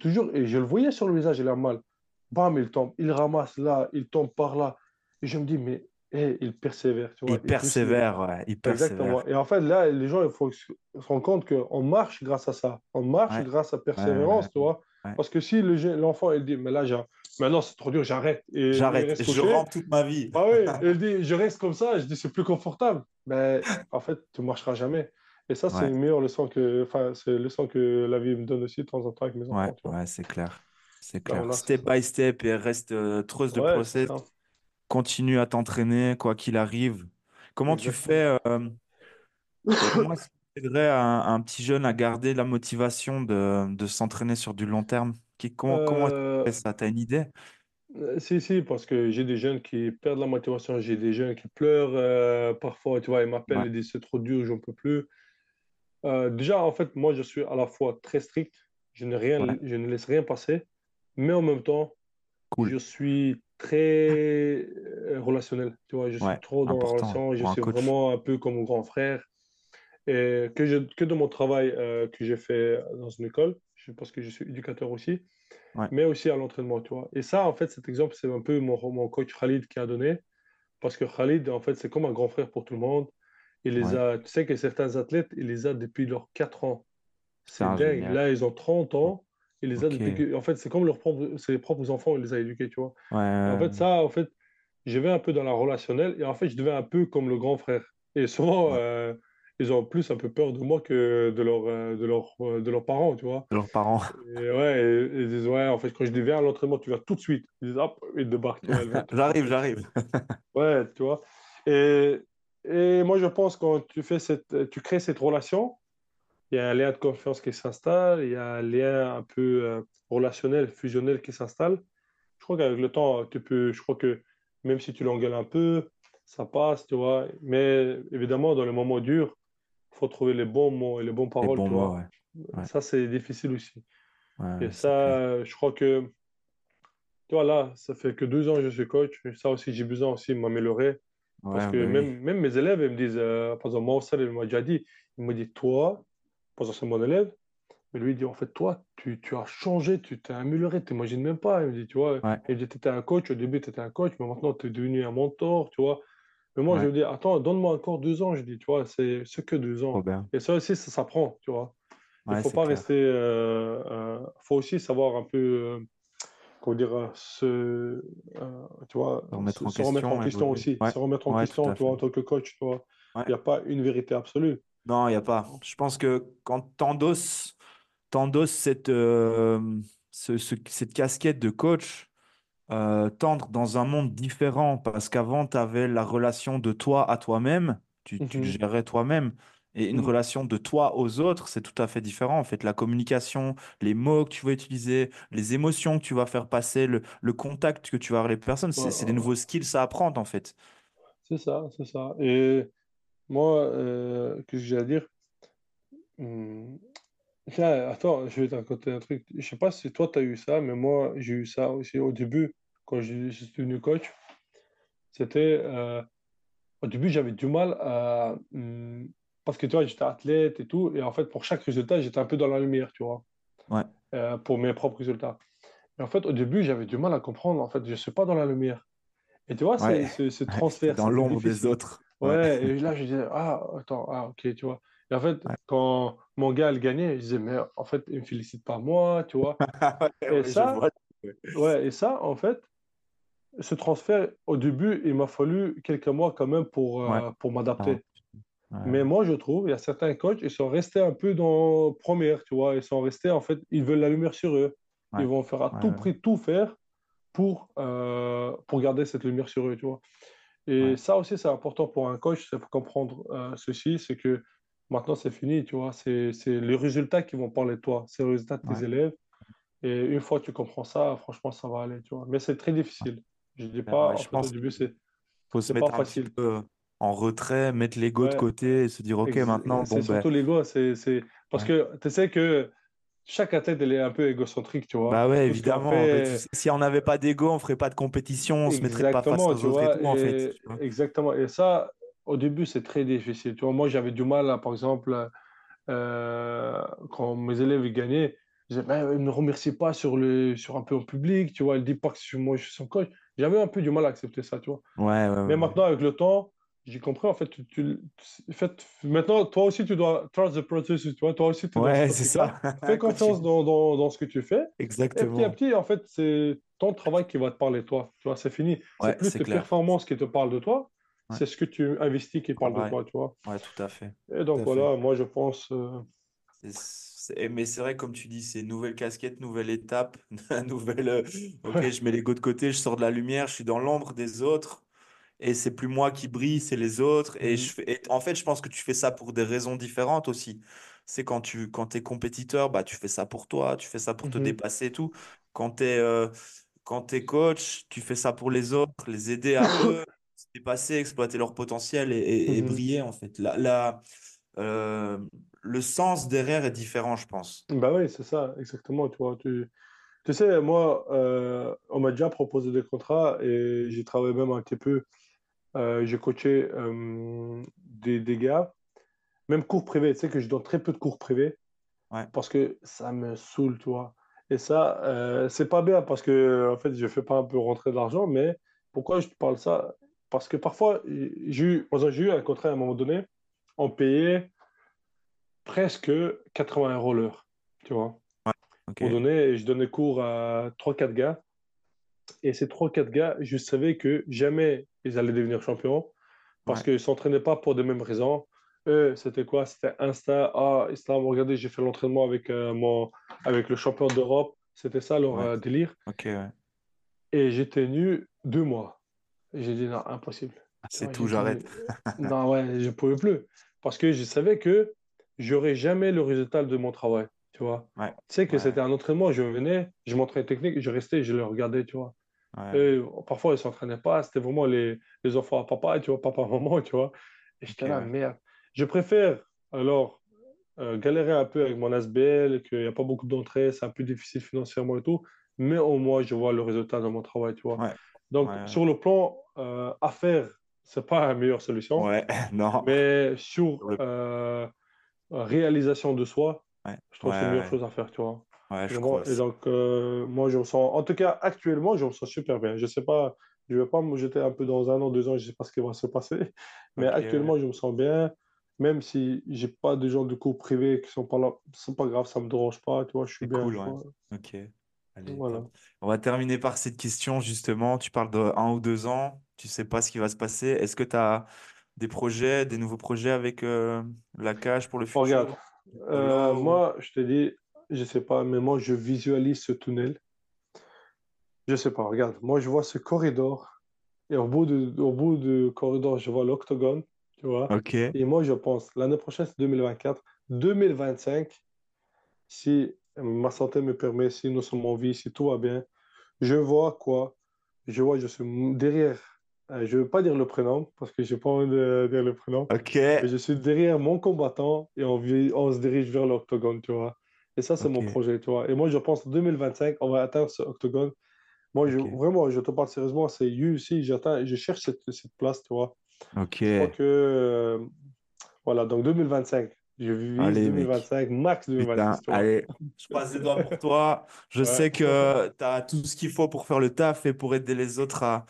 Te jure, et je le voyais sur le visage, il a mal. Bam, il tombe. Il ramasse là, il tombe par là. Et je me dis, mais eh, il persévère, tu vois. Il persévère, ouais, il Exactement. persévère. Et en fait, là, les gens, il faut se rendre compte qu'on marche grâce à ça. On marche Ouais, grâce à persévérance, tu vois. Parce que si le l'enfant, il dit, mais là, j'ai- maintenant, c'est trop dur, j'arrête. J'arrête, reste je rampe toute ma vie. Bah oui, il dit, je reste comme ça. Je dis, c'est plus confortable. Mais en fait, tu ne marcheras jamais. Et ça, c'est Ouais, une meilleure leçon que, enfin, c'est leçon que la vie me donne aussi de temps en temps avec mes enfants, tu ouais, c'est clair. C'est Ben clair. Step ça. by step et reste euh, trust the Ouais, process. ça. Continue à t'entraîner, quoi qu'il arrive. Comment tu fais, euh, comment est-ce que tu aiderais un, petit jeune à garder la motivation de, de s'entraîner sur du long terme? Qui, comment, comment est-ce que tu Euh, fais ça? T'as une idée? euh, si, si, parce que j'ai des jeunes qui perdent la motivation, j'ai des jeunes qui pleurent euh, parfois, tu vois, ils m'appellent, Ouais, ils disent c'est trop dur, j'en peux plus. Euh, déjà, en fait, moi, je suis à la fois très strict, je ne ouais, rien, je ne laisse rien passer, mais en même temps, cool. je suis très euh, relationnel. Tu vois, je suis Ouais, trop dans la relation, je suis coach. vraiment un peu comme mon grand frère. Et que, je, que de mon travail euh, que j'ai fait dans une école, je- parce que je suis éducateur aussi, Ouais, mais aussi à l'entraînement, tu vois. Et ça, en fait, cet exemple, c'est un peu mon, mon coach Khalid qui a donné, parce que Khalid, en fait, c'est comme un grand frère pour tout le monde. Il les ouais, a, tu sais que certains athlètes, il les a depuis leurs 4 ans. c'est dingue. génial. Là, ils ont 30 ans. Il les a depuis. En fait, c'est comme leurs propres, les propres enfants, il les a éduqués, tu vois. En fait, ça, en fait, je vais un peu dans la relationnelle et en fait, je deviens un peu comme le grand frère. Et souvent, ouais. euh, ils ont plus un peu peur de moi que de, leur, euh, de, leur, euh, de leurs parents, tu vois. De leurs parents. Et ouais, et- et ils disent, ouais, en fait, quand je dis viens à l'entraînement, tu viens tout de suite. Ils disent, hop, ils débarquent. J'arrive, j'arrive. Ouais, tu vois. Et, et moi, je pense quand tu fais cette, tu crées cette relation, il y a un lien de confiance qui s'installe, il y a un lien un peu euh, relationnel, fusionnel qui s'installe. Je crois qu'avec le temps, tu peux, je crois que même si tu l'engueules un peu, ça passe, tu vois. Mais évidemment, dans les moments durs, il faut trouver les bons mots et les bonnes Les paroles, bons tu mots, vois. ouais. Ça, c'est difficile aussi. Ouais, Et ça, je crois que, tu vois, là, ça fait que deux ans que je suis coach. Ça aussi, j'ai besoin aussi de m'améliorer. Parce Ouais, que bah oui. même, même mes élèves, ils me disent, euh, par exemple, moi, il m'a déjà dit, il m'a dit, toi, par exemple, c'est mon élève, mais lui, il dit, en fait, toi, tu, tu as changé, tu t'es amélioré, tu t'imagines même pas. Il me dit, tu vois, Ouais, il me dit, tu étais un coach, au début, tu étais un coach, mais maintenant, tu es devenu un mentor, tu vois. Mais moi, je lui dis, attends, donne-moi encore deux ans, je dis, tu vois, c'est que deux ans. Et ça aussi, ça s'apprend, tu vois. Il Ouais, faut pas rester, clair. euh, euh, faut aussi savoir un peu, comment dire, se, euh, tu vois, Se se, remettre en se remettre en question, question aussi, Ouais, se remettre en ouais, question, tu vois, en tant que coach, tu vois. Ouais. Il n'y a pas une vérité absolue. Non, il n'y a pas. Je pense que quand tu endosses, cette, euh, ce- ce- cette casquette de coach, euh, tendre dans un monde différent, parce qu'avant, tu avais la relation de toi à toi-même, tu, tu Mhm, gérais toi-même, et une mhm. relation de toi aux autres, c'est tout à fait différent. En fait, la communication, les mots que tu vas utiliser, les émotions que tu vas faire passer, le, le contact que tu vas avoir avec les personnes, c'est des ouais, nouveaux skills à apprendre, en fait. C'est ça, c'est ça. Et moi, euh, qu'est-ce que j'ai à dire? Tiens, attends, je vais te raconter un truc. Je sais pas si toi, tu as eu ça, mais moi, j'ai eu ça aussi au début, quand je je suis devenu coach. C'était, euh, au début, j'avais du mal à... parce que, tu vois, j'étais athlète et tout, et en fait, pour chaque résultat, j'étais un peu dans la lumière, tu vois, Ouais, euh, pour mes propres résultats. Et en fait, au début, j'avais du mal à comprendre, en fait, je ne suis pas dans la lumière. Et tu vois, ouais, c'est, ce transfert, dans l'ombre des autres. Ouais, Ouais, et là, je disais, ah, attends, ah, ok, tu vois. Et en fait, quand mon gars, il gagnait, je disais, mais en fait, il me félicite pas moi, tu vois. Et ça. Ouais, et ça, en fait, ce transfert, au début, il m'a fallu quelques mois quand même pour, euh, pour m'adapter. Ouais, Mais moi, je trouve, il y a certains coachs, ils sont restés un peu dans première, tu vois. Ils sont restés, en fait, ils veulent la lumière sur eux. ouais, Ils vont faire à ouais, tout prix, tout faire pour, euh, pour garder cette lumière sur eux, tu vois. Et ça aussi, c'est important pour un coach, c'est pour comprendre euh, ceci, c'est que maintenant, c'est fini, tu vois. C'est, c'est les résultats qui vont parler de toi, c'est les résultats de tes élèves. Et une fois que tu comprends ça, franchement, ça va aller, tu vois. Mais c'est très difficile. Je dis pas, en je fait, au pense début, c'est, pas un facile. peu en retrait, mettre l'ego de côté et se dire, OK, maintenant, c'est bon, ben, surtout l'ego, c'est, c'est... Parce ouais. que tu sais que chaque athlète, elle est un peu égocentrique, tu vois. Bah ouais, Tout évidemment. Fait, si on n'avait pas d'ego, on ferait pas de compétition, on se mettrait pas face exactement, aux autres et tout, en fait. Et, exactement. Et ça, au début, c'est très difficile. Tu vois, moi, j'avais du mal, là, par exemple, euh, quand mes élèves ils gagnaient, ils disaient, Ben, il ne remercie pas sur, le, sur un peu en public, tu vois. Il dit pas que je- moi, je suis son coach. J'avais un peu du mal à accepter ça, tu vois. Ouais, ouais, Mais ouais. maintenant, avec le temps, j'ai compris, en fait, tu, tu- en fait, maintenant, toi aussi, tu dois trust the process, tu vois, toi aussi, tu dois Ouais, c'est ça. Fais confiance dans, dans, dans ce que tu fais. Et petit à Exactement. petit, en fait, c'est ton travail qui va te parler de toi. Tu vois, c'est fini. C'est plus tes clair. performances qui te parlent de toi, Ouais, c'est ce que tu investis qui parle de toi, tu vois. Ouais, tout à fait. Et donc, fait. voilà, moi, je pense, euh, Mais c'est vrai, comme tu dis, c'est nouvelle casquette, nouvelle étape, nouvelle. euh, Ok, je mets l'ego de côté, je sors de la lumière, je suis dans l'ombre des autres, et c'est plus moi qui brille, c'est les autres. Et je Mhm. fais... et en fait, je pense que tu fais ça pour des raisons différentes aussi. C'est quand tu quand t'es compétiteur, bah, tu fais ça pour toi, tu fais ça pour te Mhm. dépasser et tout. Quand tu es, t'es coach, tu fais ça pour les autres, les aider à eux se dépasser, exploiter leur potentiel et, et- et Mhm. briller, en fait. La, la- euh, le sens derrière est différent, je pense. Bah oui, c'est ça, exactement. Tu vois, tu, tu sais, moi, euh, on m'a déjà proposé des contrats et j'ai travaillé même un petit peu. Euh, j'ai coaché euh, des, des gars, même cours privés. Tu sais que je donne très peu de cours privés Ouais, parce que ça me saoule, tu vois. Et ça, euh, c'est pas bien parce que, en fait, je fais pas un peu rentrer de l'argent, mais pourquoi je te parle ça? Parce que parfois, j'ai eu, j'ai eu un contrat à un moment donné, on payait presque 80 euros l'heure, tu vois. pour ok. donner, et je donnais cours à trois quatre gars. Et ces trois quatre gars, je savais que jamais ils allaient devenir champions parce Ouais, qu'ils ne s'entraînaient pas pour des mêmes raisons. Eux, c'était quoi? C'était Insta. Ah, Islam, regardez, j'ai fait l'entraînement avec, euh, mon, avec le champion d'Europe. C'était ça leur ouais, euh, délire. ok, ouais. Et j'ai tenu deux mois. J'ai dit non, impossible. Ah, C'est tout, j'arrête. non, ouais, je ne pouvais plus. Parce que je savais que j'aurais jamais le résultat de mon travail. Tu vois. Tu sais que c'était un entraînement, je venais, je m'entraînais technique, je restais, je le regardais, tu vois. Ouais, Et parfois, ils ne s'entraînaient pas, c'était vraiment les, les enfants à papa, tu vois, papa, maman, tu vois. Et j'étais là, ouais. merde. Je préfère alors euh, galérer un peu avec mon SBL, qu'il n'y a pas beaucoup d'entrées, c'est un peu difficile financièrement et tout, mais au moins je vois le résultat de mon travail, tu vois. Ouais. Donc, Ouais. sur le plan euh, affaires, c'est pas la meilleure solution, Ouais, non. mais sur euh, réalisation de soi, je trouve que c'est la meilleure chose à faire, tu vois. Ouais, je Vraiment. crois Et aussi. donc, euh, moi, je me sens, en tout cas, actuellement, je me sens super bien. Je sais pas, je vais pas me jeter un peu dans un an, deux ans, je sais pas ce qui va se passer, mais ouais. actuellement, je me sens bien. Même si j'ai pas de gens de cours privés qui sont pas là, c'est pas grave, ça me dérange pas, tu vois, je suis bien, cool, je ouais. vois. Ok. Allez, Voilà. top. On va terminer par cette question, justement. Tu parles de un ou deux ans. Tu sais pas ce qui va se passer. Est-ce que tu as des projets, des nouveaux projets avec euh, la cage pour le regarde, futur? euh, Polo? moi, je te dis, je sais pas, mais moi, je visualise ce tunnel. Je sais pas, regarde, moi, je vois ce corridor. Et au bout de, au bout du corridor, je vois l'octogone, tu vois. Ok. Et moi, je pense, l'année prochaine, c'est 2024. 2025, si ma santé me permet, si nous sommes en vie, si tout va bien, je vois quoi? Je vois, je suis derrière, euh, je ne veux pas dire le prénom, parce que j'ai pas envie de dire le prénom, Ok. mais je suis derrière mon combattant et on, on se dirige vers l'octogone, tu vois. Et ça, c'est mon projet, tu vois. Et moi, je pense, 2025, on va atteindre ce octogone. Moi, je, vraiment, je te parle sérieusement, c'est UFC, j'attends, je cherche cette, cette place, tu vois. Ok. Je crois que, euh, voilà, donc 2025, je vise Allez, mec. 2025, max 2026, Putain, tu vois. allez, je croise les doigts pour toi. Je Ouais, sais que tu as tout ce qu'il faut pour faire le taf et pour aider les autres à,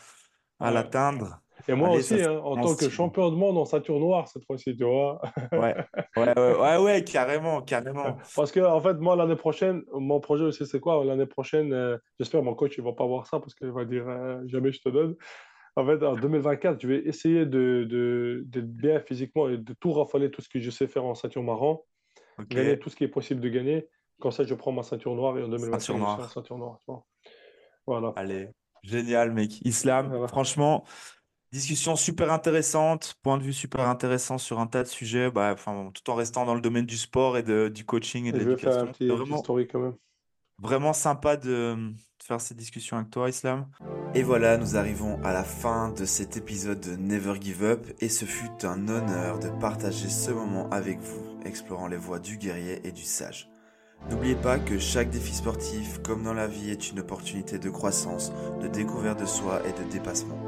à ouais. l'atteindre. Et moi Allez, aussi, hein, en tant que champion de monde en ceinture noire cette fois-ci, tu vois. Ouais, ouais, ouais, ouais, ouais, carrément, carrément. Parce que, en fait, moi, l'année prochaine, mon projet aussi, c'est quoi? L'année prochaine, euh, j'espère mon coach, il va pas voir ça parce qu'il va dire euh, jamais je te donne. En fait, en 2024, je vais essayer de, de, d'être bien physiquement et de tout rafaler, tout ce que je sais faire en ceinture marron, gagner tout ce qui est possible de gagner. Comme ça, je prends ma ceinture noire et en 2025, ceinture je noire. ceinture noire, tu vois. Voilà. Allez, génial, mec. Islam, Voilà. franchement, discussion super intéressante, point de vue super intéressant sur un tas de sujets, bah, enfin, tout en restant dans le domaine du sport et de, du coaching et de l'éducation. C'est vraiment, story quand même. vraiment sympa de, de faire cette discussion avec toi, Islam. Et voilà, nous arrivons à la fin de cet épisode de Never Give Up et ce fut un honneur de partager ce moment avec vous, explorant les voies du guerrier et du sage. N'oubliez pas que chaque défi sportif, comme dans la vie, est une opportunité de croissance, de découverte de soi et de dépassement.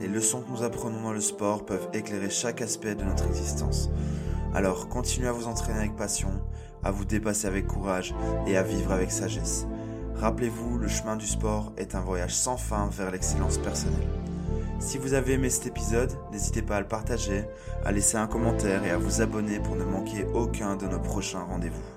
Les leçons que nous apprenons dans le sport peuvent éclairer chaque aspect de notre existence. Alors continuez à vous entraîner avec passion, à vous dépasser avec courage et à vivre avec sagesse. Rappelez-vous, le chemin du sport est un voyage sans fin vers l'excellence personnelle. Si vous avez aimé cet épisode, n'hésitez pas à le partager, à laisser un commentaire et à vous abonner pour ne manquer aucun de nos prochains rendez-vous.